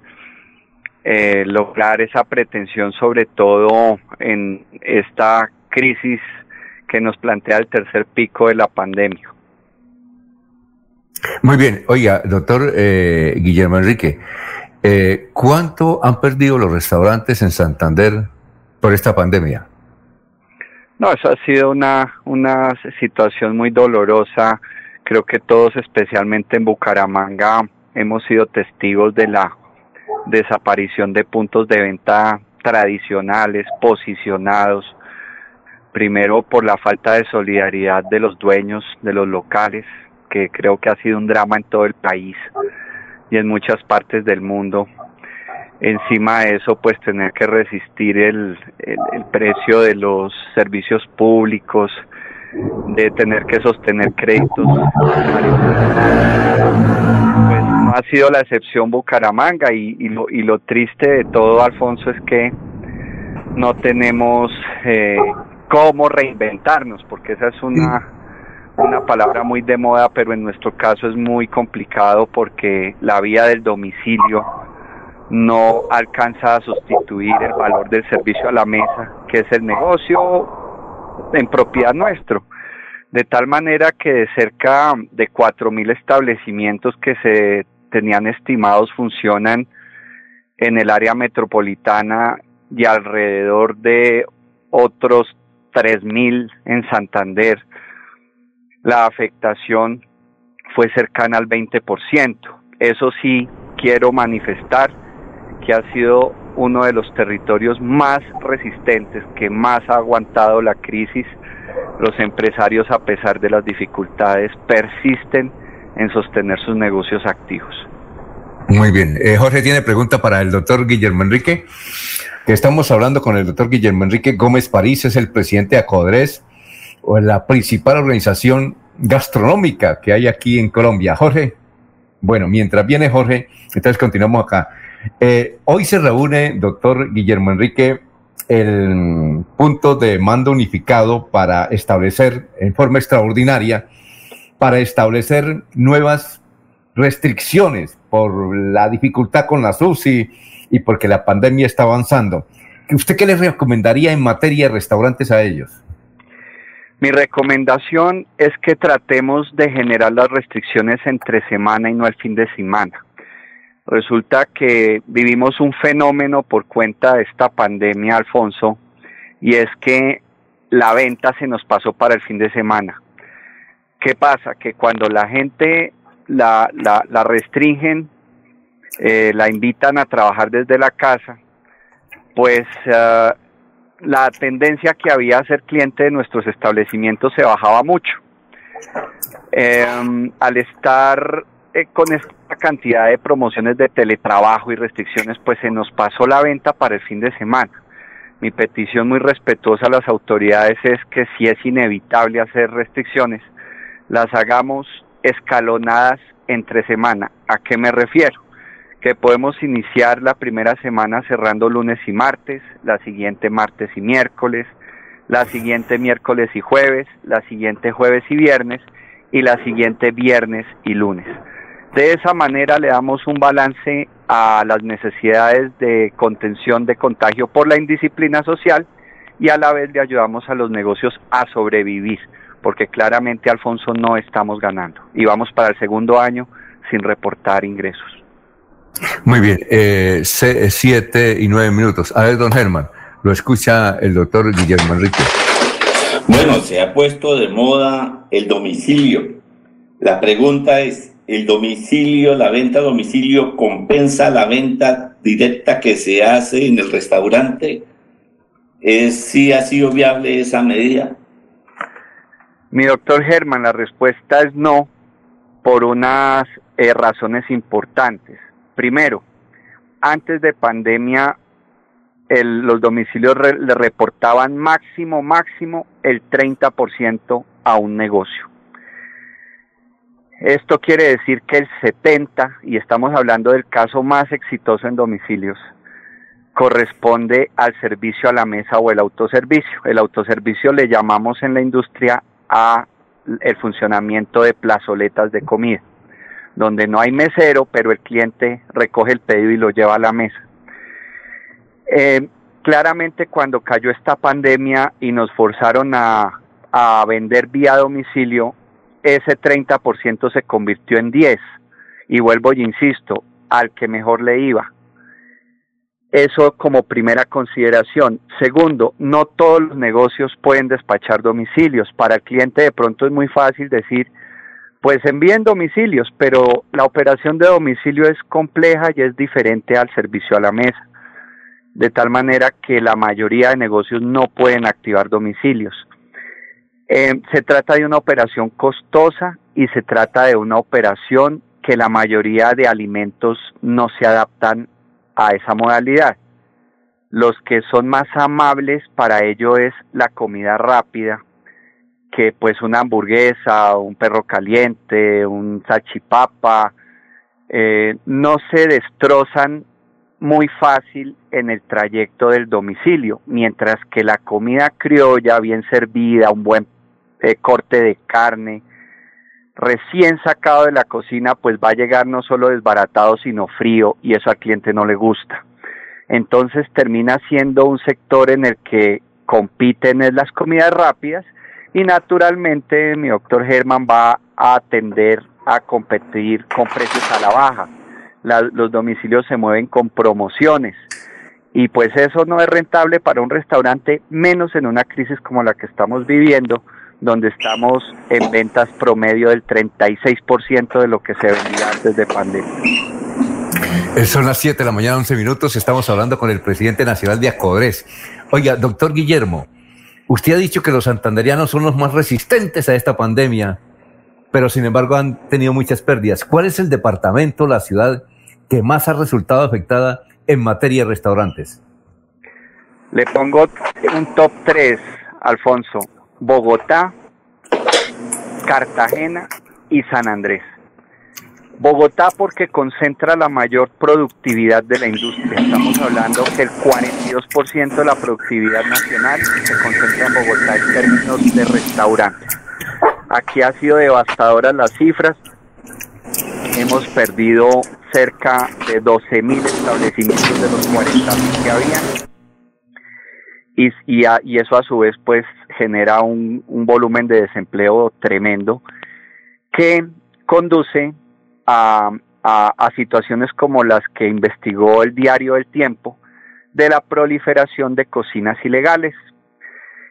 eh, lograr esa pretensión, sobre todo en esta crisis que nos plantea el tercer pico de la pandemia. Muy bien, oiga, doctor eh, Guillermo Enrique, eh, ¿cuánto han perdido los restaurantes en Santander por esta pandemia? No, eso ha sido una, una situación muy dolorosa. Creo que todos, especialmente en Bucaramanga, hemos sido testigos de la desaparición de puntos de venta tradicionales, posicionados, primero por la falta de solidaridad de los dueños de los locales, que creo que ha sido un drama en todo el país y en muchas partes del mundo. Encima de eso, pues tener que resistir el, el, el precio de los servicios públicos, de tener que sostener créditos. Ha sido la excepción Bucaramanga y, y, lo, y lo triste de todo, Alfonso, es que no tenemos eh, cómo reinventarnos, porque esa es una, una palabra muy de moda, pero en nuestro caso es muy complicado porque la vía del domicilio no alcanza a sustituir el valor del servicio a la mesa, que es el negocio en propiedad nuestro. De tal manera que de cerca de 4.000 establecimientos que se tenían estimados funcionan en el área metropolitana y alrededor de otros 3.000 en Santander, la afectación fue cercana al 20%. Eso sí, quiero manifestar que ha sido uno de los territorios más resistentes, que más ha aguantado la crisis. Los empresarios, a pesar de las dificultades, persisten en sostener sus negocios activos. Muy bien. Eh, Jorge tiene pregunta para el doctor Guillermo Enrique, que estamos hablando con el doctor Guillermo Enrique Gómez París, es el presidente de ACODRES, o la principal organización gastronómica que hay aquí en Colombia. Jorge, bueno, mientras viene Jorge, entonces continuamos acá. Eh, hoy se reúne, doctor Guillermo Enrique, el punto de mando unificado para establecer en forma extraordinaria, para establecer nuevas restricciones por la dificultad con la SUSI y porque la pandemia está avanzando. ¿Usted qué les recomendaría en materia de restaurantes a ellos? Mi recomendación es que tratemos de generar las restricciones entre semana y no el fin de semana. Resulta que vivimos un fenómeno por cuenta de esta pandemia, Alfonso, y es que la venta se nos pasó para el fin de semana. ¿Qué pasa? Que cuando la gente la, la, restringen, eh, la invitan a trabajar desde la casa, pues uh, la tendencia que había a ser cliente de nuestros establecimientos se bajaba mucho. Eh, al estar eh, con esta cantidad de promociones de teletrabajo y restricciones, pues se nos pasó la venta para el fin de semana. Mi petición muy respetuosa a las autoridades es que si es inevitable hacer restricciones, las hagamos escalonadas entre semana. ¿A qué me refiero? Que podemos iniciar la primera semana cerrando lunes y martes, la siguiente martes y miércoles, la siguiente miércoles y jueves, la siguiente jueves y viernes y la siguiente viernes y lunes. De esa manera le damos un balance a las necesidades de contención de contagio por la indisciplina social y a la vez le ayudamos a los negocios a sobrevivir, porque claramente, Alfonso, no estamos ganando y vamos para el segundo año sin reportar ingresos. Muy bien, eh, siete y nueve minutos. A ver, don Germán, lo escucha el doctor Guillermo Enrique. Bueno, se ha puesto de moda el domicilio. La pregunta es, ¿el domicilio, la venta a domicilio compensa la venta directa que se hace en el restaurante? ¿Es si ha sido viable esa medida? Mi doctor Germán, la respuesta es no, por unas eh, razones importantes. Primero, antes de pandemia los domicilios le reportaban máximo, máximo el 30% a un negocio. Esto quiere decir que el 70, y estamos hablando del caso más exitoso en domicilios, corresponde al servicio a la mesa o el autoservicio. El autoservicio le llamamos en la industria a el funcionamiento de plazoletas de comida, donde no hay mesero, pero el cliente recoge el pedido y lo lleva a la mesa. Eh, claramente cuando cayó esta pandemia y nos forzaron a, a vender vía domicilio, ese 30% se convirtió en 10. Y vuelvo y insisto, al que mejor le iba. Eso como primera consideración. Segundo, no todos los negocios pueden despachar domicilios. Para el cliente de pronto es muy fácil decir, pues envíen domicilios, pero la operación de domicilio es compleja y es diferente al servicio a la mesa. De tal manera que la mayoría de negocios no pueden activar domicilios. Eh, se trata de una operación costosa y se trata de una operación que la mayoría de alimentos no se adaptan a esa modalidad. Los que son más amables para ello es la comida rápida, que pues una hamburguesa, un perro caliente, un salchipapa, eh, no se destrozan muy fácil en el trayecto del domicilio, mientras que la comida criolla bien servida, un buen eh, corte de carne, recién sacado de la cocina, pues va a llegar no solo desbaratado, sino frío, y eso al cliente no le gusta. Entonces termina siendo un sector en el que compiten en las comidas rápidas y naturalmente mi doctor Germán va a atender a competir con precios a la baja. los domicilios se mueven con promociones y pues eso no es rentable para un restaurante, menos en una crisis como la que estamos viviendo, donde estamos en ventas promedio del 36% de lo que se vendía antes de pandemia. Eh, son las 7 de la mañana, 11 minutos. Estamos hablando con el presidente nacional de Acodres. Oiga, doctor Guillermo, usted ha dicho que los santanderianos son los más resistentes a esta pandemia, pero sin embargo han tenido muchas pérdidas. ¿Cuál es el departamento, la ciudad que más ha resultado afectada en materia de restaurantes? Le pongo un top 3, Alfonso. Bogotá, Cartagena y San Andrés. Bogotá porque concentra la mayor productividad de la industria. Estamos hablando que el 42% de la productividad nacional se concentra en Bogotá en términos de restaurantes. Aquí ha sido devastadoras las cifras. Hemos perdido cerca de 12.000 establecimientos de los 40.000 que habían y, y, eso a su vez pues genera un, volumen de desempleo tremendo que conduce a, situaciones como las que investigó el diario El Tiempo de la proliferación de cocinas ilegales.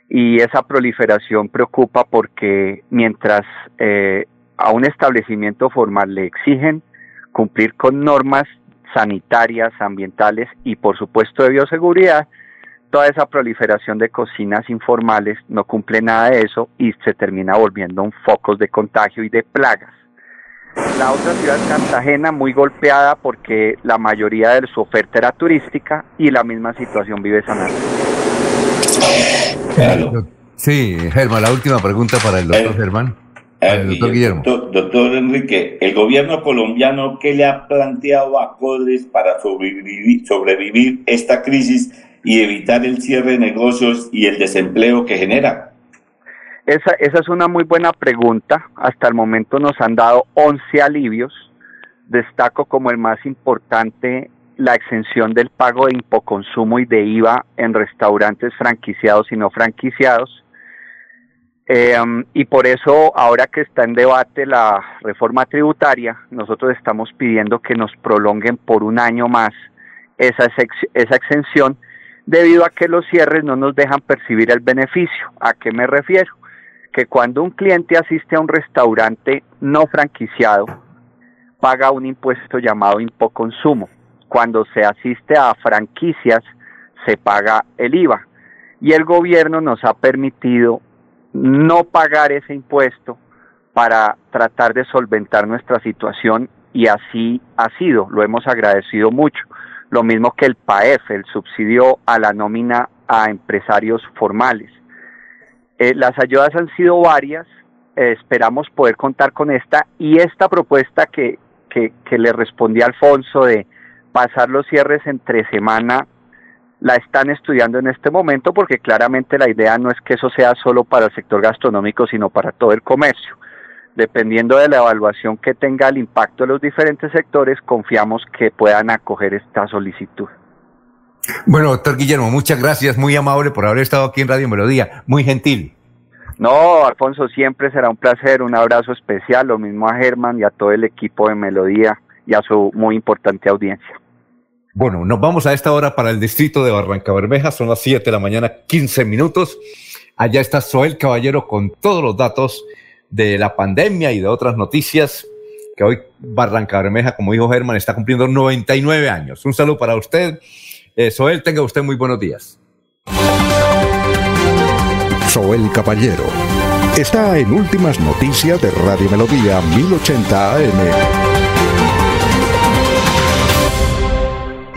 y esa proliferación preocupa porque mientras eh, a un establecimiento formal le exigen cumplir con normas sanitarias, ambientales y por supuesto de bioseguridad, toda esa proliferación de cocinas informales no cumple nada de eso y se termina volviendo un foco de contagio y de plagas. La otra ciudad es Cartagena, muy golpeada porque la mayoría de su oferta era turística y la misma situación vive San Sí, Germán, la última pregunta para el doctor Germán. El doctor Guillermo. Doctor, Enrique, ¿el gobierno colombiano qué le ha planteado a Codes para sobrevivir, sobrevivir esta crisis y evitar el cierre de negocios y el desempleo que genera? Esa, esa es una muy buena pregunta. Hasta el momento nos han dado 11 alivios. Destaco como el más importante la exención del pago de impoconsumo y de IVA en restaurantes franquiciados y no franquiciados. Eh, y por eso, ahora que está en debate la reforma tributaria, nosotros estamos pidiendo que nos prolonguen por un año más esa, esa exención, debido a que los cierres no nos dejan percibir el beneficio. ¿A qué me refiero? Que cuando un cliente asiste a un restaurante no franquiciado, paga un impuesto llamado impoconsumo cuando se asiste a franquicias se paga el IVA y el gobierno nos ha permitido no pagar ese impuesto para tratar de solventar nuestra situación y así ha sido, lo hemos agradecido mucho. Lo mismo que el PAEF, el subsidio a la nómina a empresarios formales. Eh, las ayudas han sido varias, eh, esperamos poder contar con esta y esta propuesta que, que, que le respondí a Alfonso de pasar los cierres entre semana la están estudiando en este momento porque claramente la idea no es que eso sea solo para el sector gastronómico, sino para todo el comercio. Dependiendo de la evaluación que tenga el impacto de los diferentes sectores, confiamos que puedan acoger esta solicitud. Bueno, doctor Guillermo, muchas gracias, muy amable por haber estado aquí en Radio Melodía, muy gentil. No, Alfonso, siempre será un placer, un abrazo especial, lo mismo a Germán y a todo el equipo de Melodía y a su muy importante audiencia. Bueno, nos vamos a esta hora para el distrito de Barranca Bermeja, son las 7 de la mañana, 15 minutos. Allá está Soel Caballero con todos los datos de la pandemia y de otras noticias, que hoy Barranca Bermeja, como dijo Germán, está cumpliendo 99 años. Un saludo para usted. Eh, Soel, tenga usted muy buenos días. Soel Caballero está en Últimas Noticias de Radio Melodía 1080 AM.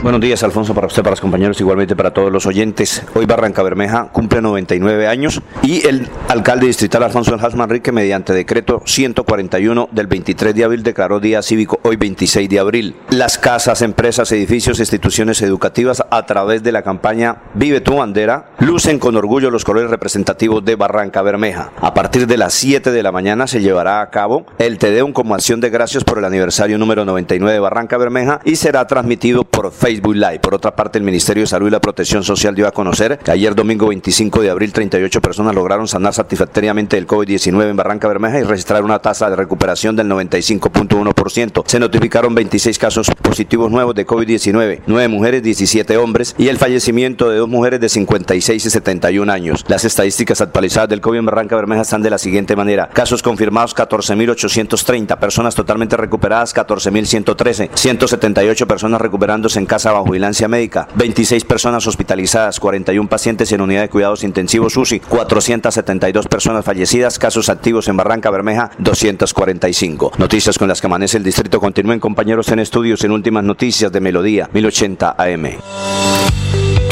Buenos días, Alfonso, para usted, para los compañeros, igualmente para todos los oyentes. Hoy Barranca Bermeja cumple 99 años y el alcalde distrital Alfonso El Manrique, mediante decreto 141 del 23 de abril, declaró día cívico hoy 26 de abril. Las casas, empresas, edificios, instituciones educativas, a través de la campaña Vive tu bandera, lucen con orgullo los colores representativos de Barranca Bermeja. A partir de las 7 de la mañana se llevará a cabo el Tedeum como acción de gracias por el aniversario número 99 de Barranca Bermeja y será transmitido por Facebook Facebook. Por otra parte, el Ministerio de Salud y la Protección Social dio a conocer que ayer domingo 25 de abril 38 personas lograron sanar satisfactoriamente el COVID-19 en Barranca Bermeja y registrar una tasa de recuperación del 95.1%. Se notificaron 26 casos positivos nuevos de COVID-19, 9 mujeres, 17 hombres y el fallecimiento de dos mujeres de 56 y 71 años. Las estadísticas actualizadas del COVID en Barranca Bermeja están de la siguiente manera. Casos confirmados 14.830, personas totalmente recuperadas 14.113, 178 personas recuperándose en casa bajo vigilancia médica, 26 personas hospitalizadas, 41 pacientes en unidad de cuidados intensivos UCI, 472 personas fallecidas, casos activos en Barranca Bermeja, 245. Noticias con las que amanece el distrito. Continúen compañeros en estudios en últimas noticias de Melodía 1080 AM.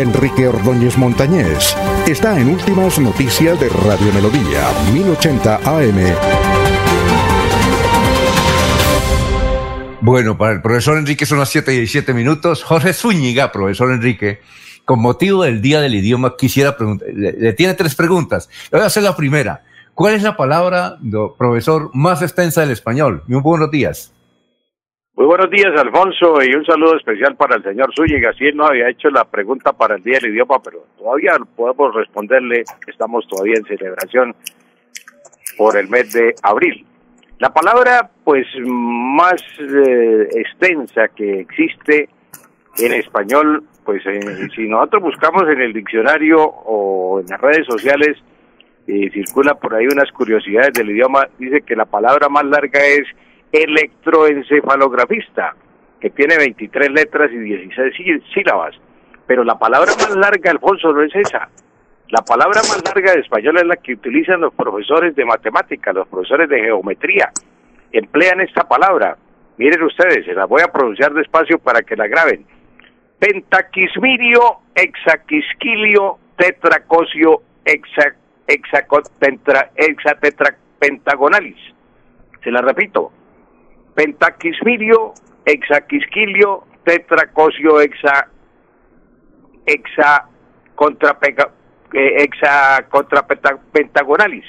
Enrique Ordóñez Montañés está en Últimas Noticias de Radio Melodía, 1080 AM. Bueno, para el profesor Enrique son las 7 y 17 minutos. Jorge Zúñiga, profesor Enrique, con motivo del Día del Idioma, quisiera preguntar, le, le tiene tres preguntas. Le voy a hacer la primera. ¿Cuál es la palabra, profesor, más extensa del español? Muy buenos días. Muy buenos días, Alfonso, y un saludo especial para el señor Zúñiga. Sí, nos había hecho la pregunta para el Día del Idioma, pero todavía podemos responderle. Estamos todavía en celebración por el mes de abril. La palabra, pues, más eh, extensa que existe en español, pues, eh, si nosotros buscamos en el diccionario o en las redes sociales, y circula por ahí unas curiosidades del idioma, dice que la palabra más larga es electroencefalografista, que tiene 23 letras y 16 sí- sílabas. Pero la palabra más larga, Alfonso, no es esa. La palabra más larga de español es la que utilizan los profesores de matemática, los profesores de geometría. Emplean esta palabra. Miren ustedes, se la voy a pronunciar despacio para que la graben. Pentaquismirio, hexaquisquilio, tetracosio, hexa, hexaco- pentra- hexatetra- pentagonalis. Se la repito. Pentaquismirio, hexaquisquilio, tetracosio, hexa, hexa, contrapega, eh, hexa, contrapenta- pentagonalis.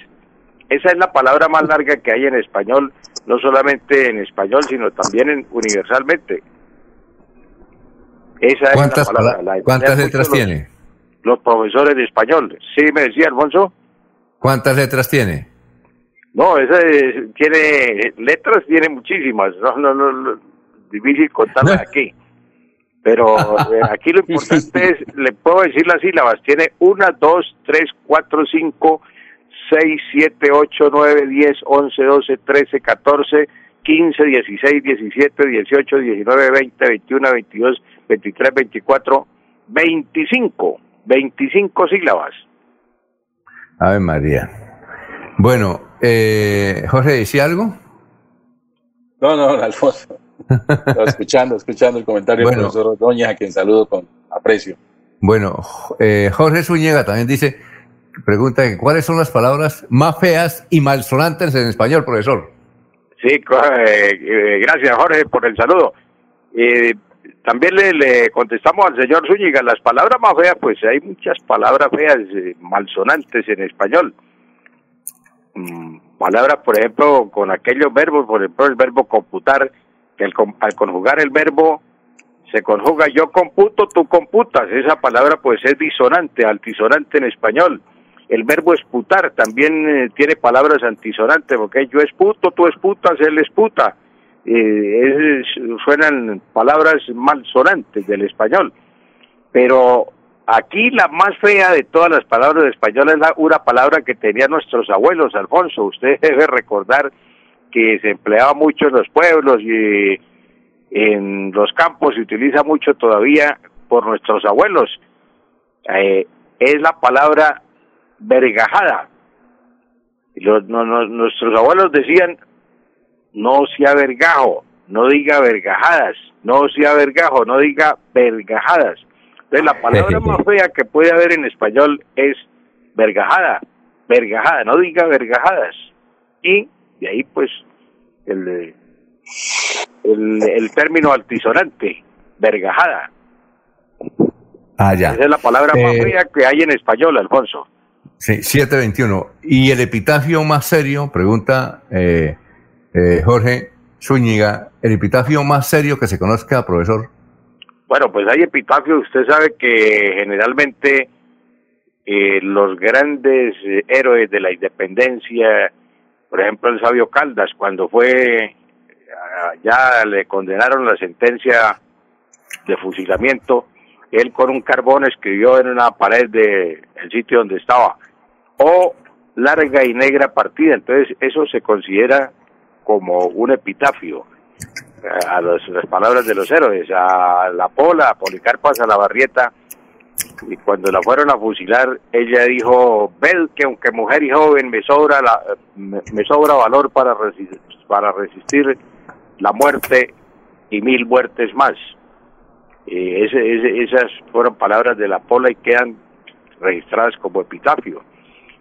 Esa es la palabra más larga que hay en español, no solamente en español, sino también en, universalmente. Esa es ¿Cuántas, la palabra. pala- la ¿cuántas letras los- tiene? Los profesores de español. Sí, me decía Alfonso. ¿Cuántas letras tiene? No, esa es- tiene letras, tiene muchísimas. No, no, no, difícil contarlas aquí. Pero eh, aquí lo importante es, le puedo decir las sílabas. Tiene una, dos, tres, cuatro, cinco, seis, siete, ocho, nueve, diez, once, doce, trece, catorce, quince, dieciséis, diecisiete, dieciocho, diecinueve, veinte, veintiuno, veintidós, veintitrés, veinticuatro, veinticinco. Veinticinco sílabas. Ave María. Bueno, eh, Jorge, ¿decía algo? No, no, Alfonso. Estaba escuchando, escuchando el comentario Bueno. del profesor Ordóñez, a quien saludo con aprecio. Bueno, eh, Jorge Zúñiga también dice, pregunta cuáles son las palabras más feas y malsonantes en español, profesor. Sí, eh, eh, gracias Jorge por el saludo. Eh, también le, le contestamos al señor Zúñiga, las palabras más feas, pues hay muchas palabras feas, eh, malsonantes en español. Mm, palabras, por ejemplo, con aquellos verbos, por ejemplo, el verbo computar, que con- al conjugar el verbo se conjuga yo computo, tú computas. Esa palabra pues es disonante, altisonante en español. El verbo esputar también eh, tiene palabras antisonantes, porque yo esputo, tú esputas, él esputa. Eh, es- suenan palabras malsonantes del español. Pero aquí la más fea de todas las palabras de español es la, una palabra que tenían nuestros abuelos, Alfonso. Usted debe recordar que se empleaba mucho en los pueblos y en los campos se utiliza mucho todavía por nuestros abuelos. Eh, es la palabra vergajada. Los- no- no- nuestros abuelos decían, no sea vergajo, no diga vergajadas, no sea vergajo, no diga vergajadas. Entonces la palabra más fea que puede haber en español es vergajada, vergajada, no diga vergajadas. Y de ahí pues el, el, el término altisonante, vergajada. Ah, ya. Esa es la palabra más Eh, fea que hay en español, Alfonso. Sí, 721. ¿Y el epitafio más serio? Pregunta eh, eh, Jorge Zúñiga. ¿El epitafio más serio que se conozca, profesor? Bueno, pues hay epitafios. Usted sabe que generalmente eh, los grandes eh, héroes de la independencia, por ejemplo el sabio Caldas, cuando fue, ah, ya le condenaron la sentencia de fusilamiento, él con un carbón escribió en una pared del sitio donde estaba, o larga y negra partida. Entonces eso se considera como un epitafio a los- las palabras de los héroes, a la Pola, a Policarpa Salabarrieta, y cuando la fueron a fusilar, ella dijo, ved que aunque mujer y joven me sobra, la, me, sobra valor para, resi- para resistir la muerte y mil muertes más. Eh, ese- esas fueron palabras de la Pola y quedan registradas como epitafio.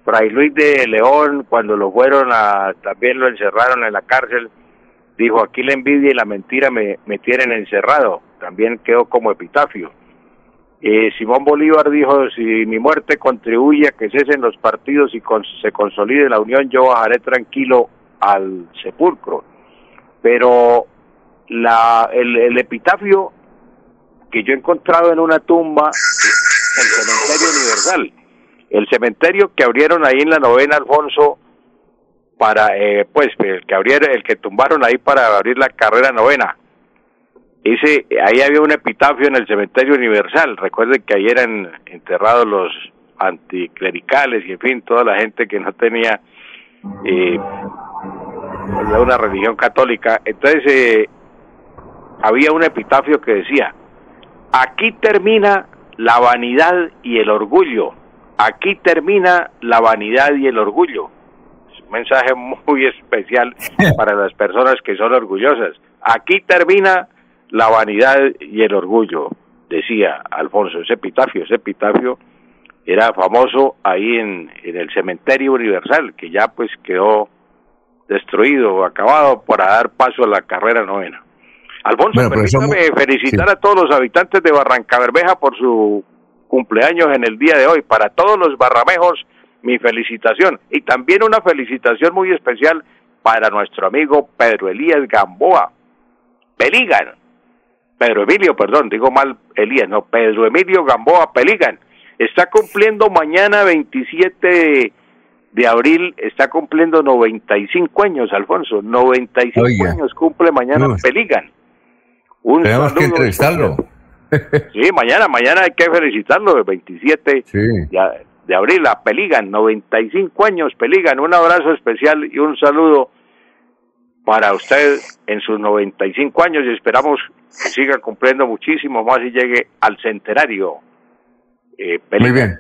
Fray Luis de León, cuando lo fueron a, también lo encerraron en la cárcel, dijo, aquí la envidia y la mentira me, me tienen encerrado, también quedó como epitafio. Eh, Simón Bolívar dijo, si mi muerte contribuye a que cesen los partidos y se consolide la unión, yo bajaré tranquilo al sepulcro. Pero la, el, epitafio que yo he encontrado en una tumba, el cementerio universal, el cementerio que abrieron ahí en la novena Alfonso para, eh, pues, el que abrieron, el que tumbaron ahí para abrir la carrera novena. Ese, ahí había un epitafio en el cementerio universal. Recuerden que ahí eran enterrados los anticlericales y en fin, toda la gente que no tenía eh, una religión católica. Entonces, eh, había un epitafio que decía, aquí termina la vanidad y el orgullo, aquí termina la vanidad y el orgullo. Mensaje muy especial para las personas que son orgullosas. Aquí termina la vanidad y el orgullo, decía Alfonso, ese epitafio, ese epitafio era famoso ahí en, en el cementerio universal, que ya pues quedó destruido o acabado para dar paso a la carrera novena. Alfonso, permítame felicitar a todos los habitantes de Barranca Bermeja por su cumpleaños en el día de hoy. Para todos los barramejos, mi felicitación. Y también una felicitación muy especial para nuestro amigo Pedro Elías Gamboa. Peligan. Pedro Emilio, perdón, digo mal Elías, no, Pedro Emilio Gamboa Peligan. Está cumpliendo mañana 27 de, abril, está cumpliendo 95 años, Alfonso. 95 años cumple mañana Peligan. Un Tenemos que entrevistarlo. sí, mañana, mañana hay que felicitarlo, el 27 de, abril, a Peligan, 95 años, Peligan, un abrazo especial y un saludo para usted en sus 95 años y esperamos que siga cumpliendo muchísimo más y llegue al centenario. Eh, Muy bien.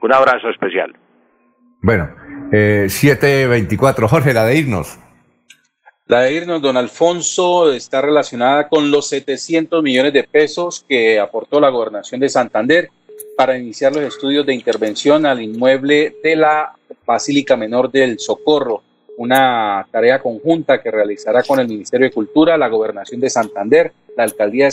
Un abrazo especial. Bueno, eh, 7.24, Jorge, la de irnos. La de irnos, don Alfonso, está relacionada con los 700 millones de pesos que aportó la gobernación de Santander para iniciar los estudios de intervención al inmueble de la Basílica Menor del Socorro, una tarea conjunta que realizará con el Ministerio de Cultura, la Gobernación de Santander, la Alcaldía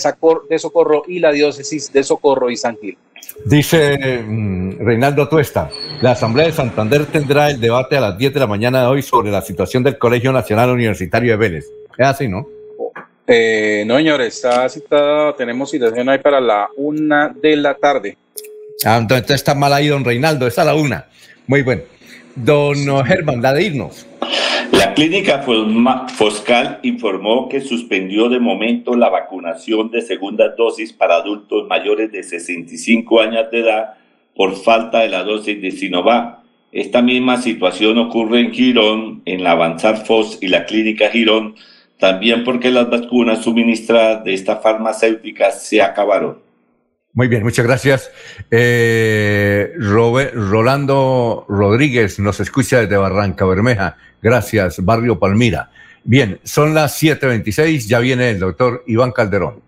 de Socorro y la Diócesis de Socorro y San Gil. Dice mm, Reinaldo Tuesta, la Asamblea de Santander tendrá el debate a las 10 de la mañana de hoy sobre la situación del Colegio Nacional Universitario de Vélez. Es así, ¿no? Eh, no, señores, está citada, tenemos situación ahí para la una de la tarde. Ah, entonces está mal ahí, don Reinaldo, está a la una. Muy bueno. Don Germán, la de irnos. La clínica Foscal informó que suspendió de momento la vacunación de segunda dosis para adultos mayores de 65 años de edad por falta de la dosis de Sinovac. Esta misma situación ocurre en Girón, en la Avanzar Fos y la clínica Girón, también porque las vacunas suministradas de esta farmacéutica se acabaron. Muy bien, muchas gracias. Eh, Rolando Rodríguez nos escucha desde Barranca Bermeja. Gracias, Barrio Palmira. Bien, son las 7.26, ya viene el doctor Iván Calderón.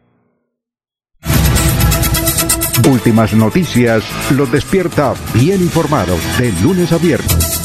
Últimas noticias los despierta bien informados de lunes a viernes.